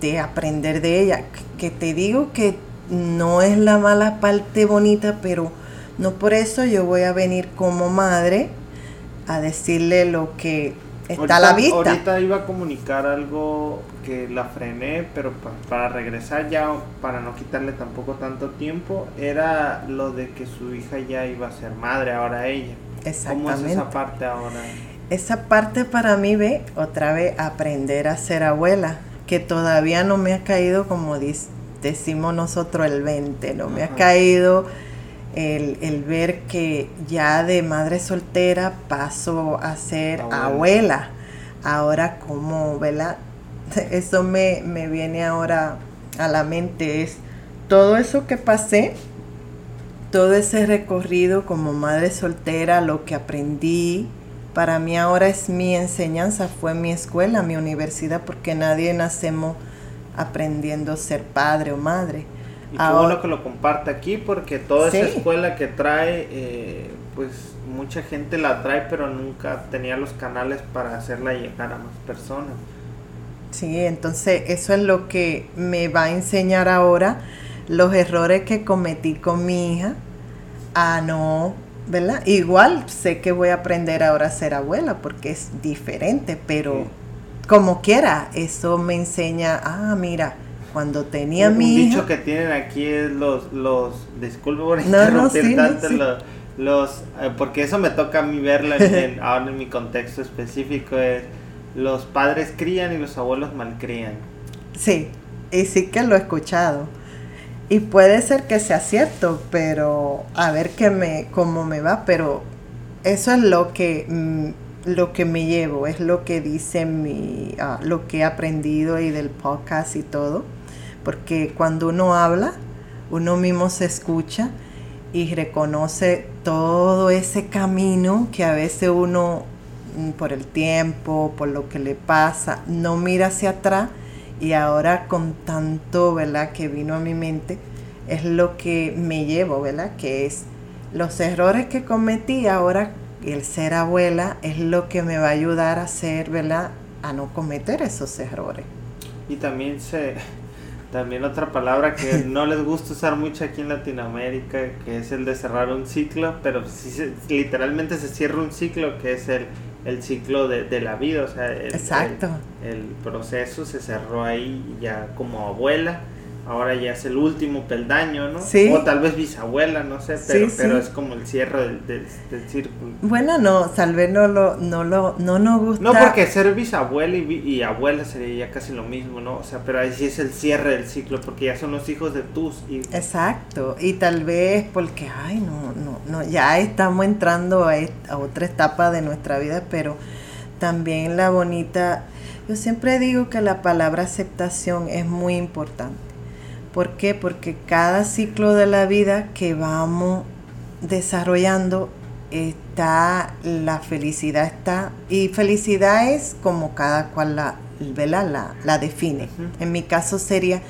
S2: de aprender de ella. Que te digo que no es la mala parte bonita, pero no por eso yo voy a venir como madre a decirle lo que está a la vista.
S1: Ahorita iba a comunicar algo que la frené, pero pa- para regresar ya, para no quitarle tampoco tanto tiempo, era lo de que su hija ya iba a ser madre, ahora ella. ¿Cómo es esa parte ahora?
S2: Esa parte para mí, ve, otra vez aprender a ser abuela, que todavía no me ha caído como decimos nosotros el 20, no me ha caído el, el ver que ya de madre soltera paso a ser
S1: Abuela.
S2: abuela. Ahora como, ¿verdad? Eso me, me viene ahora a la mente, es todo eso que pasé, todo ese recorrido como madre soltera, lo que aprendí, para mí ahora es mi enseñanza, fue mi escuela, mi universidad, porque nadie nacemos aprendiendo a ser padre o madre.
S1: Y qué
S2: Ahora-
S1: bueno que lo comparte aquí porque toda esa escuela que trae, eh, pues mucha gente la trae, pero nunca tenía los canales para hacerla llegar a más personas.
S2: Sí, entonces eso es lo que me va a enseñar ahora los errores que cometí con mi hija a no ¿verdad? Igual sé que voy a aprender ahora a ser abuela porque es diferente, pero como quiera, eso me enseña, ah, mira, cuando tenía
S1: un,
S2: mi
S1: un
S2: hija-
S1: dicho que tienen aquí es los, los, disculpe por
S2: No, no,
S1: interrumpir
S2: sí, no,
S1: tanto,
S2: sí.
S1: lo- los, eh, porque eso me toca a mí verlo en, en- ahora en mi contexto específico, es los padres crían y los abuelos malcrían.
S2: Sí, y sí que lo he escuchado. Y puede ser que sea cierto, pero a ver qué me, cómo me va, pero eso es lo que, mm, lo que me llevo, es lo que dice mi, ah, lo que he aprendido y del podcast y todo, porque cuando uno habla, uno mismo se escucha y reconoce todo ese camino que a veces uno, por el tiempo, por lo que le pasa, no mira hacia atrás y ahora con tanto, ¿verdad?, que vino a mi mente, es lo que me llevo, ¿verdad?, que es los errores que cometí ahora, el ser abuela es lo que me va a ayudar a ser, ¿verdad?, a no cometer esos errores.
S1: Y también se también otra palabra que no les gusta usar mucho aquí en Latinoamérica, que es el de cerrar un ciclo, pero sí se- literalmente se cierra un ciclo que es el, el ciclo de, de la vida, o sea, el,
S2: Exacto.
S1: el- el proceso se cerró ahí ya como abuela, ahora ya es el último peldaño, ¿no?
S2: Sí.
S1: O tal vez bisabuela, no sé, pero,
S2: Sí,
S1: pero
S2: sí.
S1: es como el cierre del, del- del círculo.
S2: Bueno, no, tal vez no lo, no lo, no nos gusta.
S1: No, porque ser bisabuela y, y abuela sería ya casi lo mismo, ¿no? O sea, pero ahí sí es el cierre del ciclo, porque ya son los hijos de tus hijos.
S2: Exacto, y tal vez porque, ay, no, no, no, ya estamos entrando a otra etapa de nuestra vida, pero también la bonita, yo siempre digo que la palabra aceptación es muy importante. ¿Por qué? Porque cada ciclo de la vida que vamos desarrollando está, la felicidad está, y felicidad es como cada cual la, ¿verdad? la, la define. En mi caso sería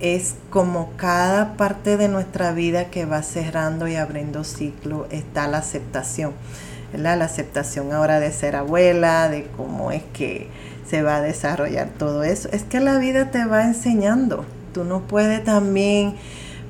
S2: es como cada parte de nuestra vida que va cerrando y abriendo ciclo está la aceptación. ¿verdad? La aceptación ahora de ser abuela, de cómo es que se va a desarrollar todo eso. Es que la vida te va enseñando. Tú no puedes también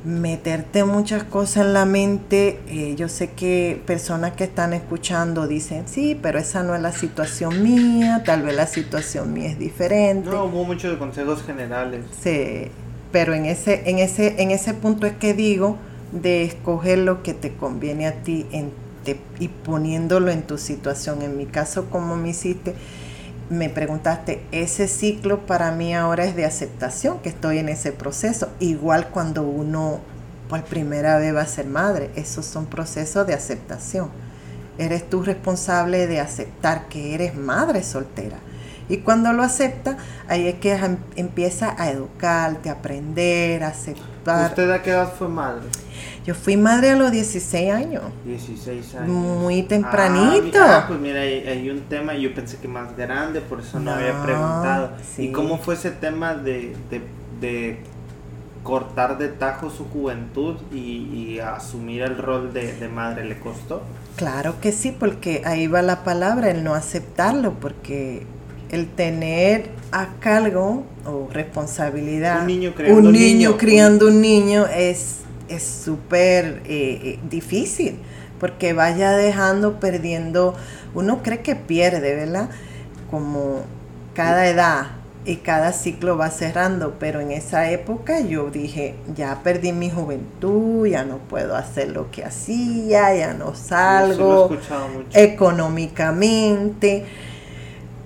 S2: meterte muchas cosas en la mente. Eh, yo sé que personas que están escuchando dicen, sí, pero esa no es la situación mía, tal vez la situación mía es diferente.
S1: No, hubo muchos consejos generales.
S2: Sí, pero en ese, en ese, en ese punto es que digo de escoger lo que te conviene a ti en te- y poniéndolo en tu situación. En mi caso, como me hiciste, me preguntaste, ese ciclo para mí ahora es de aceptación, que estoy en ese proceso. Igual cuando uno por primera vez va a ser madre, esos son procesos de aceptación. Eres tú responsable de aceptar que eres madre soltera. Y cuando lo aceptas, ahí es que em- empieza a educarte, a aprender, a aceptar.
S1: ¿Usted a qué edad fue madre?
S2: Yo fui madre a los 16 años.
S1: 16 años.
S2: Muy
S1: Ah,
S2: tempranito.
S1: mira, ah, pues mira, hay, hay un tema, yo pensé que más grande, por eso no,
S2: No,
S1: había preguntado.
S2: sí.
S1: ¿Y cómo fue ese tema de, de, de cortar de tajo su juventud y, y asumir el rol de, de madre? ¿Le costó?
S2: Claro que sí, porque ahí va la palabra, el no aceptarlo, porque el tener a cargo o responsabilidad,
S1: Un niño criando
S2: un niño
S1: niño.
S2: criando un niño es es súper eh, eh, difícil, porque vaya dejando, perdiendo, uno cree que pierde, ¿verdad? Como cada edad y cada ciclo va cerrando, pero en esa época yo dije, ya perdí mi juventud, ya no puedo hacer lo que hacía, ya no
S1: Sí,
S2: salgo
S1: mucho.
S2: económicamente,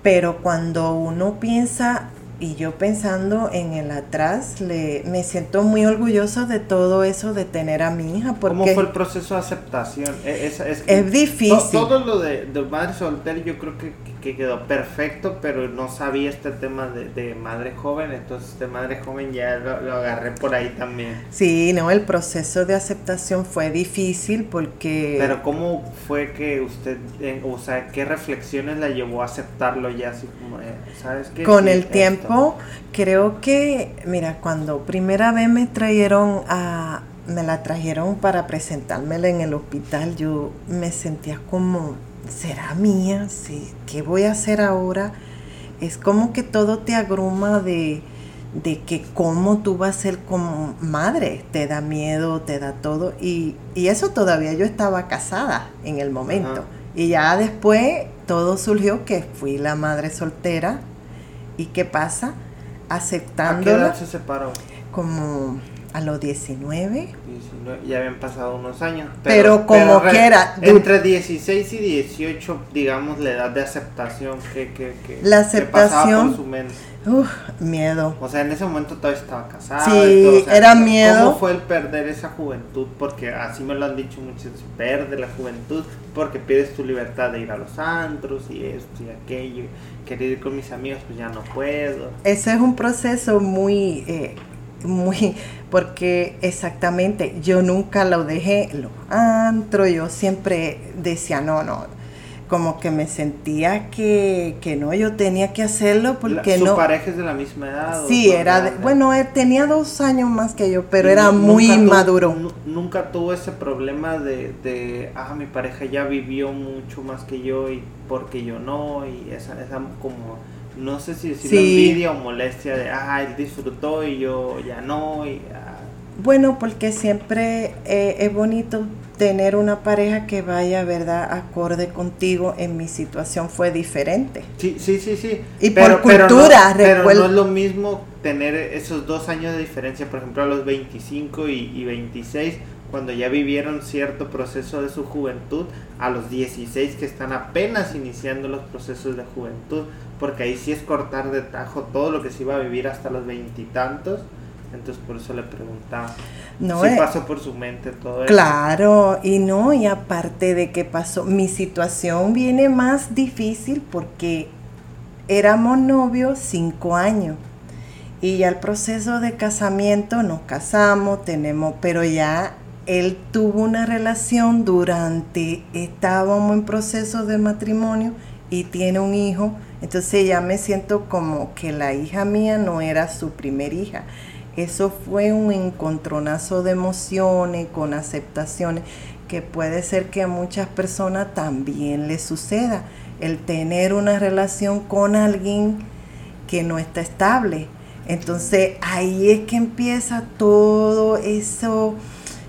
S2: pero cuando uno piensa, y yo pensando en el atrás, le, me siento muy orgulloso de todo eso de tener a mi hija, porque
S1: ¿Cómo fue el proceso de aceptación? E- Es, es,
S2: es difícil.
S1: To- Todo lo de, de madre soltera yo creo que, que quedó perfecto, pero no sabía este tema de, de madre joven, entonces de madre joven ya lo, lo agarré por ahí también.
S2: Sí, no, el proceso de aceptación fue difícil porque...
S1: Pero ¿cómo fue que usted, eh, o sea, qué reflexiones la llevó a aceptarlo ya así como, eh, ¿sabes qué?
S2: Con
S1: Sí,
S2: el
S1: esto.
S2: tiempo, creo que, mira, cuando primera vez me trajeron a, me la trajeron para presentármela en el hospital, yo me sentía como, ¿será mía? Sí, ¿qué voy a hacer ahora? Es como que todo te agruma de, de que cómo tú vas a ser como madre, te da miedo, te da todo. Y, y eso todavía yo estaba casada en el momento. Y ya después todo surgió que fui la madre soltera. ¿Y qué pasa? Aceptándola.
S1: ¿A qué edad se separó?
S2: Como a los 19.
S1: ya habían pasado unos años.
S2: Pero, como quiera.
S1: Entre 16 y 18, digamos, la edad de aceptación que, que, que,
S2: la aceptación,
S1: por su mente.
S2: Uf, miedo.
S1: O sea, en ese momento todavía estaba casada.
S2: Sí, era miedo.
S1: ¿Cómo fue el perder esa juventud? Porque así me lo han dicho muchos, perde la juventud porque pierdes tu libertad de ir a los antros y esto y aquello. Querer ir con mis amigos, pues ya no puedo.
S2: Ese es un proceso muy... Eh, muy, porque exactamente, yo nunca lo dejé, lo antro, yo siempre decía, no, no, como que me sentía que, que no, yo tenía que hacerlo porque
S1: ¿Su
S2: no.
S1: pareja es de la misma edad?
S2: Sí, era, bueno, él tenía dos años más que yo, pero era muy maduro.
S1: nunca tuvo ese problema de, de, ah, mi pareja ya vivió mucho más que yo y porque yo no, y esa, esa como no sé si decir envidia o molestia de, ah, él disfrutó y yo ya no. Y, ah.
S2: Bueno, porque siempre eh, es bonito tener una pareja que vaya, ¿verdad?, acorde contigo. En mi situación fue diferente.
S1: Sí, sí, sí, sí.
S2: Y por cultura,
S1: pero no, es lo mismo tener esos dos años de diferencia, por ejemplo, a los 25 y, y 26 cuando ya vivieron cierto proceso de su juventud, a los 16 que están apenas iniciando los procesos de juventud, porque ahí sí es cortar de tajo todo lo que se iba a vivir hasta los veintitantos. Entonces por eso le preguntaba.
S2: No,
S1: si pasó por su mente todo
S2: eso. Claro, y no, y aparte de que pasó, mi situación viene más difícil porque éramos novios cinco años. Y ya el proceso de casamiento, nos casamos, tenemos, pero ya él tuvo una relación durante, estábamos en proceso de matrimonio y tiene un hijo entonces ya me siento como que la hija mía no era su primer hija. Eso fue un encontronazo de emociones, con aceptaciones, que puede ser que a muchas personas también les suceda. El tener una relación con alguien que no está estable. Entonces ahí es que empieza todo eso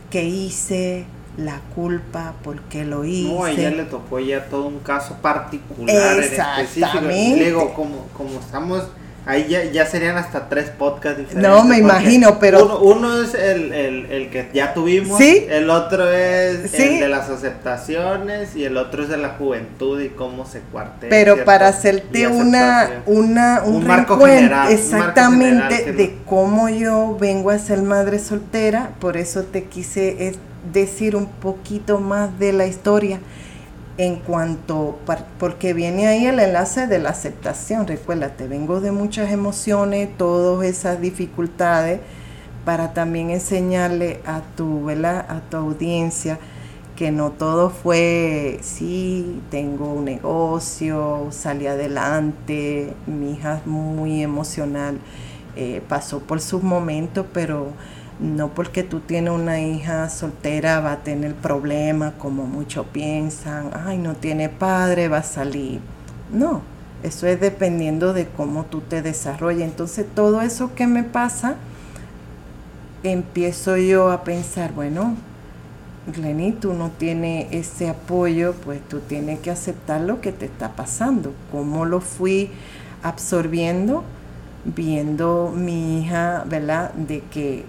S2: que hice, la culpa, porque lo hice.
S1: No, a ella le tocó ya todo un caso particular
S2: Exactamente.
S1: En Luego, como, como estamos, ahí ya, ya serían hasta tres podcasts diferentes.
S2: No, me imagino, pero...
S1: Uno, es el, el, el, que ya tuvimos,
S2: ¿Sí?
S1: el otro es el de las aceptaciones y el otro es de la juventud y cómo se cuartea.
S2: Pero para hacerte una, una, un,
S1: marco general.
S2: Exactamente, de cómo yo vengo a ser madre soltera, por eso te quise decir un poquito más de la historia en cuanto, porque viene ahí el enlace de la aceptación, recuérdate, vengo de muchas emociones, todas esas dificultades, para también enseñarle a tu, a tu audiencia que no todo fue, sí, tengo un negocio, salí adelante, mi hija muy emocional, eh, pasó por sus momentos, pero no porque tú tienes una hija soltera va a tener problemas como muchos piensan, ay, no tiene padre, va a salir. No, eso es dependiendo de cómo tú te desarrollas. Entonces todo eso que me pasa, empiezo yo a pensar, bueno, Glenny, tú no tienes ese apoyo, pues tú tienes que aceptar lo que te está pasando. ¿Cómo lo fui absorbiendo? Viendo mi hija, ¿verdad? De que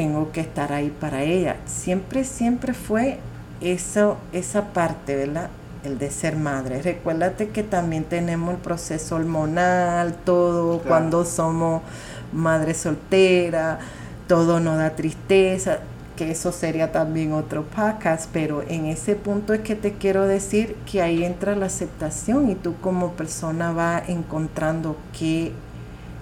S2: tengo que estar ahí para ella. Siempre, siempre fue eso, esa parte, ¿verdad? El de ser madre. Recuérdate que también tenemos el proceso hormonal, todo cuando somos madre soltera, todo nos da tristeza, que eso sería también otro podcast, pero en ese punto es que te quiero decir que ahí entra la aceptación y tú como persona vas encontrando que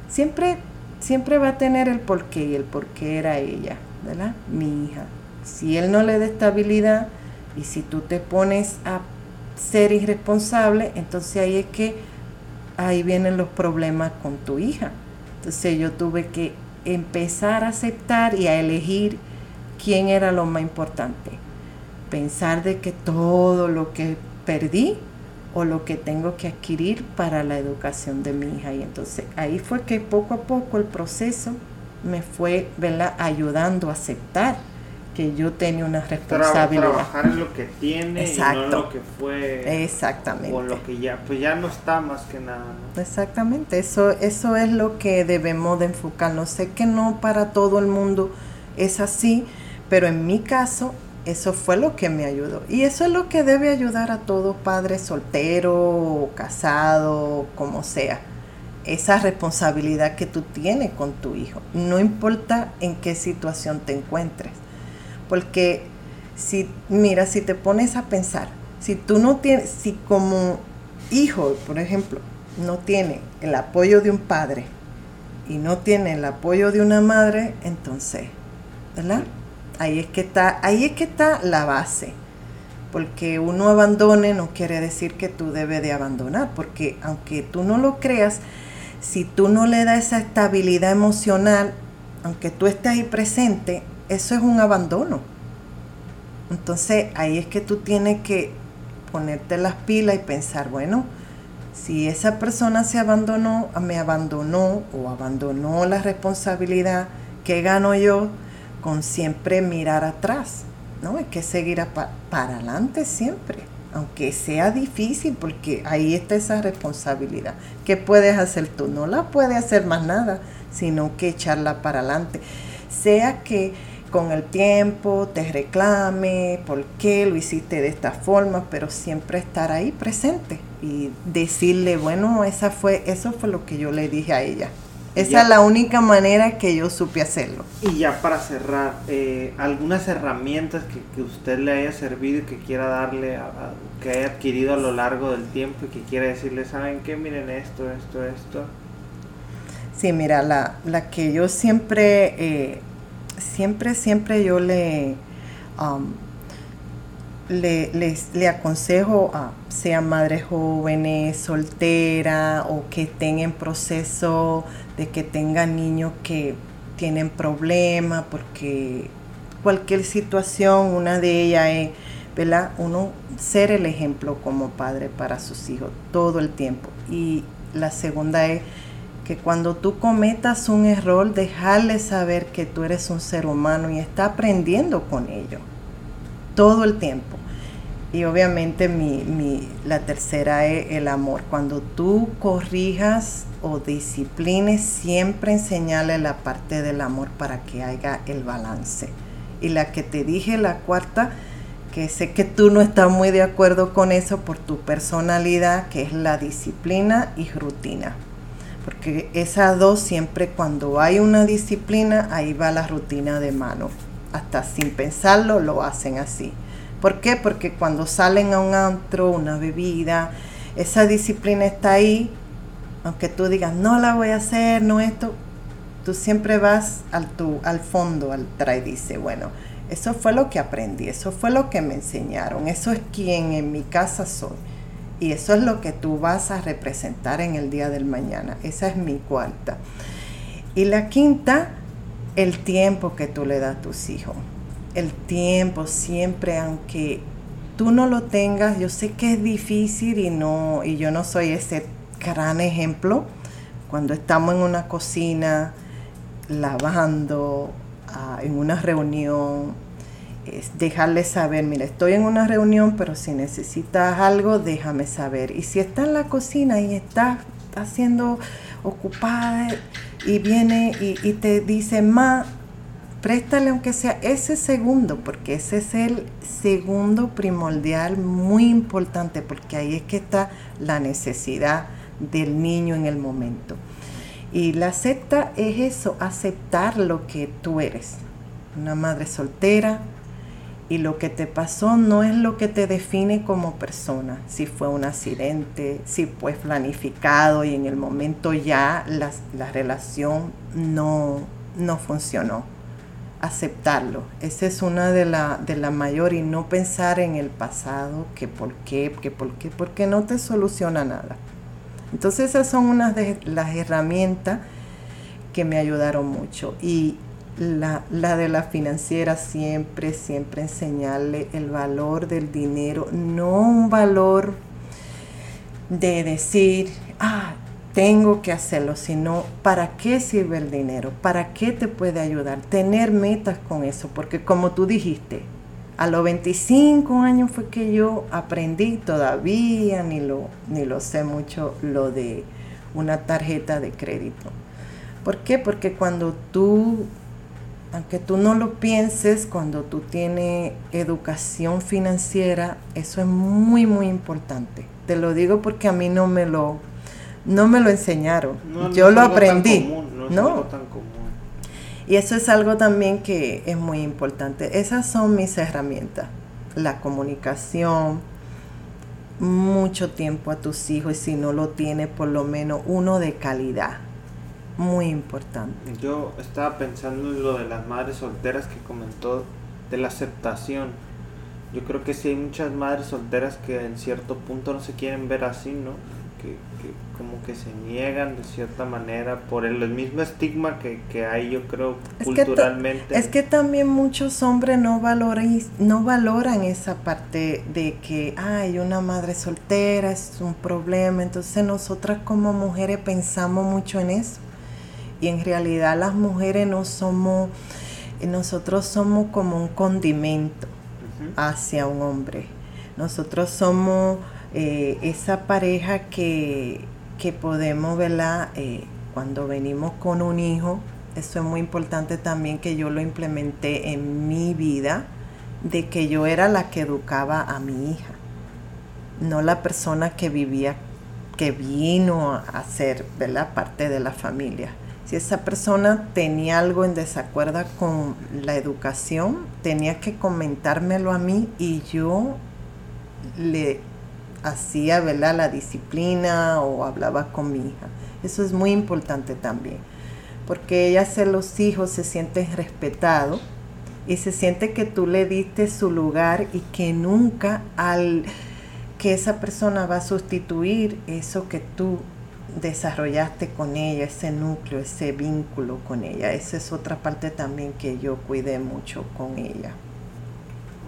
S2: siempre siempre va a tener el porqué y el porqué era ella, ¿verdad? Mi hija. Si él no le da estabilidad y si tú te pones a ser irresponsable, entonces ahí es que ahí vienen los problemas con tu hija. Entonces yo tuve que empezar a aceptar y a elegir quién era lo más importante. Pensar de que todo lo que perdí o lo que tengo que adquirir para la educación de mi hija. Y entonces ahí fue que poco a poco el proceso me fue ayudando a aceptar que yo tenía una responsabilidad.
S1: Trabajar en lo que tiene y no lo que fue.
S2: Exactamente.
S1: O lo que ya, pues ya no está más que nada.
S2: Exactamente, eso, eso es lo que debemos de enfocarnos. Sé que no para todo el mundo es así, pero en mi caso eso fue lo que me ayudó. Y eso es lo que debe ayudar a todo padre soltero casado, como sea. Esa responsabilidad que tú tienes con tu hijo. No importa en qué situación te encuentres. Porque si, mira, si te pones a pensar, si tú no tienes, si como hijo, por ejemplo, no tiene el apoyo de un padre y no tiene el apoyo de una madre, entonces, ¿verdad? Ahí es que está, ahí es que está la base. Porque uno abandone no quiere decir que tú debes de abandonar, porque aunque tú no lo creas, si tú no le das esa estabilidad emocional, aunque tú estés ahí presente, eso es un abandono. Entonces ahí es que tú tienes que ponerte las pilas y pensar, bueno, si esa persona se abandonó, me abandonó o abandonó la responsabilidad, ¿qué gano yo con siempre mirar atrás? ¿No? Hay que seguir para adelante siempre, aunque sea difícil, porque ahí está esa responsabilidad. ¿Qué puedes hacer tú? No la puedes hacer más nada, sino que echarla para adelante. Sea que con el tiempo te reclame por qué lo hiciste de esta forma, pero siempre estar ahí presente y decirle, bueno, esa fue, eso fue lo que yo le dije a ella. Esa es la única manera que yo supe hacerlo.
S1: Y ya para cerrar, eh, algunas herramientas que, usted le haya servido y que quiera darle, a, que haya adquirido a lo largo del tiempo y que quiera decirle, ¿saben qué? Miren esto, esto, esto.
S2: Sí, mira, la, la que yo siempre eh, siempre, siempre yo le, um, le, le, aconsejo a sean madres jóvenes, soltera o que estén en proceso de que tengan niños que tienen problemas, porque cualquier situación, una de ellas es, ¿verdad? Uno ser el ejemplo como padre para sus hijos todo el tiempo. Y la segunda es que cuando tú cometas un error, dejarle saber que tú eres un ser humano y está aprendiendo con ello todo el tiempo. Y obviamente mi, la tercera es el amor. Cuando tú corrijas o disciplines, siempre enseñarle la parte del amor para que haya el balance. Y la que te dije, la cuarta, que sé que tú no estás muy de acuerdo con eso por tu personalidad, que es la disciplina y rutina porque esas dos siempre cuando hay una disciplina, ahí va la rutina de mano. Hasta sin pensarlo lo hacen así. ¿Por qué? Porque cuando salen a un antro, una bebida, esa disciplina está ahí, aunque tú digas, no la voy a hacer, no esto, tú siempre vas al, tu, al fondo, al trae, dice, bueno, eso fue lo que aprendí, eso fue lo que me enseñaron, eso es quien en mi casa soy. Y eso es lo que tú vas a representar en el día del mañana. Esa es mi cuarta. Y la quinta, el tiempo que tú le das a tus hijos. El tiempo siempre, aunque tú no lo tengas, yo sé que es difícil y no, y yo no soy ese gran ejemplo. Cuando estamos en una cocina, lavando, ah, en una reunión, es dejarle saber, mira, estoy en una reunión, pero si necesitas algo, déjame saber. Y si está en la cocina y está haciendo ocupada y viene y, te dice, ma, préstale aunque sea ese segundo, porque ese es el segundo primordial muy importante, porque ahí es que está la necesidad del niño en el momento. Y la acepta es eso, aceptar lo que tú eres. Una madre soltera, y lo que te pasó no es lo que te define como persona. Si fue un accidente, si fue planificado y en el momento ya la, relación no, no funcionó. Aceptarlo. Esa es una de la, de la mayor y no pensar en el pasado, que por qué, que por qué, porque no te soluciona nada. Entonces esas son unas de las herramientas que me ayudaron mucho. Y la, la, de la financiera siempre, siempre enseñarle el valor del dinero, no un valor de decir, ah, tengo que hacerlo, sino para qué sirve el dinero, para qué te puede ayudar, tener metas con eso, porque como tú dijiste, a los 25 años fue que yo aprendí, todavía ni lo, ni lo sé mucho, lo de una tarjeta de crédito. ¿Por qué? Porque cuando tú, aunque tú no lo pienses, cuando tú tienes educación financiera, eso es muy, muy importante. Te lo digo porque a mí no me lo, no me lo enseñaron. yo lo aprendí. no, tan común. Y eso es algo también que es muy importante. Esas son mis herramientas. La comunicación, mucho tiempo a tus hijos y si no lo tienes, por lo menos uno de calidad. Muy importante.
S1: Yo estaba pensando en lo de las madres solteras que comentó de la aceptación. Yo creo que sí hay muchas madres solteras que en cierto punto no se quieren ver así, ¿no? que, como que se niegan de cierta manera por el, mismo estigma que, que, hay, yo creo, culturalmente.
S2: es que también muchos hombres no valoran, no valoran esa parte de que hay una madre soltera, es un problema. Entonces nosotras como mujeres pensamos mucho en eso. Y en realidad las mujeres no somos, nosotros somos como un condimento hacia un hombre. Nosotros somos eh, esa pareja que, podemos, verla eh, cuando venimos con un hijo, eso es muy importante también que yo lo implementé en mi vida, de que yo era la que educaba a mi hija, no la persona que vivía, que vino a ser, ¿verdad? Parte de la familia. Si esa persona tenía algo en desacuerdo con la educación, tenía que comentármelo a mí y yo le hacía ¿verdad? la disciplina o hablaba con mi hija. Eso es muy importante también, porque ella hace los hijos se sienten respetados y se siente que tú le diste su lugar y que nunca al que esa persona va a sustituir eso que tú desarrollaste con ella, ese núcleo, ese vínculo con ella. Esa es otra parte también que yo cuidé mucho con ella.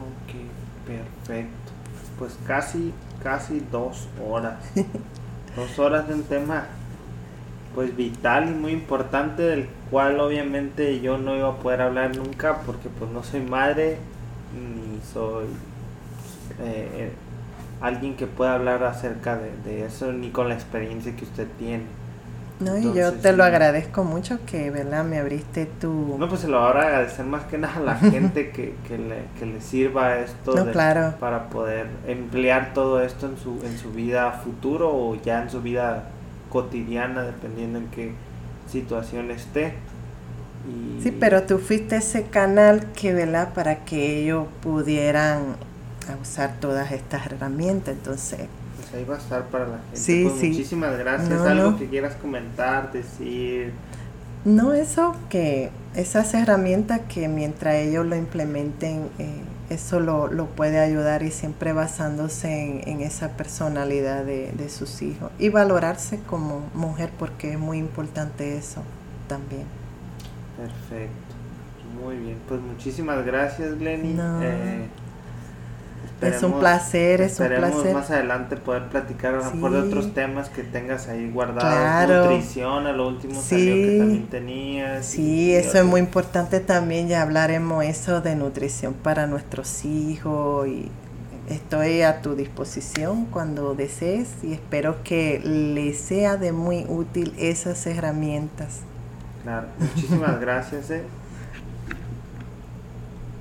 S1: Ok, perfecto. Pues casi casi dos horas. dos horas de un tema pues vital y muy importante del cual obviamente yo no iba a poder hablar nunca porque pues no soy madre ni soy eh, alguien que pueda hablar acerca de eso ni con la experiencia que usted tiene.
S2: No, y yo te lo agradezco mucho que, ¿verdad? Me abriste tu...
S1: No, pues se lo voy a agradecer más que nada a la gente que, que, le, que le sirva esto
S2: claro.
S1: para poder emplear todo esto en su, en su vida futuro o ya en su vida cotidiana, dependiendo en qué situación esté.
S2: Sí, pero tú fuiste ese canal que, ¿verdad? Para que ellos pudieran usar todas estas herramientas, entonces
S1: ahí va a estar para la gente. Sí, pues Muchísimas gracias. ¿Algo que quieras comentar, decir?
S2: No, eso que esas herramientas que mientras ellos lo implementen, eh, eso lo, lo, puede ayudar y siempre basándose en, esa personalidad de, de, sus hijos y valorarse como mujer porque es muy importante eso también.
S1: Perfecto. Muy bien, pues muchísimas gracias Glenny. Eh,
S2: es un placer, es un placer.
S1: más adelante poder platicar a de otros temas que tengas ahí guardados. Nutrición, a lo último salió que también tenías.
S2: Sí, eso es muy importante también. Ya hablaremos eso de nutrición para nuestros hijos y estoy a tu disposición cuando desees y espero que les sea de muy útil esas herramientas.
S1: Claro, muchísimas gracias. Eh.